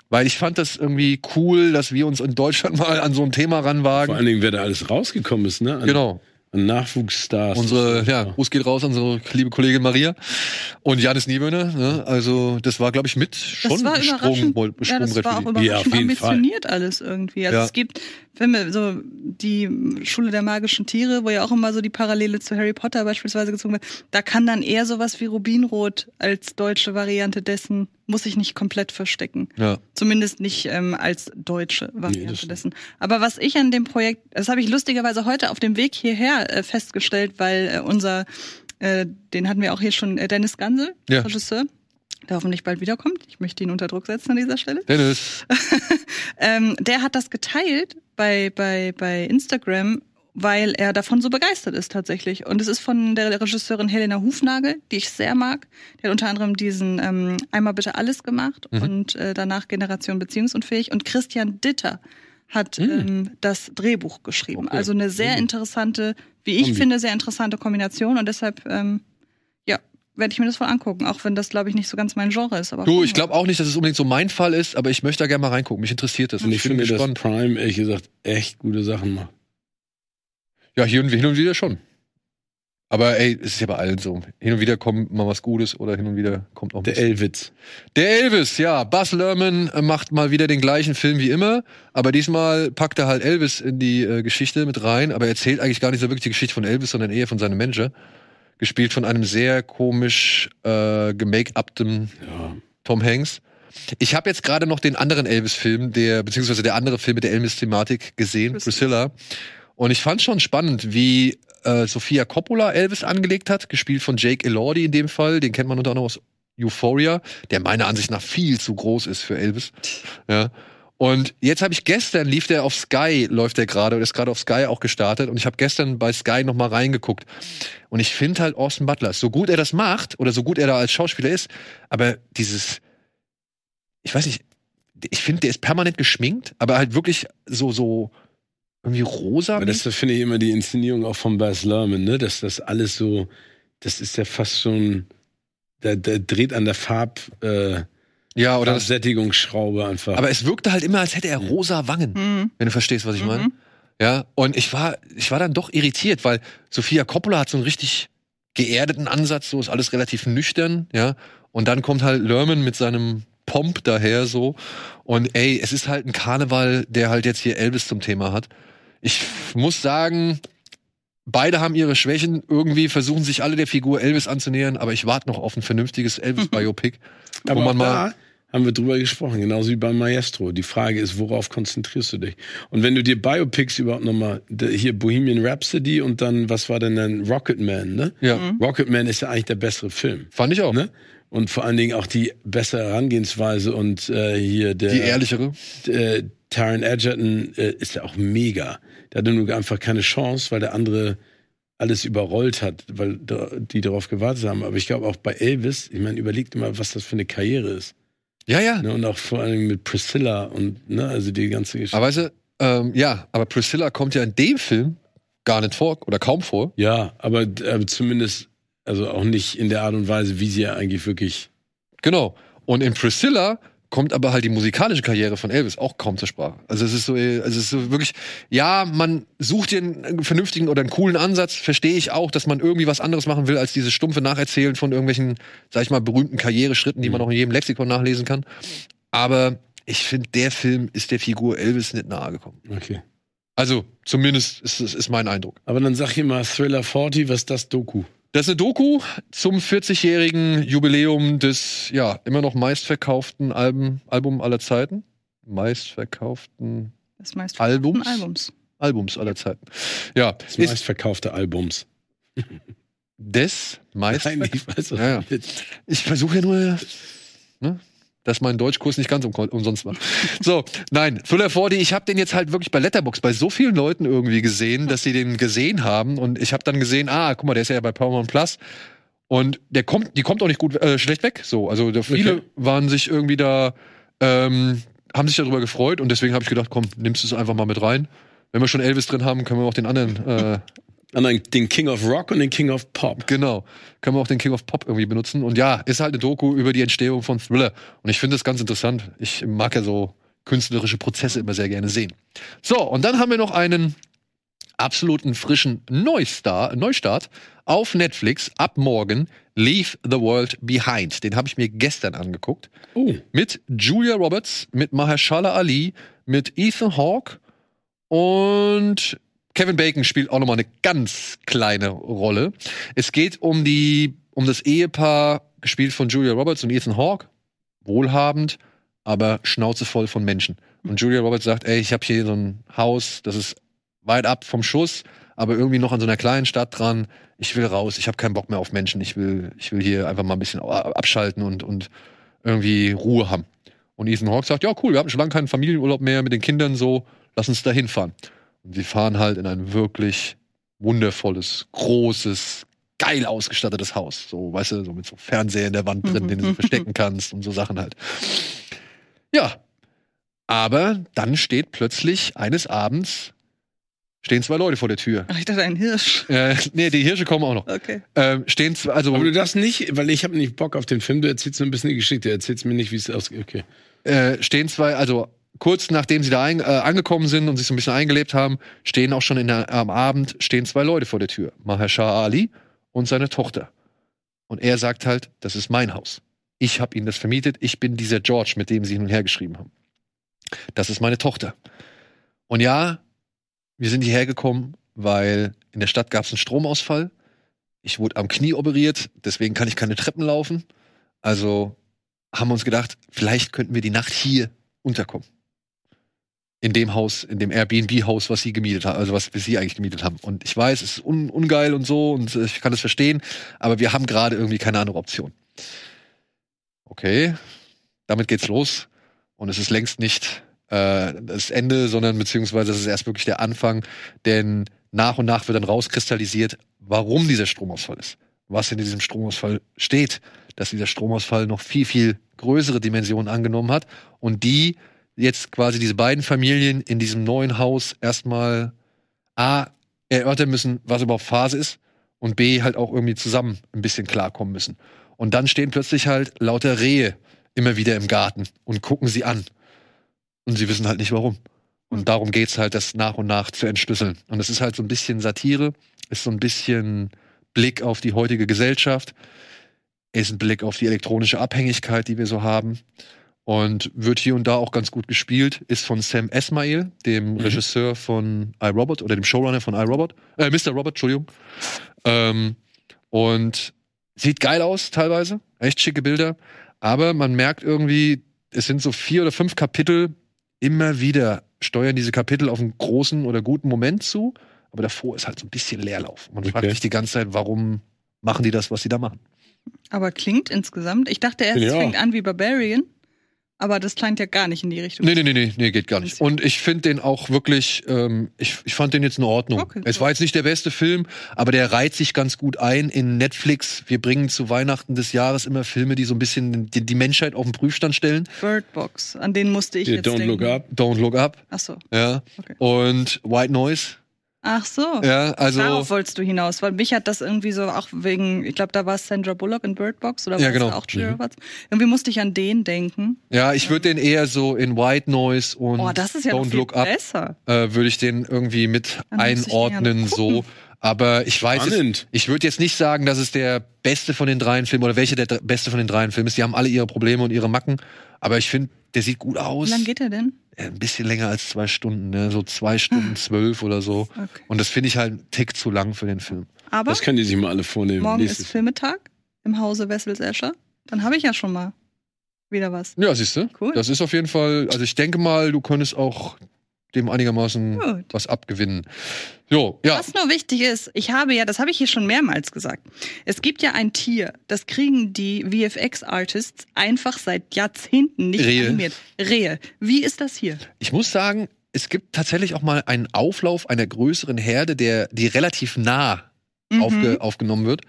Weil ich fand das irgendwie cool, dass wir uns in Deutschland [LAUGHS] mal an so ein Thema ranwagen.
Vor allen Dingen, wer da alles rausgekommen ist, ne? An,
Genau.
Nachwuchsstars.
Unsere, ja, Gruß geht raus an unsere liebe Kollegin Maria und Janis Nieböhner. Ne? Also das war, glaube ich, mit schon
Das war
ein Sprung,
überraschend. Ja, das
Sprungbrett
war auch
die.
Ja, auf
überraschend
jeden Fall.
ambitioniert alles irgendwie. Also
Ja.
es gibt Filme, so die Schule der magischen Tiere, wo ja auch immer so die Parallele zu Harry Potter beispielsweise gezogen wird. Da kann dann eher sowas wie Rubinrot als deutsche Variante dessen, muss ich nicht komplett verstecken.
Ja.
Zumindest nicht ähm, als deutsche Variante
stimmt.
dessen. Aber was ich an dem Projekt, das habe ich lustigerweise heute auf dem Weg hierher äh, festgestellt, weil äh, unser, äh, den hatten wir auch hier schon, äh, Dennis Gansel,
Ja.
Regisseur, der hoffentlich bald wiederkommt. Ich möchte ihn unter Druck setzen an dieser Stelle.
Dennis. [LAUGHS]
Ähm, der hat das geteilt bei, bei, bei Instagram, weil er davon so begeistert ist tatsächlich. Und es ist von der Regisseurin Helena Hufnagel, die ich sehr mag. Die hat unter anderem diesen ähm, Einmal bitte alles gemacht und äh, danach Generation Beziehungsunfähig. Und Christian Ditter hat ähm, das Drehbuch geschrieben.
Okay.
Also eine sehr interessante, wie ich
Kombi.
finde, sehr interessante Kombination. Und deshalb, ähm, ja, werde ich mir das voll angucken. Auch wenn das, glaube ich, nicht so ganz mein Genre ist. Aber
Du, ich glaube auch nicht, dass es unbedingt so mein Fall ist, aber ich möchte da gerne mal reingucken. Mich interessiert das.
Und ich
bin
finde, dass
gespannt.
Prime, ehrlich gesagt, echt gute Sachen macht.
Ja, hier und, hin und wieder schon. Aber ey, es ist ja bei allen so. Hin und wieder kommt mal was Gutes oder hin und wieder kommt auch
Der
was.
Elwitz.
Der Elvis, ja. Buzz Lerman äh, macht mal wieder den gleichen Film wie immer, aber diesmal packt er halt Elvis in die äh, Geschichte mit rein, aber er erzählt eigentlich gar nicht so wirklich die Geschichte von Elvis, sondern eher von seinem Manager. Gespielt von einem sehr komisch äh, gemake-upten
Ja.
Tom Hanks. Ich habe jetzt gerade noch den anderen Elvis-Film, der, beziehungsweise der andere Film mit der Elvis-Thematik gesehen, Priscilla. Und ich fand schon spannend, wie äh, Sophia Coppola Elvis angelegt hat, gespielt von Jake Elordi in dem Fall. Den kennt man unter anderem aus Euphoria, der meiner Ansicht nach viel zu groß ist für Elvis. Ja. Und jetzt habe ich gestern lief der auf Sky, läuft der gerade und ist gerade auf Sky auch gestartet. Und ich habe gestern bei Sky noch mal reingeguckt. Und ich finde halt Austin Butler, so gut er das macht oder so gut er da als Schauspieler ist, aber dieses, ich weiß nicht, ich finde, der ist permanent geschminkt, aber halt wirklich so so irgendwie rosa.
Aber das finde ich immer die Inszenierung auch von Baz Luhrmann, ne? Dass das alles so, das ist ja fast schon, der, der dreht an der Farb, äh,
ja, oder das,
Sättigungsschraube einfach.
aber es wirkte halt immer, als hätte er rosa Wangen.
Mhm.
wenn du verstehst, was ich meine. Ja, und ich war, ich war dann doch irritiert, weil Sophia Coppola hat so einen richtig geerdeten Ansatz, so ist alles relativ nüchtern, ja. Und dann kommt halt Lerman mit seinem Pomp daher so. Und ey, es ist halt ein Karneval, der halt jetzt hier Elvis zum Thema hat. Ich muss sagen, beide haben ihre Schwächen. Irgendwie versuchen sich alle der Figur Elvis anzunähern, aber ich warte noch auf ein vernünftiges Elvis-Biopic. wo
Aber
man mal.
da haben wir drüber gesprochen, genauso wie beim Maestro. Die Frage ist, worauf konzentrierst du dich? Und wenn du dir Biopics überhaupt nochmal, hier Bohemian Rhapsody und dann, was war denn dann Rocketman, ne?
Ja,
Rocketman ist ja eigentlich der bessere Film.
fand ich auch.
Ne? Und vor allen Dingen auch die bessere Herangehensweise und äh, hier der
Die ehrlichere.
äh, Taron Egerton äh, ist ja auch mega. Der hatte nur einfach keine Chance, weil der andere alles überrollt hat, weil die darauf gewartet haben. Aber ich glaube auch bei Elvis, ich meine, überlegt immer, was das für eine Karriere ist.
Ja, ja.
Ne? Und auch vor allem mit Priscilla und ne, also die ganze Geschichte.
Aber weißt du, ähm, ja, aber Priscilla kommt ja in dem Film gar nicht vor oder kaum vor.
ja, aber, aber zumindest, also auch nicht in der Art und Weise, wie sie ja eigentlich wirklich.
Genau. Und in Priscilla kommt aber halt die musikalische Karriere von Elvis auch kaum zur Sprache. Also es ist so, äh, also es ist so wirklich, ja, man sucht dir einen vernünftigen oder einen coolen Ansatz, verstehe ich auch, dass man irgendwie was anderes machen will, als dieses stumpfe Nacherzählen von irgendwelchen, sag ich mal, berühmten Karriereschritten, die man auch in jedem Lexikon nachlesen kann. Aber ich finde, der Film ist der Figur Elvis nicht nahe gekommen.
Okay.
Also, zumindest ist, ist, ist mein Eindruck.
Aber dann sag ich mal Thriller 40, was ist das Doku?
Das ist eine Doku zum 40-jährigen Jubiläum des ja immer noch meistverkauften Album, Album aller Zeiten. Meistverkauften
Das meist
Albums?
Albums.
Albums aller Zeiten. Ja,
Das
ist
meistverkaufte Albums.
des meist. [LAUGHS]
Nein, ich
Ja, ja. Ich versuche ja nur. Ne? Dass mein Deutschkurs nicht ganz um, umsonst war. So, nein, Thriller 4D, ich habe den jetzt halt wirklich bei Letterbox bei so vielen Leuten irgendwie gesehen, dass sie den gesehen haben und ich habe dann gesehen, ah, guck mal, der ist ja bei Paramount Plus und der kommt, die kommt auch nicht gut äh, schlecht weg. So, also viele
Okay.
waren sich irgendwie da, ähm, haben sich darüber gefreut und deswegen habe ich gedacht, komm, nimmst du es einfach mal mit rein. Wenn wir schon Elvis drin haben, können wir auch den anderen äh,
Den- den King of Rock und den King of Pop.
Genau. Können wir auch den King of Pop irgendwie benutzen. Und ja, ist halt eine Doku über die Entstehung von Thriller. Und ich finde das ganz interessant. Ich mag ja so künstlerische Prozesse immer sehr gerne sehen. So, und dann haben wir noch einen absoluten frischen Neustar, Neustart auf Netflix ab morgen. Leave the World Behind. Den habe ich mir gestern angeguckt.
Oh.
Mit Julia Roberts, mit Mahershala Ali, mit Ethan Hawke und Kevin Bacon spielt auch nochmal eine ganz kleine Rolle. Es geht um die, um das Ehepaar, gespielt von Julia Roberts und Ethan Hawke. Wohlhabend, aber schnauzevoll von Menschen. Und Julia Roberts sagt, ey, ich habe hier so ein Haus, das ist weit ab vom Schuss, aber irgendwie noch an so einer kleinen Stadt dran. Ich will raus, ich habe keinen Bock mehr auf Menschen. Ich will, ich will hier einfach mal ein bisschen abschalten und, und irgendwie Ruhe haben. Und Ethan Hawke sagt, ja cool, wir hatten schon lange keinen Familienurlaub mehr mit den Kindern so, lass uns da hinfahren. Und sie fahren halt in ein wirklich wundervolles, großes, geil ausgestattetes Haus. So, weißt du, so mit so Fernseher in der Wand drin, den du so verstecken kannst und so Sachen halt. Ja. Aber dann steht plötzlich eines Abends stehen zwei Leute vor der Tür.
Ach, ich dachte ein Hirsch.
Äh, nee, die Hirsche kommen auch noch.
Okay.
Ähm, stehen zwei, also
Aber du darfst nicht, weil ich habe nicht Bock auf den Film, du erzählst mir ein bisschen die Geschichte, du erzählst mir nicht, wie es ausgeht. Okay.
äh, stehen zwei, also kurz nachdem sie da ein, äh, angekommen sind und sich so ein bisschen eingelebt haben, stehen auch schon der, am Abend stehen zwei Leute vor der Tür. Mahershala Ali und seine Tochter. Und er sagt halt, das ist mein Haus. Ich habe ihnen das vermietet. Ich bin dieser George, mit dem sie hin und her geschrieben haben. Das ist meine Tochter. Und ja, wir sind hierher gekommen, weil in der Stadt gab es einen Stromausfall. Ich wurde am Knie operiert, deswegen kann ich keine Treppen laufen. Also haben wir uns gedacht, vielleicht könnten wir die Nacht hier unterkommen. In dem Haus, in dem Airbnb-Haus, was sie gemietet haben, also was wir sie eigentlich gemietet haben. Und ich weiß, es ist un ungeil und so und äh, ich kann das verstehen, aber wir haben gerade irgendwie keine andere Option. Okay, damit geht's los. Und es ist längst nicht äh, das Ende, sondern beziehungsweise es ist erst wirklich der Anfang, denn nach und nach wird dann rauskristallisiert, warum dieser Stromausfall ist. Was in diesem Stromausfall steht, dass dieser Stromausfall noch viel, viel größere Dimensionen angenommen hat und die jetzt quasi diese beiden Familien in diesem neuen Haus erstmal A, erörtern müssen, was überhaupt Phase ist und B, halt auch irgendwie zusammen ein bisschen klarkommen müssen. Und dann stehen plötzlich halt lauter Rehe immer wieder im Garten und gucken sie an. Und sie wissen halt nicht warum. Und darum geht's halt, das nach und nach zu entschlüsseln. Und es ist halt so ein bisschen Satire, ist so ein bisschen Blick auf die heutige Gesellschaft, ist ein Blick auf die elektronische Abhängigkeit, die wir so haben. Und wird hier und da auch ganz gut gespielt, ist von Sam Esmail, dem Regisseur von iRobot oder dem Showrunner von iRobot, äh, Mr. Robot, Entschuldigung. Ähm, und sieht geil aus teilweise, echt schicke Bilder. Aber man merkt irgendwie, es sind so vier oder fünf Kapitel, immer wieder steuern diese Kapitel auf einen großen oder guten Moment zu. Aber davor ist halt so ein bisschen Leerlauf. Man fragt
Okay.
sich die ganze Zeit, warum machen die das, was sie da machen?
Aber klingt insgesamt. Ich dachte erst, es
Ja.
fängt an wie Barbarian. Aber das klingt ja gar nicht in die Richtung.
Nee, nee, nee, nee, nee, geht gar nicht. Und ich finde den auch wirklich, ähm, ich, ich fand den jetzt in Ordnung.
Okay,
es war jetzt nicht der beste Film, aber der reiht sich ganz gut ein in Netflix. Wir bringen zu Weihnachten des Jahres immer Filme, die so ein bisschen die, die Menschheit auf den Prüfstand stellen.
Bird Box, an den musste ich
Hier,
jetzt
Don't
denken.
Look Up.
Don't Look Up,
Ach so.
ja.
Okay.
Und White Noise,
Ach so.
ja, also.
Darauf wolltest du hinaus, weil mich hat das irgendwie so auch wegen, ich glaube, da war es Sandra Bullock in Bird Box oder
Ja,
war
genau.
auch Julia Roberts? Irgendwie musste ich an den denken.
Ja, ich würde den eher so in White Noise und
Oh, ja
Don't Look Up
besser.
äh, würde ich den irgendwie mit
Dann
einordnen so. Aber ich weiß es,
Spannend.
ich würde jetzt nicht sagen, dass es der beste von den dreien Filmen oder welcher der dr- beste von den dreien Filmen ist. Die haben alle ihre Probleme und ihre Macken. Aber ich finde, der sieht gut aus.
Wie lange geht der denn?
Ein bisschen länger als zwei Stunden, ne? so zwei Stunden zwölf oder so.
Ah. Okay.
Und das finde ich halt einen Tick zu lang für den Film.
Aber
Das können die sich mal alle vornehmen.
morgen
Nächstes-
ist Filmetag im Hause Wessels-Escher. Dann habe ich ja schon mal wieder was.
Ja, siehst du?
Cool.
Das ist auf jeden Fall, also ich denke mal, du könntest auch dem einigermaßen
Gut.
was abgewinnen. Jo, ja.
Was nur wichtig ist, ich habe ja, das habe ich hier schon mehrmals gesagt. Es gibt ja ein Tier, das kriegen die VFX-Artists einfach seit Jahrzehnten nicht
Rehe.
animiert. Rehe. Wie ist das hier?
Ich muss sagen, es gibt tatsächlich auch mal einen Auflauf einer größeren Herde, der, die relativ nah
Mhm.
aufge, aufgenommen wird.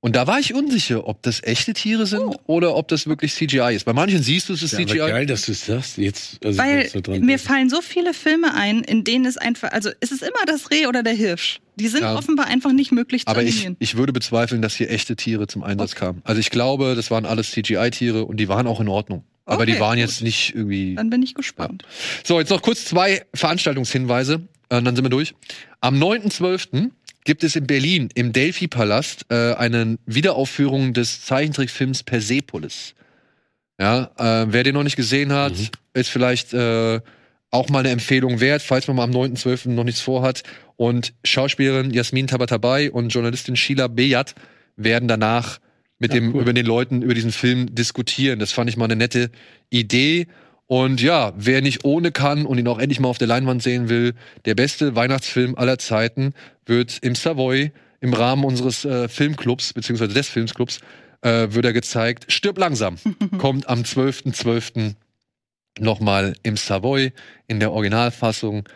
Und da war ich unsicher, ob das echte Tiere sind
Oh.
oder ob das wirklich CGI ist. Bei manchen siehst du, es ist
Ja, aber
CGI.
geil, dass du es sagst. Jetzt, also
Weil
so dran
mir
denken.
fallen so viele Filme ein, in denen es einfach, also es ist immer das Reh oder der Hirsch. Die sind
Ja.
offenbar einfach nicht möglich zu
Aber ich, ich würde bezweifeln, dass hier echte Tiere zum Einsatz kamen. Also ich glaube, das waren alles CGI-Tiere und die waren auch in Ordnung. Aber die
Okay,
waren
gut.
jetzt nicht irgendwie.
Dann bin ich gespannt.
So, jetzt noch kurz zwei Veranstaltungshinweise, äh, dann sind wir durch. Am 9.12. gibt es in Berlin im Delphi-Palast äh, eine Wiederaufführung des Zeichentrickfilms Persepolis. Ja, äh, wer den noch nicht gesehen hat, ist vielleicht äh, auch mal eine Empfehlung wert, falls man mal am 9.12. noch nichts vorhat. Und Schauspielerin Jasmin Tabatabai und Journalistin Sheila Beyat werden danach mit dem, über den Leuten über diesen Film diskutieren. Das fand ich mal eine nette Idee. Und ja, wer nicht ohne kann und ihn auch endlich mal auf der Leinwand sehen will, der beste Weihnachtsfilm aller Zeiten wird im Savoy im Rahmen unseres äh, Filmclubs, beziehungsweise des Filmclubs, äh, wird er gezeigt. Stirb langsam. [LAUGHS] Kommt am 12.12. nochmal im Savoy in der Originalfassung.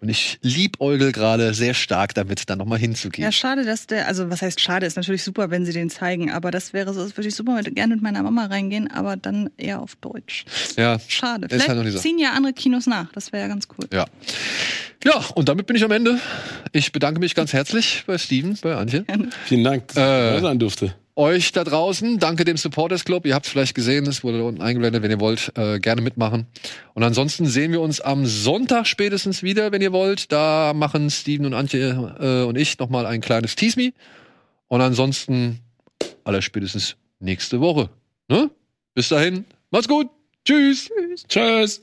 Und ich liebäugel gerade sehr stark damit, da nochmal hinzugehen.
Ja, schade, dass der, also was heißt schade, ist natürlich super, wenn sie den zeigen, aber das wäre so, das würde ich super mit, gerne mit meiner Mama reingehen, aber dann eher auf Deutsch.
Ja,
Schade.
Ist halt noch
Vielleicht
nicht so.
ziehen ja andere Kinos nach, das wäre ja ganz cool.
Ja. Ja, und damit bin ich am Ende. Ich bedanke mich ganz herzlich bei Steven, bei Antje.
Vielen Dank, dass ich
Äh,
sein durfte.
Euch da draußen, danke dem Supporters Club. Ihr habt es vielleicht gesehen, es wurde da unten eingeblendet, wenn ihr wollt, äh, gerne mitmachen. Und ansonsten sehen wir uns am Sonntag spätestens wieder, wenn ihr wollt. Da machen Steven und Antje äh, und ich nochmal ein kleines Tease Me. Und ansonsten aller spätestens nächste Woche. Ne? Bis dahin, macht's gut. Tschüss.
Tschüss.